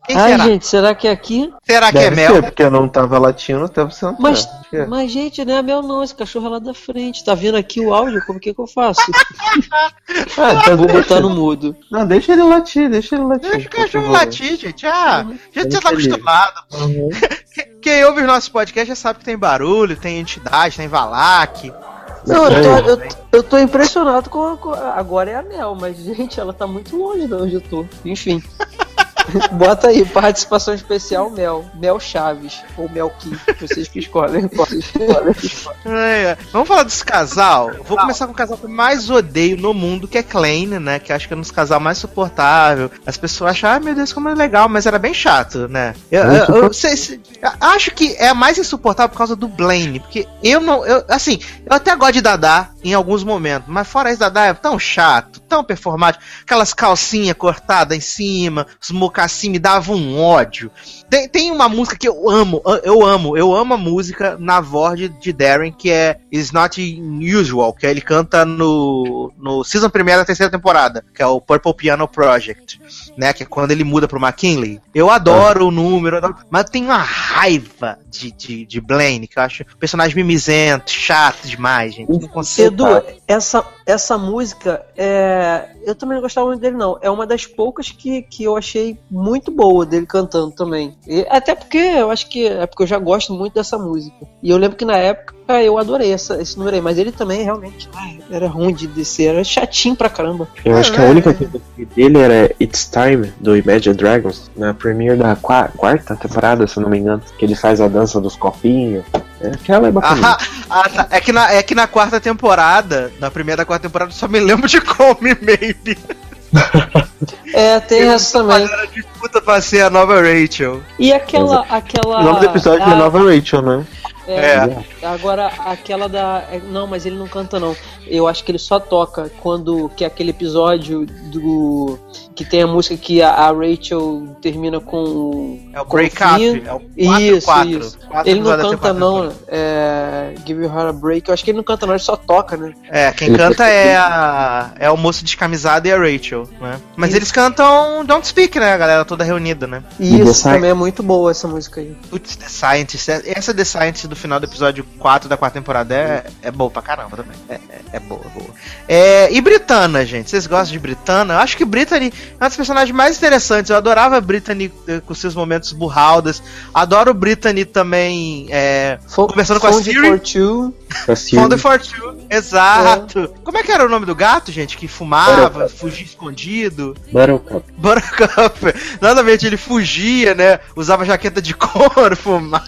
Quem Ai, será? gente, será que é aqui? Será que é Deve Mel? ser, porque eu não tava latino, tava sentado. Mas, é. mas, gente, não é Mel não, esse cachorro é lá da frente. Tá vendo aqui o áudio? Como que, que eu faço? (laughs) Ah, então Vou botar no mudo. Não, deixa ele latir, deixa ele latir. Deixa o cachorro latir, gente. Ah, já Deixa você tá acostumado. Uhum. (laughs) Que- Quem ouve os nossos podcasts já sabe que tem barulho, tem entidade, tem Valak. Não, eu tô, eu, eu tô impressionado com, a- com a- Agora é a Mel, mas, gente, ela tá muito longe de onde eu tô. Enfim. (laughs) (laughs) Bota aí, participação especial Mel. Mel Chaves. Ou Mel Kim. Vocês que escolhem. Vocês que escolhem. É, é. Vamos falar dos casal. Vou começar com o casal que eu mais odeio no mundo, que é Klein, né? Que acho que é um dos casal mais suportável. As pessoas acham, ai meu Deus, como é legal, mas era bem chato, né? Eu, eu- eu sei- sei- eu acho que é mais insuportável por causa do Blaine, porque eu não. Eu, assim, eu até gosto de Dadá em alguns momentos, mas fora isso, Dadá é tão chato, tão performático, aquelas calcinhas cortadas em cima, os mocassim me davam um ódio. Tem, tem uma música que eu amo, eu amo, eu amo a música na voz de, de Darren, que é It's Not Unusual, que ele canta no, no season primeira da terceira temporada, que é o Purple Piano Project, né? Que é quando ele muda pro McKinley. Eu adoro o número, adoro- mas tenho uma raiva de, de, de Blaine, que eu acho um personagem mimizento, chato demais, gente. Não consigo. Edu, essa, essa música, é, eu também não gostava muito dele, não. É uma das poucas que, que eu achei muito boa dele cantando também. E até porque eu acho que é porque eu já gosto muito dessa música. E eu lembro que na época eu adorei essa, esse número aí, mas ele também realmente ai, era ruim de descer, era chatinho pra caramba. Eu acho que a única coisa que eu dele era It's Time, do Imagine Dragons, na premiere da qua- quarta temporada, se eu não me engano, que ele faz a dança dos copinhos. É, aquela é bacana. Ah, (laughs) ah, tá. é, que na, é que na quarta temporada, na primeira da quarta temporada, eu só me lembro de (laughs) Come Maybe. É, tem essa também. Era disputa pra ser a nova Rachel. E aquela. aquela O nome do episódio é a- Nova Rachel, né? É, Agora, aquela da. é, Não, mas ele não canta, não. Eu acho que ele só toca quando. Que é aquele episódio do. Que tem a música que a, a Rachel termina com. É o com Break Finn. Up. É o 4 Isso, 4. isso. Ele não canta, não. É, Give Heart a Break. Eu acho que ele não canta, não. Ele só toca, né? É, quem canta é a. É o moço descamisado e a Rachel, né? Mas Isso. eles cantam Don't Speak, né? A galera toda reunida, né? The isso também é muito boa, essa música aí. Putz, The Scientist. Essa The Scientist do final do episódio 4 da quarta temporada é, é boa pra caramba também. É, é, é boa, é boa. É, e Britana, gente? Vocês gostam de Britana? Eu acho que Brittany é uma das personagens mais interessantes. Eu adorava a Brittany eh, com seus momentos burraldas. Adoro Brittany também é, conversando com a Found Siri. for Two. Exato. Como é que era o nome do gato, gente? Que fumava, fugia escondido. Buttercup. Buttercup. Nada a ver, ele fugia, né? Usava jaqueta de couro, (laughs) fumava.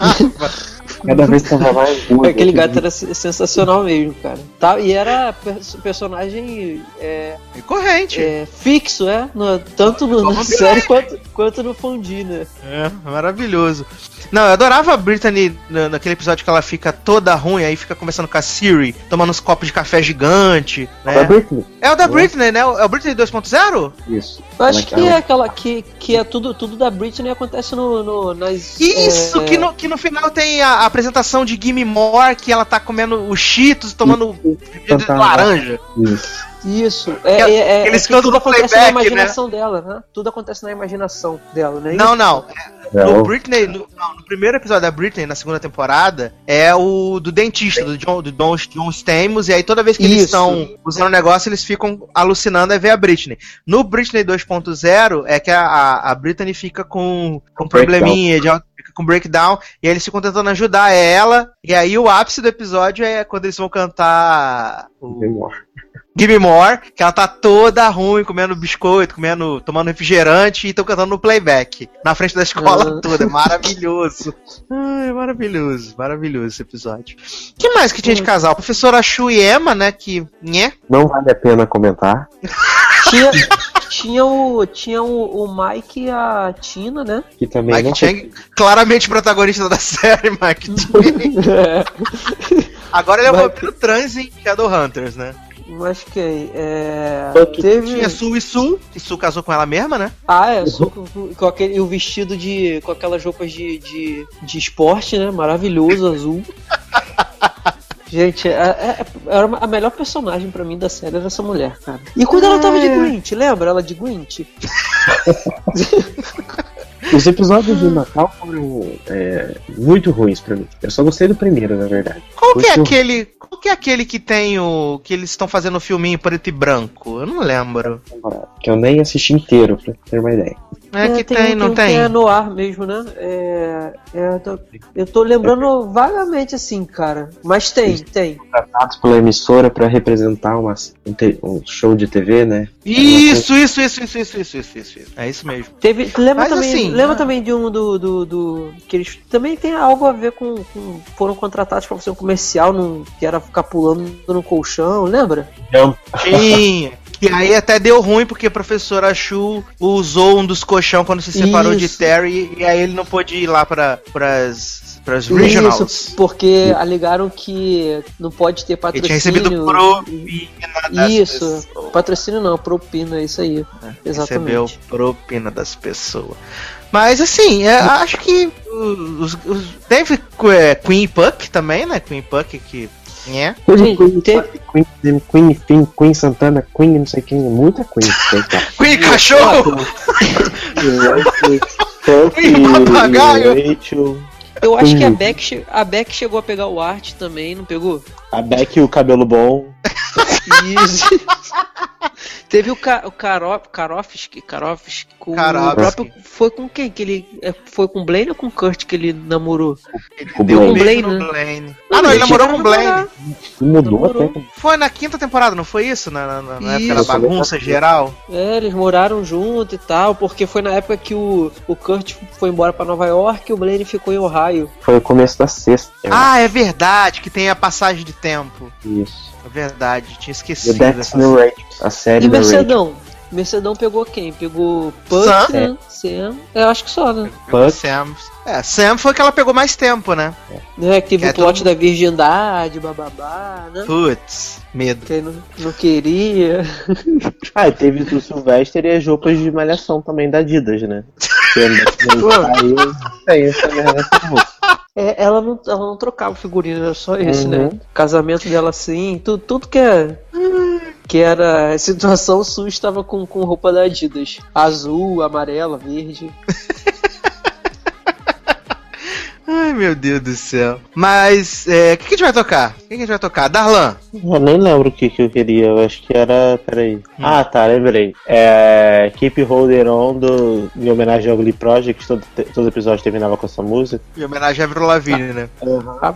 Cada vez tava mais ruim. Aquele gato era se- sensacional mesmo, cara. Tá, e era per- personagem é, Corrente. é, fixo, é? No- tanto no, na série quanto, quanto no Fondi, né? É, maravilhoso. Não, eu adorava a Brittany na- naquele episódio que ela fica toda ruim, aí fica conversando com a Siri, tomando uns copos de café gigante, Da né? Britney. É o da Britney, né? É o Britney 2.0? Isso. Eu acho que é aquela que, que é tudo, tudo da Britney acontece no, no- nas. Isso, é, que, no, que no final tem a, a apresentação de Gimme More, que ela tá comendo os cheetos, tomando bebida de laranja. Isso. Isso, é, é, é, aquele é escândalo tudo acontece playback, na imaginação dela, né? Tudo acontece na imaginação dela, né? Não, não. No Não. Britney, no, não, no primeiro episódio da Britney, na segunda temporada, é o do dentista, do John, do John, John Stamos, e aí toda vez que eles Isso. estão usando o negócio, eles ficam alucinando a ver a Britney. No Britney 2.0, é que a, a, a Britney fica com, com probleminha, de, com breakdown, e aí eles ficam tentando ajudar ela, e aí o ápice do episódio é quando eles vão cantar o. Give Me More, que ela tá toda ruim, comendo biscoito, comendo, tomando refrigerante e estão cantando no playback. Na frente da escola Ah. toda. É maravilhoso. Ai, é maravilhoso, maravilhoso esse episódio. O que mais que tinha de casal? A professora Shu e Emma, né? Que. Nhé? Não vale a pena comentar. Tinha, (laughs) tinha, o, tinha o, o Mike e a Tina, né? Que também Mike não Chang, claramente protagonista da (laughs) série, Mike (laughs) Chang. Agora ele é o Mike- vampiro trans em Shadowhunters, né? Mas quem? É. Teve. Tinha Su e Su, que Su casou com ela mesma, né? Ah, é, só com, com aquele, e o vestido de. com aquelas roupas de, de, de esporte, né? Maravilhoso, azul. (laughs) Gente, é- é- era uma- a melhor personagem pra mim da série era essa mulher, cara. E quando ela tava de Grinch, lembra ela de Grinch? (laughs) Os episódios de Natal foram é, muito ruins pra mim. Eu só gostei do primeiro, na verdade. Qual que é Muito- aquele. Qual que é aquele que tem o. que eles estão fazendo o filminho preto e branco? Eu não lembro. Que eu nem assisti inteiro, pra ter uma ideia. É, que tem, tem não tem? tem? É no ar mesmo, né? É, é, eu, tô, eu tô lembrando vagamente assim, cara. Mas tem, Eles tem. Contratados pela emissora para representar uma, um, te, um, show de TV, né? É isso, isso, isso, isso, isso, isso, isso, isso, É isso mesmo. Teve, lembra Mas também, assim, lembra é. também de um do, do, do, que eles também tem algo a ver com, com foram contratados para fazer um comercial num, que era ficar pulando no colchão, lembra? Não. E aí até deu ruim porque a professora Chu usou um dos colchão quando se separou de Isso. Terry e aí ele não pôde ir lá para pras, pras regionals. Isso, porque alegaram que não pode ter Ele patrocínio. tinha recebido propina das Isso, pessoas. patrocínio não, propina, isso aí. Recebeu Exatamente. propina das pessoas. Mas assim, é, acho que os, os, teve é, Queen Puck também, né? Queen Puck que. É. Teve Queen, Queen, Queen, Queen, Queen Santana, Queen, não sei quem, muita (laughs) Queen. Queen Cachorro! (laughs) Queen Papagaio! Eu acho que a. Beck, a Beck chegou a pegar o art também, não pegou? a Beck e o cabelo bom. Isso. (laughs) Teve o, Ka, o Karof, Karofsky, Karofsky, com o próprio. Foi com quem que ele. é, Foi com o Blaine ou com o Kurt que ele namorou? O Deu um Blaine. beijo Blaine, no né? Blaine. Ah, não, ele namorou com o Blaine. Mudou Namorou. até. Foi na quinta temporada, não foi isso? Na, na, na época da Isso. bagunça geral? É, eles moraram junto e tal, porque foi na época que o, o Kurt foi embora pra Nova York e o Blaine ficou em Ohio. Foi o começo da sexta. Ah, é verdade, que tem a passagem de tempo. Isso. É verdade, tinha The esquecido Death dessa a série E. Mercedão? Mercedão pegou quem? Pegou Puck, Sam. né? Sam. Eu acho que só, né? Puck. Sam. É, Sam foi que ela pegou mais tempo, né? né? Que teve Que é o plot todo da virgindade, bababá, né? Putz, medo. Quem não, não queria. (laughs) Ah, teve do Sylvester e as roupas de malhação também da Adidas, né? Assim, (laughs) aí, essa merda. É, ela, não, ela não trocava figurino, era só esse, Uhum. né? Casamento dela assim, tudo, tudo que é. Que era. A situação sul estava com, com roupa da Adidas. Azul, amarela, verde. (laughs) Ai, meu Deus do céu. Mas, é, o que, que a gente vai tocar? O que, que a gente vai tocar? Darlan. Eu nem lembro o que, que eu queria, eu acho que era. Peraí. Hum. Ah, tá, lembrei. É. Keep Holding On do, em homenagem ao Glee Project, todo, todo episódio terminava com essa música. Em homenagem a Avril Lavigne, né?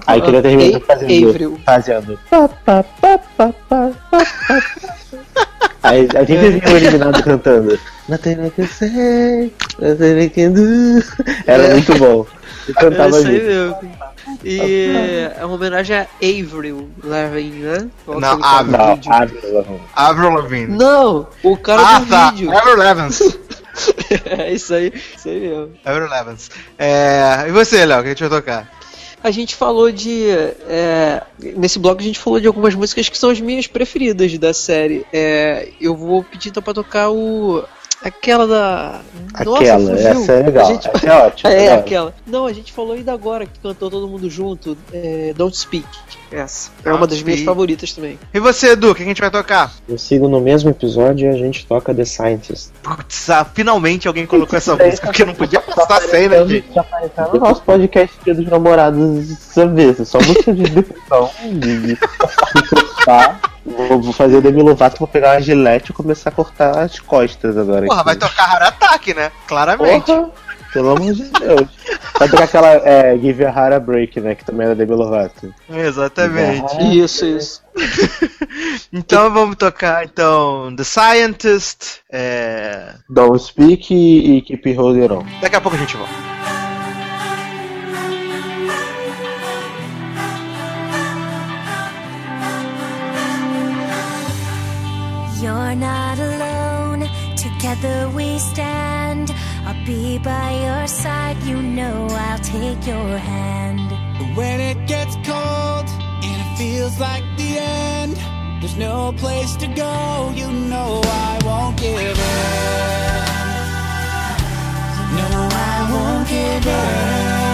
Aí queria terminar fazendo. Fazendo. pá, pá, pá, pá, pá, pá. Aí a gente viu o eliminado cantando. Nothing I can say, nothing I can do. Era muito bom. Eu É cantava isso aí junto. mesmo. E é uma homenagem a Avril Lavigne, né? Qual Não, é o Avril. Avril. Lavigne. Não, o cara ah, do tá. vídeo. Avril Lavigne. (laughs) é isso aí, isso aí mesmo. Avril Lavigne. É, e você, Léo, o que a gente vai tocar? A gente falou de. é, nesse bloco a gente falou de algumas músicas que são as minhas preferidas da série. É, eu vou pedir então pra tocar o. Aquela da. Nossa, Aquela, fugiu. essa é legal. A gente- (laughs) Essa é ótima. É, é aquela. Não, a gente falou ainda agora que cantou todo mundo junto. É, Don't Speak. Essa. É uma das minhas favoritas também. E você, Edu, o que a gente vai tocar? Eu sigo no mesmo episódio e a gente toca The Scientist. Putz, ah, finalmente alguém colocou essa música, porque não podia passar sem, né, gente? Apareceu no nosso podcast Dia dos Namorados essa vez. Só música de depressão, de. Vou, fazer o Demi Lovato, vou pegar uma gilete e começar a cortar as costas agora. Porra, aqui. vai tocar Heart Attack, né? Claramente. Porra, pelo amor de Deus. Vai tocar aquela é, Give Your Heart a Break, né? Que também era Demi Lovato. Exatamente. Isso, isso. (laughs) Então vamos tocar então The Scientist. É... Don't Speak e, e Keep Holding On. Daqui a pouco a gente volta. You're not alone, together we stand. Be by your side, you know I'll take your hand. When it gets cold and it feels like the end, there's no place to go. You know I won't give in. No, I won't give in.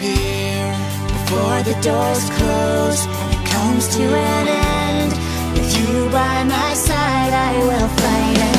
Disappear. Before the doors close, it comes to an end. With you by my side, I will fight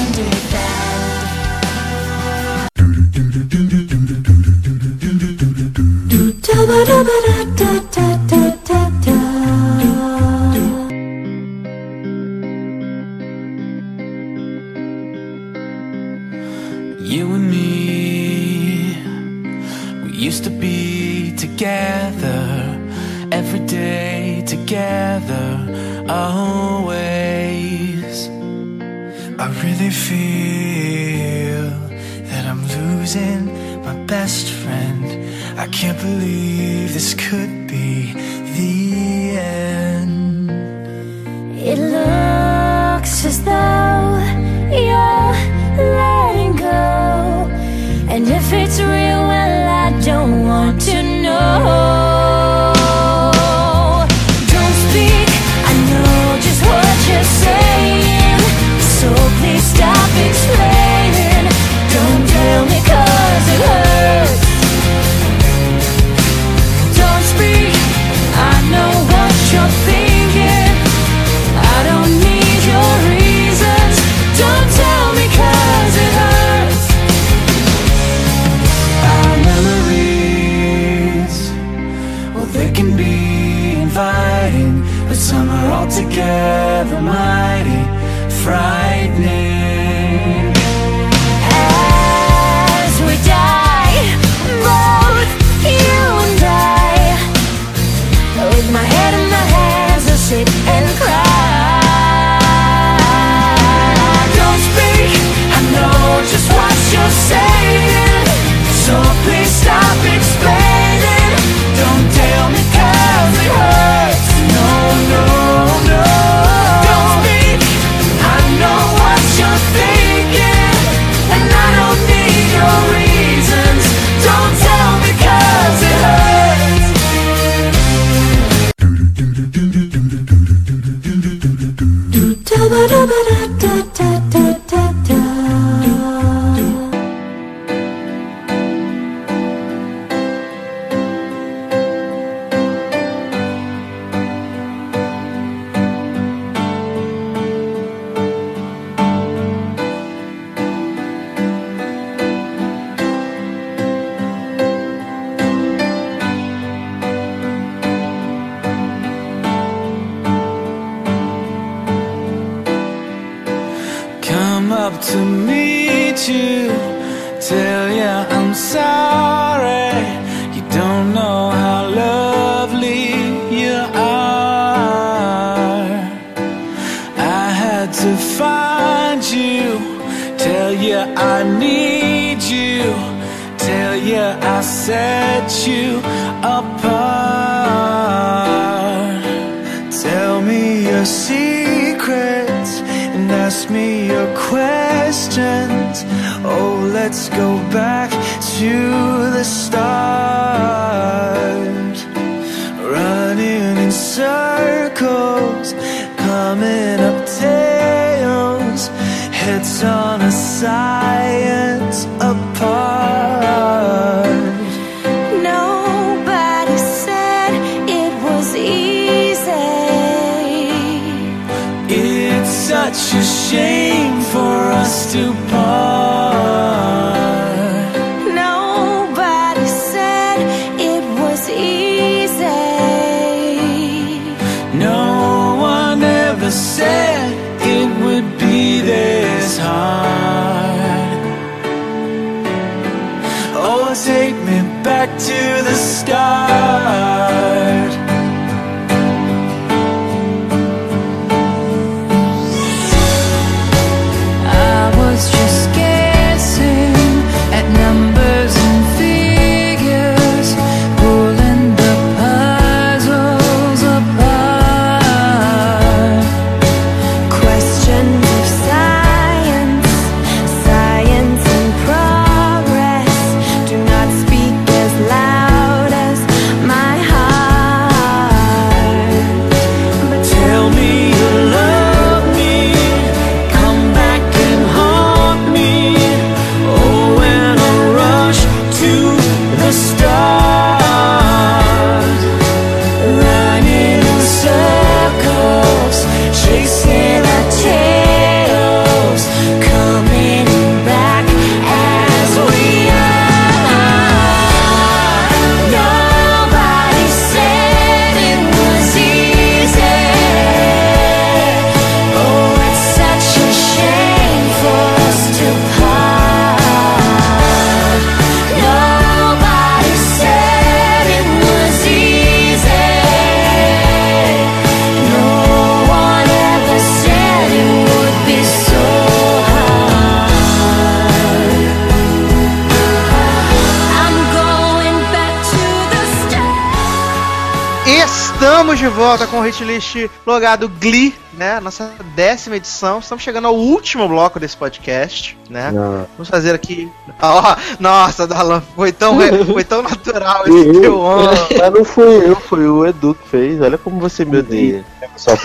hitlist logado Glee, né? Nossa décima edição. Estamos chegando ao último bloco desse podcast, né? Não. Vamos fazer aqui. (laughs) Ó, nossa, Dalan, foi tão, (laughs) foi tão natural esse teu ombro. Mas não fui eu, foi o Edu que fez. Olha como você me odeia. Só.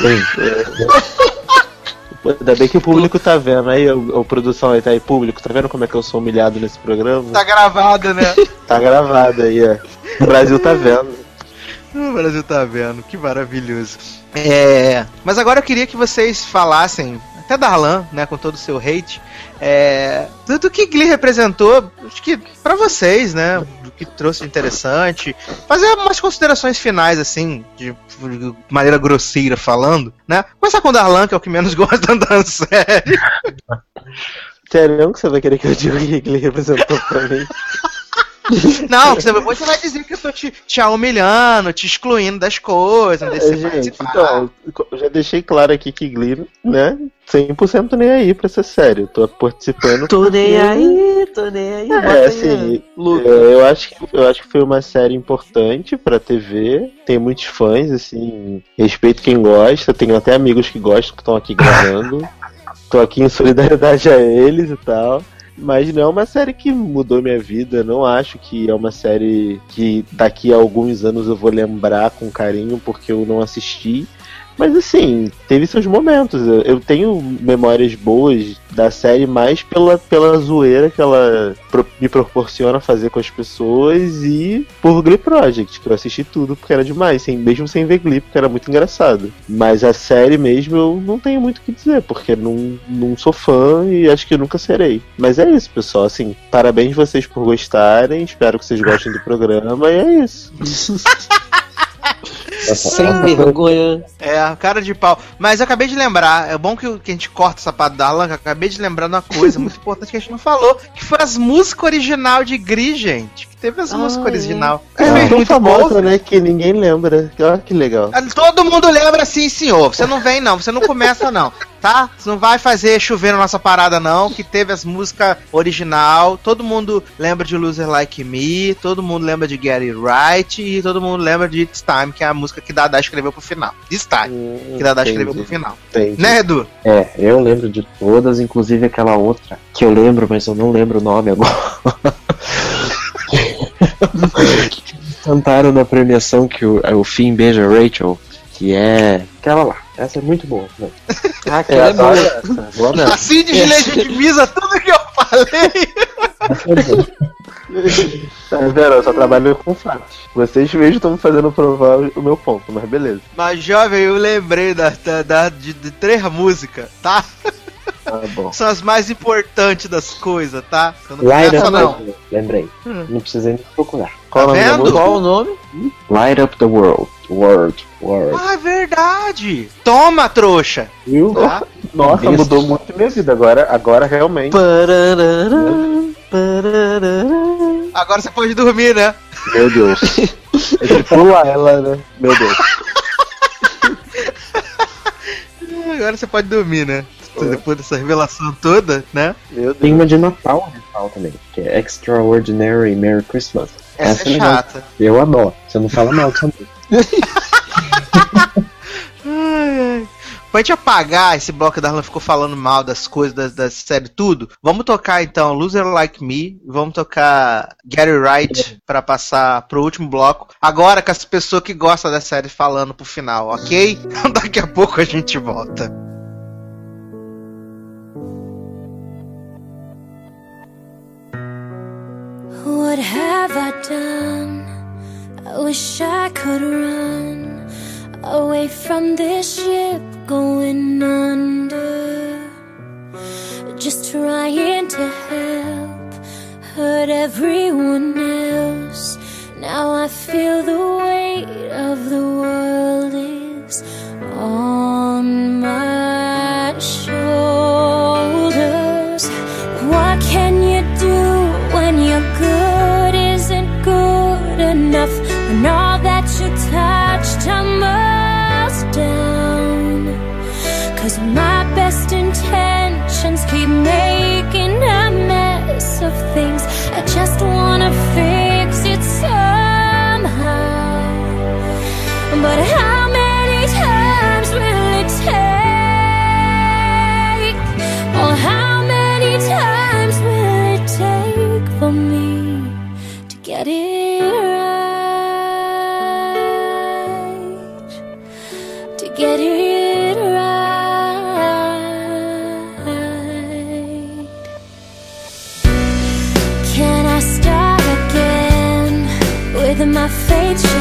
Pô, (laughs) Ainda bem que o público tá vendo. Aí, o, o produção aí tá aí, público, tá vendo como é que eu sou humilhado nesse programa? Tá gravado, né? Tá gravado aí, ó. O Brasil tá vendo. (laughs) O Brasil tá vendo, que maravilhoso. É, mas agora eu queria que vocês falassem, até Darlan, né, com todo o seu hate, é, tudo que Glee representou, acho que pra vocês, né, do que trouxe de interessante, fazer umas considerações finais, assim, de, de maneira grosseira falando, né. Começar com o Darlan, que é o que menos (laughs) gosta da série. Sério que você vai querer que eu diga o que ele representou pra mim? (laughs) (laughs) Não, você, você vai dizer que eu tô te, te humilhando, te excluindo das coisas, não deixa É, gente, participar. então, eu já deixei claro aqui que Glee, né, 100% nem aí pra ser sério. Eu tô participando. Tô nem porque- aí, tô nem aí. É, assim, Luca. é, eu acho, que, eu acho que foi uma série importante pra TV. Tem muitos fãs, assim. Respeito quem gosta. Tenho até amigos que gostam que estão aqui gravando. (laughs) Tô aqui em solidariedade a eles e tal. Mas não é uma série que mudou minha vida. Não acho que é uma série que daqui a alguns anos eu vou lembrar com carinho porque eu não assisti. Mas assim, teve seus momentos. Eu, eu tenho memórias boas da série mais pela, pela zoeira que ela pro- me proporciona fazer com as pessoas e por Glee Project, que eu assisti tudo porque era demais, sem, mesmo sem ver Glee, porque era muito engraçado. Mas a série mesmo eu não tenho muito o que dizer, porque não, não sou fã e acho que nunca serei. Mas é isso, pessoal. Assim, parabéns vocês por gostarem, espero que vocês gostem do programa e é isso. (laughs) Sem vergonha. É, cara de pau. Mas eu acabei de lembrar, é bom que, que a gente corta o sapato da Alan, que eu acabei de lembrar de uma coisa muito importante que a gente não falou, que foi as músicas original de Gris, gente. Que teve as Ah, músicas é. original. É, É, tão muito famosa, boa. né? Que ninguém lembra. Olha que legal. Todo mundo lembra sim, senhor. Você não vem, não. Você não começa, não. Tá? Você não vai fazer chover na nossa parada, não. Que teve as músicas original. Todo mundo lembra de Loser Like Me. Todo mundo lembra de Get It Right. E todo mundo lembra de It's Time, que é a música que Dada escreveu pro final. This Time, que Dada escreveu pro final. Entendi. Né, Edu? É, eu lembro de todas, inclusive aquela outra que eu lembro, mas eu não lembro o nome agora. (laughs) (laughs) Cantaram na premiação que o, o Finn beija Rachel, que é aquela lá. Essa é muito boa. né? Ah, (laughs) aquela é boa. adoro essa, boa mesmo. (laughs) Assim deslegitimiza tudo que eu falei. (laughs) Tá vendo? Eu só trabalho com fatos. Vocês mesmos estão me fazendo provar o meu ponto, mas beleza. Mas, jovem, eu lembrei da, da, da- de, de três músicas, tá? Bom. São as mais importantes das coisas, tá? Eu não Up não. Lembrei. Não precisei nem procurar. Qual Tá o nome vendo? Qual o nome? Light Up the World. World. World. Ah, é verdade! Toma, trouxa! Viu? Tá? Nossa, mudou muito minha vida. Agora, agora realmente. Parararã, parararã. Agora você pode dormir, né? Meu Deus. É tipo Laila, né? Meu Deus. (laughs) Agora você pode dormir, né? Depois dessa revelação toda, né? Meu Tem uma de Natal, Natal também, que é Extraordinary Merry Christmas. Essa, é legal. chata. Eu adoro. Você não fala mal dessa (laughs) gente apagar esse bloco da Arlan ficou falando mal das coisas, das, das séries, tudo. Vamos tocar então Loser Like Me. Vamos tocar Get It Right pra passar pro último bloco. Agora com as pessoas que gostam da série falando pro final, ok? (laughs) Então daqui a pouco a gente volta. What have I done? I wish I could run away from this ship going under. Just trying to help, hurt everyone else. Now I feel the weight of the world is on my shoulders. What can you enough? When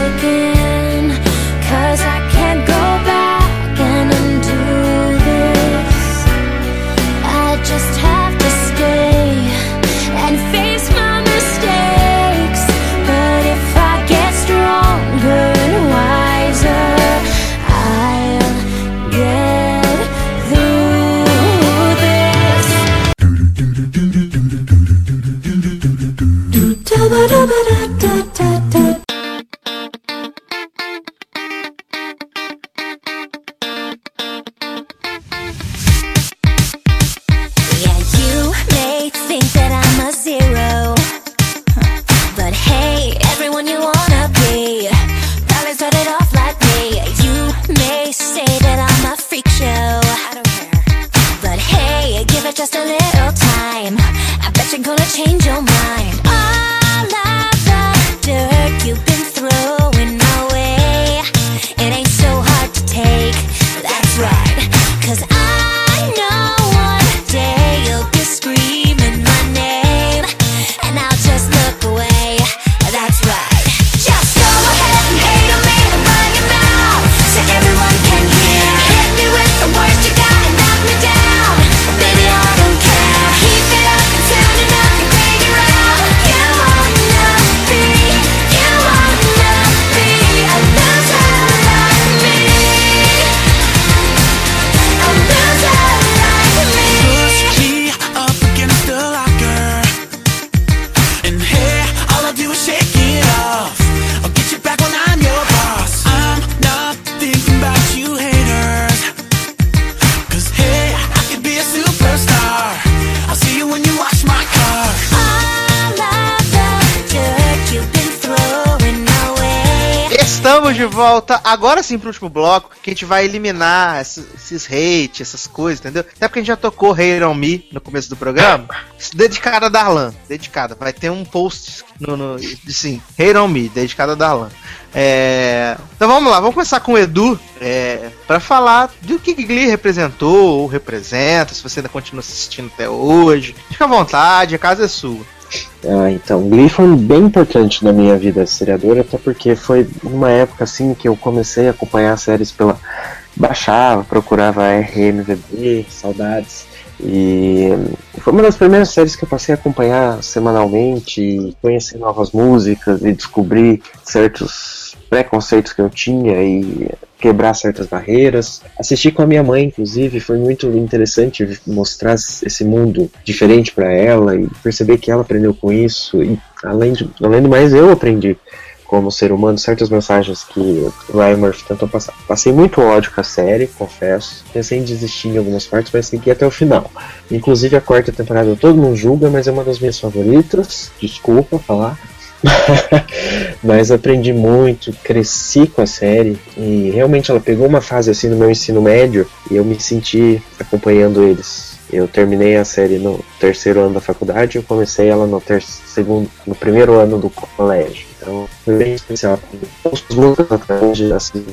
again just a little volta, agora sim pro último bloco, que a gente vai eliminar esses, esses hate, essas coisas, entendeu? Até porque a gente já tocou Hate on Me no começo do programa. Dedicada a Darlan, dedicada. Vai ter um post no, no sim, Hate on Me, dedicada a Darlan. É, então vamos lá, vamos começar com o Edu é, para falar do que Glee representou ou representa, se você ainda continua assistindo até hoje. Fica à vontade, a casa é sua. Ah, então, Glee foi bem importante na minha vida seriadora, até porque foi numa época assim que eu comecei a acompanhar séries pela. baixava, procurava RMVB, saudades. E foi uma das primeiras séries que eu passei a acompanhar semanalmente, conhecer novas músicas e descobrir certos preconceitos que eu tinha e quebrar certas barreiras. Assisti com a minha mãe, inclusive, foi muito interessante mostrar esse mundo diferente para ela e perceber que ela aprendeu com isso. E além, de, além do mais, eu aprendi como ser humano certas mensagens que Ryan Murphy tentou passar. Passei muito ódio com a série, confesso. Pensei em desistir em algumas partes, mas segui até o final. Inclusive a quarta temporada todo mundo julga, mas é uma das minhas favoritas. Desculpa falar. (laughs) mas aprendi muito, cresci com a série e realmente ela pegou uma fase assim no meu ensino médio e eu me senti acompanhando eles. Eu terminei a série no terceiro ano da faculdade e comecei ela no, segundo, no primeiro ano do colégio. Então foi bem especial. As músicas até hoje, assim,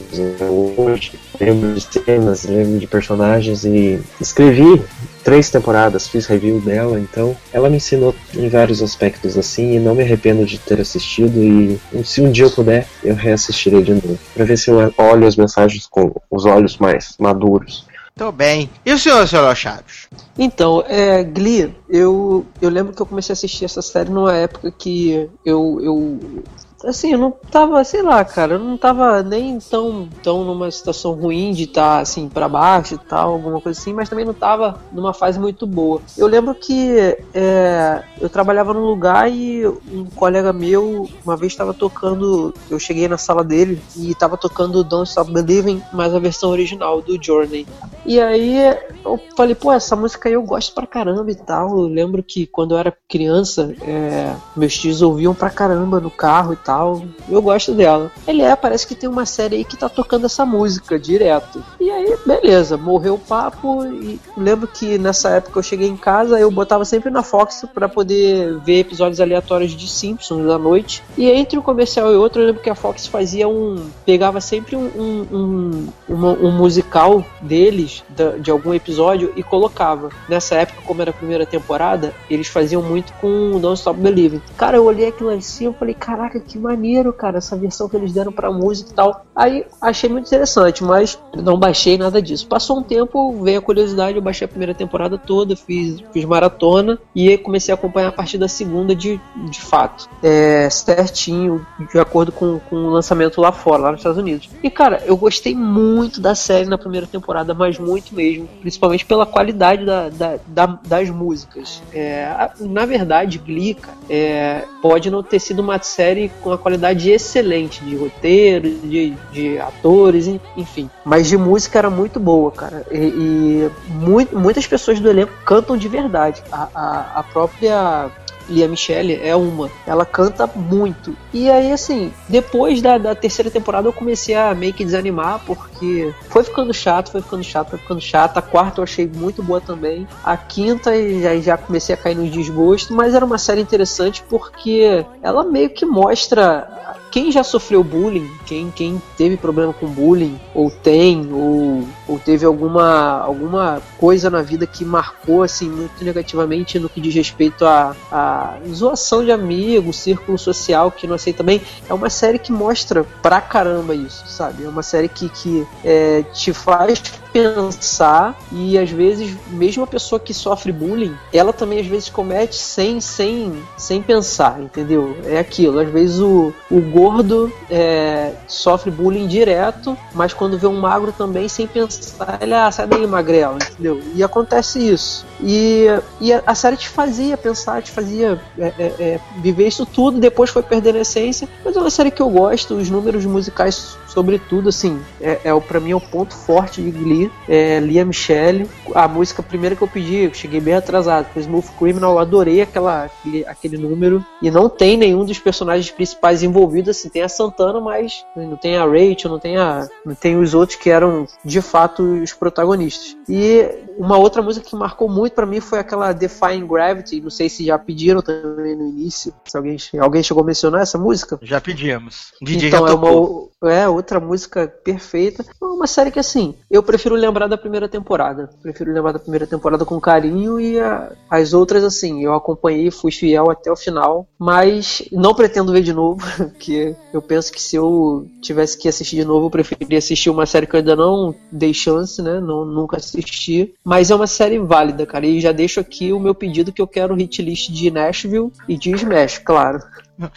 hoje, lembro de cenas, lembro de personagens e escrevi três temporadas, fiz review dela, então ela me ensinou em vários aspectos assim e não me arrependo de ter assistido e se um dia eu puder, eu reassistirei de novo, pra ver se eu olho as mensagens com os olhos mais maduros. Tô bem. E o senhor, senhor Chaves? Então, é, Glee, eu, eu lembro que eu comecei a assistir essa série numa época que eu, eu assim, eu não tava, sei lá, cara, eu não tava nem tão, tão numa situação ruim de estar, tá, assim, para baixo e tal, alguma coisa assim, mas também não tava numa fase muito boa. Eu lembro que é, eu trabalhava num lugar e um colega meu, uma vez estava tocando, eu cheguei na sala dele e tava tocando Don't Stop Believing, mas a versão original do Journey. E aí eu falei, pô, essa música aí eu gosto pra caramba e tal. Eu lembro que quando eu era criança, é, meus tios ouviam pra caramba no carro e tal tal. Eu gosto dela. Ele é, parece que tem uma série aí que tá tocando essa música direto. E aí, beleza, morreu o papo. E lembro que nessa época eu cheguei em casa, eu botava sempre na Fox para poder ver episódios aleatórios de Simpsons à noite. E entre um comercial e outro, eu lembro que a Fox fazia um. pegava sempre um, um, um, um musical deles, da- de algum episódio, e colocava. Nessa época, como era a primeira temporada, eles faziam muito com Don't Stop Believing. Cara, eu olhei aquilo assim e falei, caraca, que maneiro, cara, essa versão que eles deram pra música e tal. Aí achei muito interessante, mas não baixei nada disso. Passou um tempo, veio a curiosidade, eu baixei a primeira temporada toda, fiz, fiz maratona e comecei a acompanhar a partir da segunda de, de fato. É, certinho, de acordo com, com o lançamento lá fora, lá nos Estados Unidos. E cara, eu gostei muito da série na primeira temporada, mas muito mesmo. Principalmente pela qualidade da, da- da- das músicas. É, na verdade, Glee, cara, é, pode não ter sido uma série com uma qualidade excelente de roteiro, de, de atores, en- enfim. Mas de música era muito boa, cara. E, e mui- muitas pessoas do elenco cantam de verdade. A, a, a própria Lia Michele é uma. Ela canta muito. E aí, assim, depois da, da terceira temporada eu comecei a meio que desanimar, porque foi ficando chato, foi ficando chato, foi ficando chato. A quarta eu achei muito boa também. A quinta já, já comecei a cair no desgosto, mas era uma série interessante porque ela meio que mostra quem já sofreu bullying, quem, quem teve problema com bullying, ou tem, ou, ou teve alguma, alguma coisa na vida que marcou assim muito negativamente no que diz respeito a, a zoação de amigos, círculo social que não aceita bem, é uma série que mostra pra caramba isso, sabe? É uma série que, que é, te faz pensar e às vezes mesmo a pessoa que sofre bullying, ela também às vezes comete sem sem sem pensar, entendeu? É aquilo, às vezes o, o gordo é, sofre bullying direto, mas quando vê um magro também sem pensar, ele ah, sai daí magrelo, entendeu? E acontece isso. E, e a, a série te fazia pensar, te fazia é, é, é, viver isso tudo, depois foi perdendo a essência, mas é uma série que eu gosto, os números musicais sobretudo, assim, é, é o- pra mim é o ponto forte de Glee, é Lia Michele. A música primeira que eu pedi, eu cheguei bem atrasado, foi Smooth Criminal, eu adorei aquela, aquele, aquele número. E não tem nenhum dos personagens principais envolvidos, assim, tem a Santana, mas não tem a Rachel, não tem a. não tem os outros que eram de fato os protagonistas. E uma outra música que marcou muito pra mim foi aquela Defying Gravity, não sei se já pediram também no início, se alguém, alguém chegou a mencionar essa música. Já pedimos. O DJ então já é uma tocou. É outra música perfeita. É uma série que assim, eu prefiro lembrar da primeira temporada. Prefiro lembrar da primeira temporada com carinho e a- as outras assim, eu acompanhei, fui fiel até o final, mas não pretendo ver de novo, (laughs) porque eu penso que se eu tivesse que assistir de novo, eu preferiria assistir uma série que eu ainda não dei chance, né? Não, nunca assisti, mas é uma série válida, cara. E já deixo aqui o meu pedido que eu quero hit list de Nashville e de Smash, claro.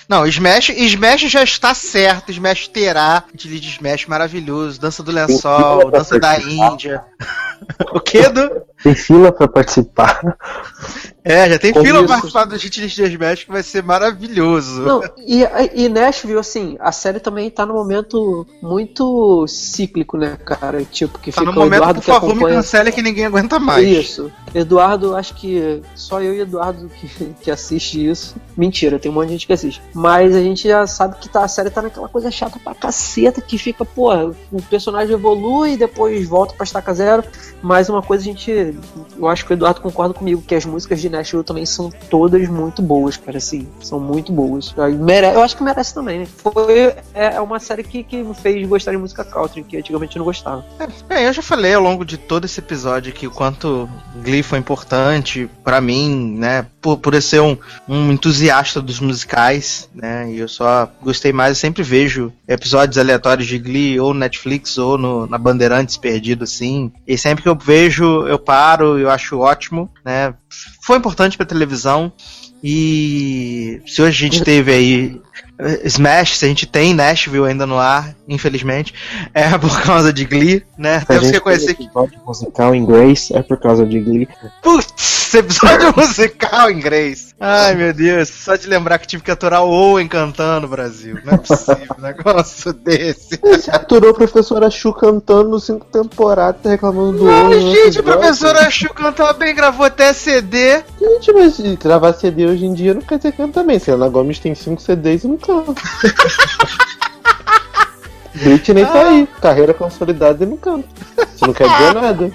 Não, Smash, Smash já está certo. Smash terá. De Smash maravilhoso. Dança do lençol, dança da Índia. (laughs) o que, do? Tem fila pra participar. É, já tem fila isso. pra participar do hit list de Smash que vai ser maravilhoso. Não, e, e Nashville, assim, a série também tá num momento muito cíclico, né, cara? Tipo, que tá fica no o momento, Eduardo por que favor, me acompanha. cancele que ninguém aguenta mais. Isso. Eduardo, acho que só eu e Eduardo que, (laughs) que assiste isso. Mentira, tem um monte de gente que assiste. Mas a gente já sabe que tá, a série tá naquela coisa chata pra caceta que fica, pô, o personagem evolui e depois volta pra estaca zero. Mas uma coisa a gente. Eu acho que o Eduardo concorda comigo, que as músicas de Nashville também são todas muito boas, cara, assim. São muito boas. Eu acho que merece também, né? Foi é uma série que, que me fez gostar de música country, que antigamente eu não gostava. Bem, eu já falei ao longo de todo esse episódio aqui o quanto Glee foi importante pra mim, né? Por, por eu ser um, um entusiasta dos musicais, né? E eu só gostei mais, eu sempre vejo episódios aleatórios de Glee, ou Netflix, ou no, na Bandeirantes perdido, assim. E sempre que eu vejo, eu paro, eu acho ótimo, né? Foi importante pra televisão. E se hoje a gente teve aí eh, Smash, se a gente tem Nashville ainda no ar, infelizmente, é (laughs) por causa de Glee, né? Se Temos que reconhecer que. episódio musical em Grace é por causa de Glee. Putz, episódio (laughs) musical em inglês. Ai meu Deus, só de lembrar que tive que aturar o Owen cantando Brasil. Não é possível, um negócio (laughs) desse. Você aturou a professora Chu cantando cinco temporadas, tá reclamando do Não, no gente, a professora Chu cantava bem, gravou até CD. Gente, mas gravar CD hoje em dia não quer dizer canta bem. Selena Gomes tem cinco CDs e não canta. (laughs) Britney tá aí, carreira consolidada e não canta. Isso não quer dizer nada.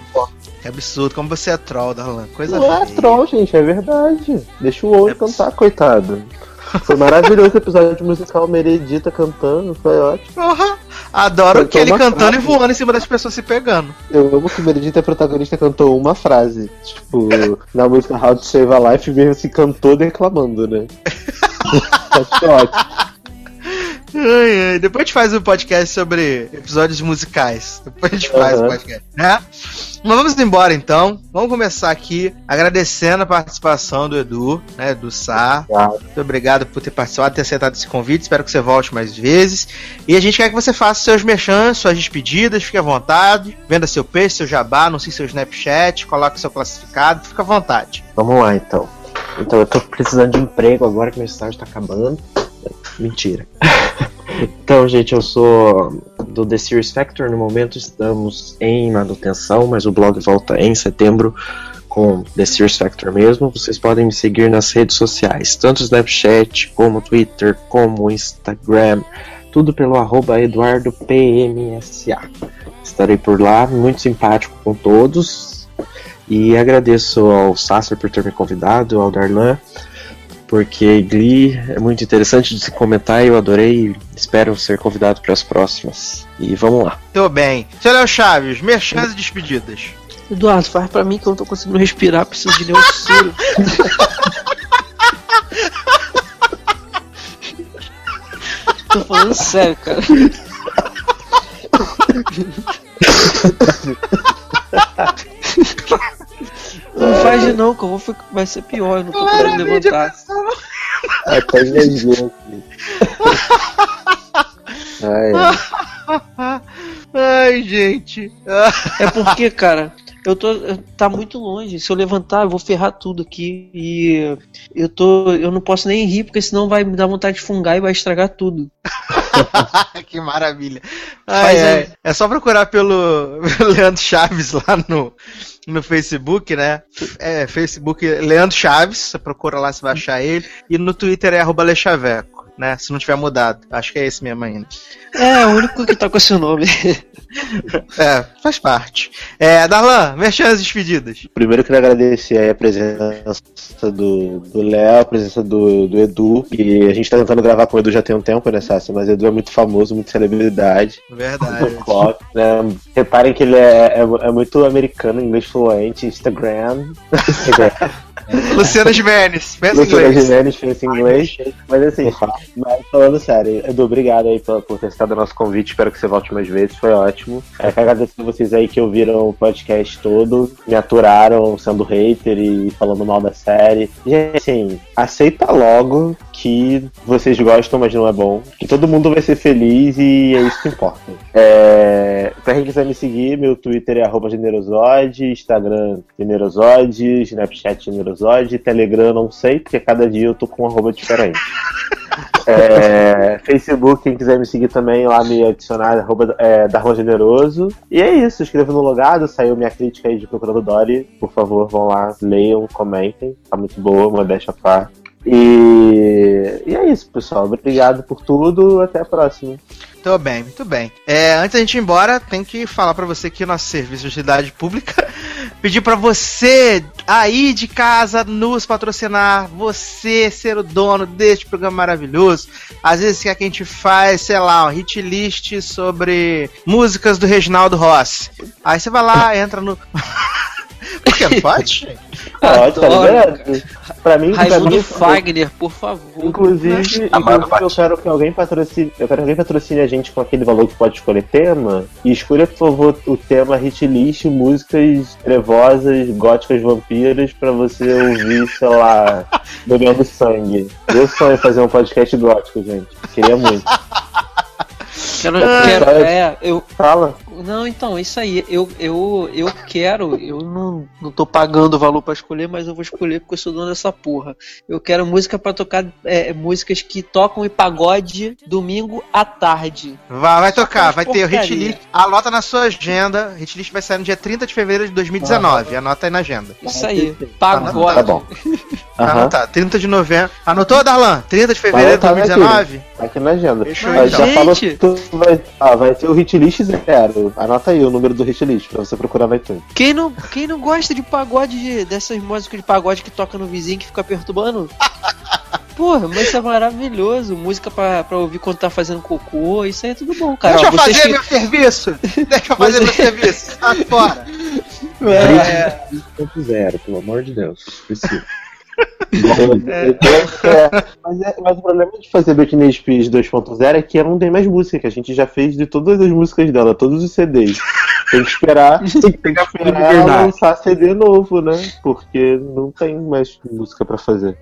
Que absurdo, como você é troll, Darlan. Coisa Não é feia. troll, gente, é verdade. Deixa o Owen cantar, coitado. Foi maravilhoso o episódio musical Meredita cantando, foi ótimo. Porra, adoro que ele cantando e frase. voando em cima das pessoas se pegando. Eu amo que Meredita, a protagonista, cantou uma frase. Tipo, na música How to Save a Life, mesmo se cantou declamando, né? (laughs) Acho ótimo. Ai, ai. Depois a gente faz um podcast sobre episódios musicais. Depois a gente faz o Aham. podcast, né? Mas vamos embora então. Vamos começar aqui agradecendo a participação do Edu, né? Do Sá. Muito obrigado por ter participado, ter aceitado esse convite. Espero que você volte mais vezes. E a gente quer que você faça seus merchans, suas despedidas, fique à vontade. Venda seu peixe, seu jabá, anuncie seu Snapchat, coloque seu classificado, fica à vontade. Vamos lá então. Então eu tô precisando de emprego agora que meu estágio tá acabando. Mentira. (laughs) então, gente, eu sou do The Series Factor. No momento estamos em manutenção, mas o blog volta em setembro com The Factor mesmo. Vocês podem me seguir nas redes sociais, tanto Snapchat, como Twitter, como Instagram. Tudo pelo EduardoPMSA. Estarei por lá, muito simpático com todos. E agradeço ao Sasser por ter me convidado, ao Darlan, porque Glee é muito interessante de se comentar e eu adorei e espero ser convidado para as próximas. E vamos lá. Tô bem. Seu Léo Chaves, merchans e despedidas. Eduardo, faz pra mim que eu não tô conseguindo respirar, preciso de auxílio. tô falando sério, cara. (laughs) Não faz de não, que eu vou ficar, vai ser pior, eu não tô podendo levantar. Ai, tá energia aqui. Ai, ai. Ai, gente. É porque, cara, eu tô. Tá muito longe. Se eu levantar, eu vou ferrar tudo aqui. E eu tô. Eu não posso nem rir, porque senão vai me dar vontade de fungar e vai estragar tudo. (laughs) que maravilha. Ai, ai. É só procurar pelo (laughs) Leandro Chaves lá no, no Facebook, né? É, Facebook Leandro Chaves, você procura lá, você vai achar ele. E no Twitter é arroba Lechaveco, né? Se não tiver mudado. Acho que é esse mesmo ainda. É, o único que tá com esse nome. (laughs) É, faz parte. É, Darlan, mexendo as despedidas. Primeiro eu queria agradecer aí a presença do do Léo, a presença do, do Edu, que a gente tá tentando gravar com o Edu já tem um tempo, né, Sassi? Mas o Edu é muito famoso, muito celebridade. Verdade. pop, né? Reparem que ele é, é, é muito americano, inglês fluente, Instagram. (laughs) Luciana Gimenez, pensa em Luciana inglês. Gimenez pensa em inglês. Mas assim, mas falando sério, Edu, obrigado aí por, por ter aceitado o nosso convite. Espero que você volte mais vezes, foi ótimo. É, quero agradecer vocês aí que ouviram o podcast todo, me aturaram sendo hater e falando mal da série. Gente, assim, aceita logo que vocês gostam, mas não é bom. Que todo mundo vai ser feliz e é isso que importa. É, pra quem quiser me seguir, meu Twitter é arroba generosode, Instagram generosode, Snapchat generosode, Telegram não sei, porque cada dia eu tô com um arroba diferente. É, Facebook, quem quiser me seguir também, lá me adicionar, arroba é, Darlan Generoso. E é isso, escreva no logado, saiu minha crítica aí de Procurando Dory. Por favor, vão lá, leiam, comentem. Tá muito boa, modéstia à parte. E, e é isso, pessoal. Obrigado por tudo. Até a próxima. Muito bem, muito bem. É, antes da gente ir embora, tem que falar pra você que o nosso serviço de utilidade pública (laughs) pedir pra você aí de casa nos patrocinar, você ser o dono deste programa maravilhoso. Às vezes quer que a gente faz, sei lá, um hit list sobre músicas do Reginaldo Rossi. Aí você vai lá, entra no (laughs) Por que não pode? (laughs) Pode, tá liberado. Pra mim, pra Raimundo mim, Fagner, por favor. Inclusive, inclusive eu quero que alguém patrocine. Eu quero que alguém patrocine a gente com aquele valor que pode escolher tema. E escolha, por favor, o tema hit list, músicas trevosas, góticas vampiras, pra você ouvir, sei lá, bebendo sangue. Meu sonho é fazer um podcast gótico, gente. Queria muito. (laughs) Quero, Ah, quero- é, eu, Fala. não, então, isso aí. Eu, eu, eu quero, eu não, não tô pagando o valor pra escolher, mas eu vou escolher porque eu sou dono dessa porra. Eu quero música pra tocar, é, músicas que tocam em pagode domingo à tarde. Vai, vai tocar, vai ter o hit porcaria. list. Anota na sua agenda. Hit list vai sair no dia 30 de fevereiro de 2019. Anota aí na agenda. Isso aí, Tá pagode. Tá bom. Aham. Anota, 30 de novembro. Anotou, Darlan? 30 de fevereiro de Vai anotar, né, 2019? Tá aqui na agenda. Fechou, Mas então. já falou Gente! que tu vai, ah, vai ter o hit list zero. Anota aí o número do hit list pra você procurar no iTunes. Quem não, quem não gosta de pagode, de- dessas músicas de pagode que toca no vizinho que fica perturbando? (laughs) Porra, mas isso é maravilhoso. Música pra, pra ouvir quando tá fazendo cocô, isso aí é tudo bom, cara. Deixa eu fazer que- meu serviço! Deixa eu fazer meu (laughs) serviço! Sai fora! (laughs) É. Zero, pelo amor de Deus. Preciso. É, mas, é- mas o problema de fazer Britney Spears 2.0 é que ela não tem mais música, que a gente já fez de todas as músicas dela, todos os CDs. Tem que esperar, (laughs) tem que esperar ela lançar CD novo, né? Porque não tem mais música pra fazer.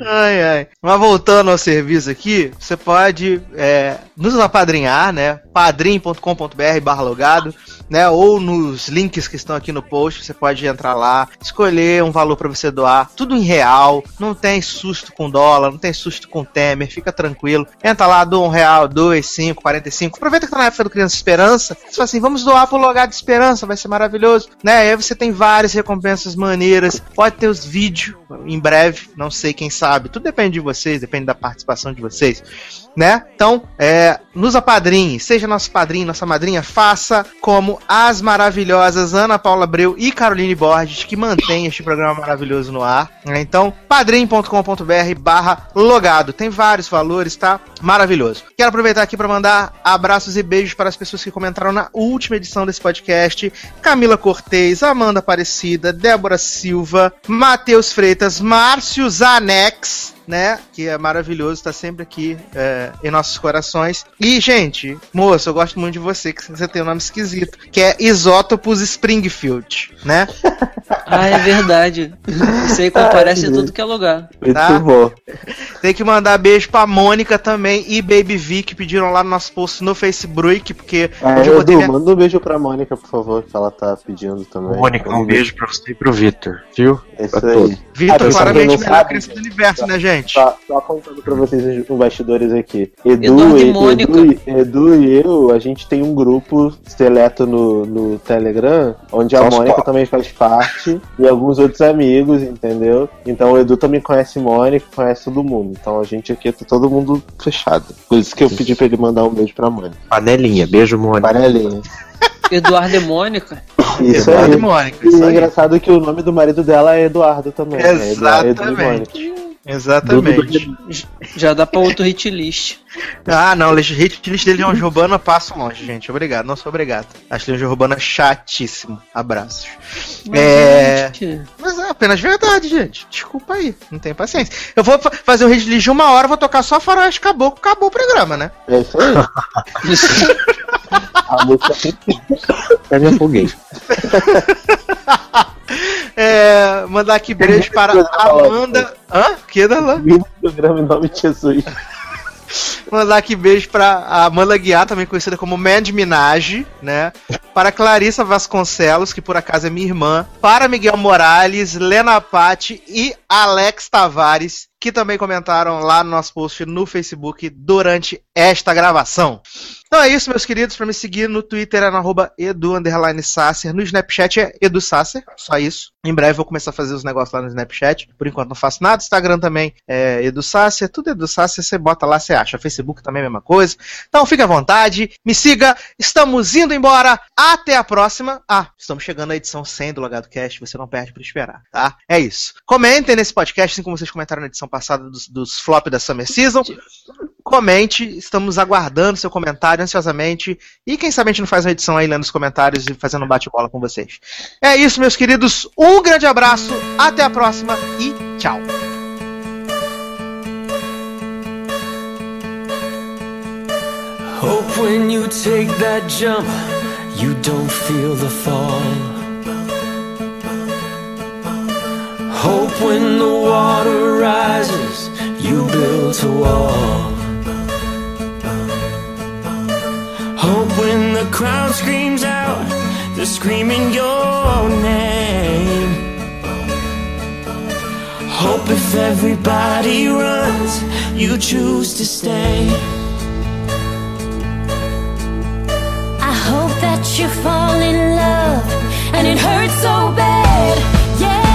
Ai, ai. Mas voltando ao serviço aqui, você pode é, nos apadrinhar, né? padrim.com.br barra logado, né? Ou nos links que estão aqui no post, você pode entrar lá, escolher um valor para você doar, tudo em real, não tem susto com dólar, não tem susto com Temer, fica tranquilo. Entra lá, doa um real, dois, cinco, quarenta e cinco. Aproveita que tá na época do Criança Esperança. Você fala assim, vamos doar pro Logado Esperança, vai ser maravilhoso, né? E aí você tem várias recompensas maneiras, pode ter os vídeos em breve, não sei quem sabe, tudo depende de vocês, depende da participação de vocês, né? Então, é, nos apadrinhe, seja nosso padrinho, nossa madrinha, faça como as maravilhosas Ana Paula Abreu e Caroline Borges, que mantém este programa maravilhoso no ar. né? Então, padrim.com.br barra logado. Tem vários valores, tá? Maravilhoso. Quero aproveitar aqui para mandar abraços e beijos para as pessoas que comentaram na última edição desse podcast. Camila Cortez, Amanda Aparecida, Débora Silva, Matheus Freitas, Márcio Zanex, né? Que é maravilhoso, tá sempre aqui é, em nossos corações. E, gente, moço, eu gosto muito de você, que você tem um nome esquisito, que é Isótopos Springfield, né? (laughs) Ah, é verdade. Isso aí comparece em tudo que é lugar. Muito Tá. bom. Tem que mandar beijo pra Mônica também e Baby V que pediram lá no nosso post no Facebook, porque hoje eu Edu, minha... manda um beijo pra Mônica, por favor, que ela tá pedindo também. Mônica, um beijo pra você e pro Vitor, viu? É isso Pra aí. Vitor, Ah, claramente melhor criança do universo, né, gente? Só, só contando pra vocês os bastidores aqui. Edu, Eduardo Mônica. Edu, e- Edu e eu, a gente tem um grupo seleto no, no Telegram, onde a os Mônica quatro. também faz parte, e alguns outros amigos, entendeu? Então o Edu também conhece Mônica, conhece todo mundo. Então a gente aqui tá todo mundo fechado. Por isso que eu pedi pra ele mandar um beijo pra Mônica. Panelinha, beijo, Mônica. Panelinha. Eduardo e Mônica. Isso Eduardo aí. e Mônica, E isso é aí. engraçado que o nome do marido dela é Eduardo também. né? Edu- Edu e Exatamente. Já dá pra outro hit list. Ah, não, o hit list dele é um Urbana, passo longe, gente. Obrigado, não sou obrigado. Acho Legião Urbana chatíssimo. Abraços. É. Gente, Mas é apenas verdade, gente. Desculpa aí, não tenho paciência. Eu vou fa- fazer um hit list de uma hora, vou tocar só Faroeste Caboclo, acabou o programa, né? É isso aí. (laughs) A música tem que Eu me afoguei. É, mandar aqui beijo para Amanda. Hã? Que, Darlan? programa em nome de Jesus. (laughs) Mandar aqui beijo pra Amanda Guiar, também conhecida como Mand Minaj, né? Para Clarissa Vasconcelos, que por acaso é minha irmã. Para Miguel Morales, Lena Patti e Alex Tavares, que também comentaram lá no nosso post no Facebook durante esta gravação. Então é isso, meus queridos. Para me seguir no Twitter é no arroba edu. No Snapchat é edu só isso. Em breve eu vou começar a fazer os negócios lá no Snapchat. Por enquanto não faço nada. Instagram também é edu. Tudo edu você bota lá, você acha. Facebook também é a mesma coisa. Então fique à vontade, me siga. Estamos indo embora. Até a próxima. Ah, estamos chegando à edição 100 do Logado Cast. Você não perde por esperar, tá? É isso. Comentem nesse podcast, assim como vocês comentaram na edição passada dos, dos flop da Summer Season. Comente, estamos aguardando seu comentário ansiosamente. E quem sabe a gente não faz uma edição aí lendo os comentários e fazendo um bate-bola com vocês. É isso, meus queridos. Um grande abraço, até a próxima e tchau. Hope when you take that jump, you don't feel the fall. Hope when the water rises, you build a wall. Hope when the crowd screams out, they're screaming your name. Hope if everybody runs, you choose to stay. I hope that you fall in love and it hurts so bad. Yeah.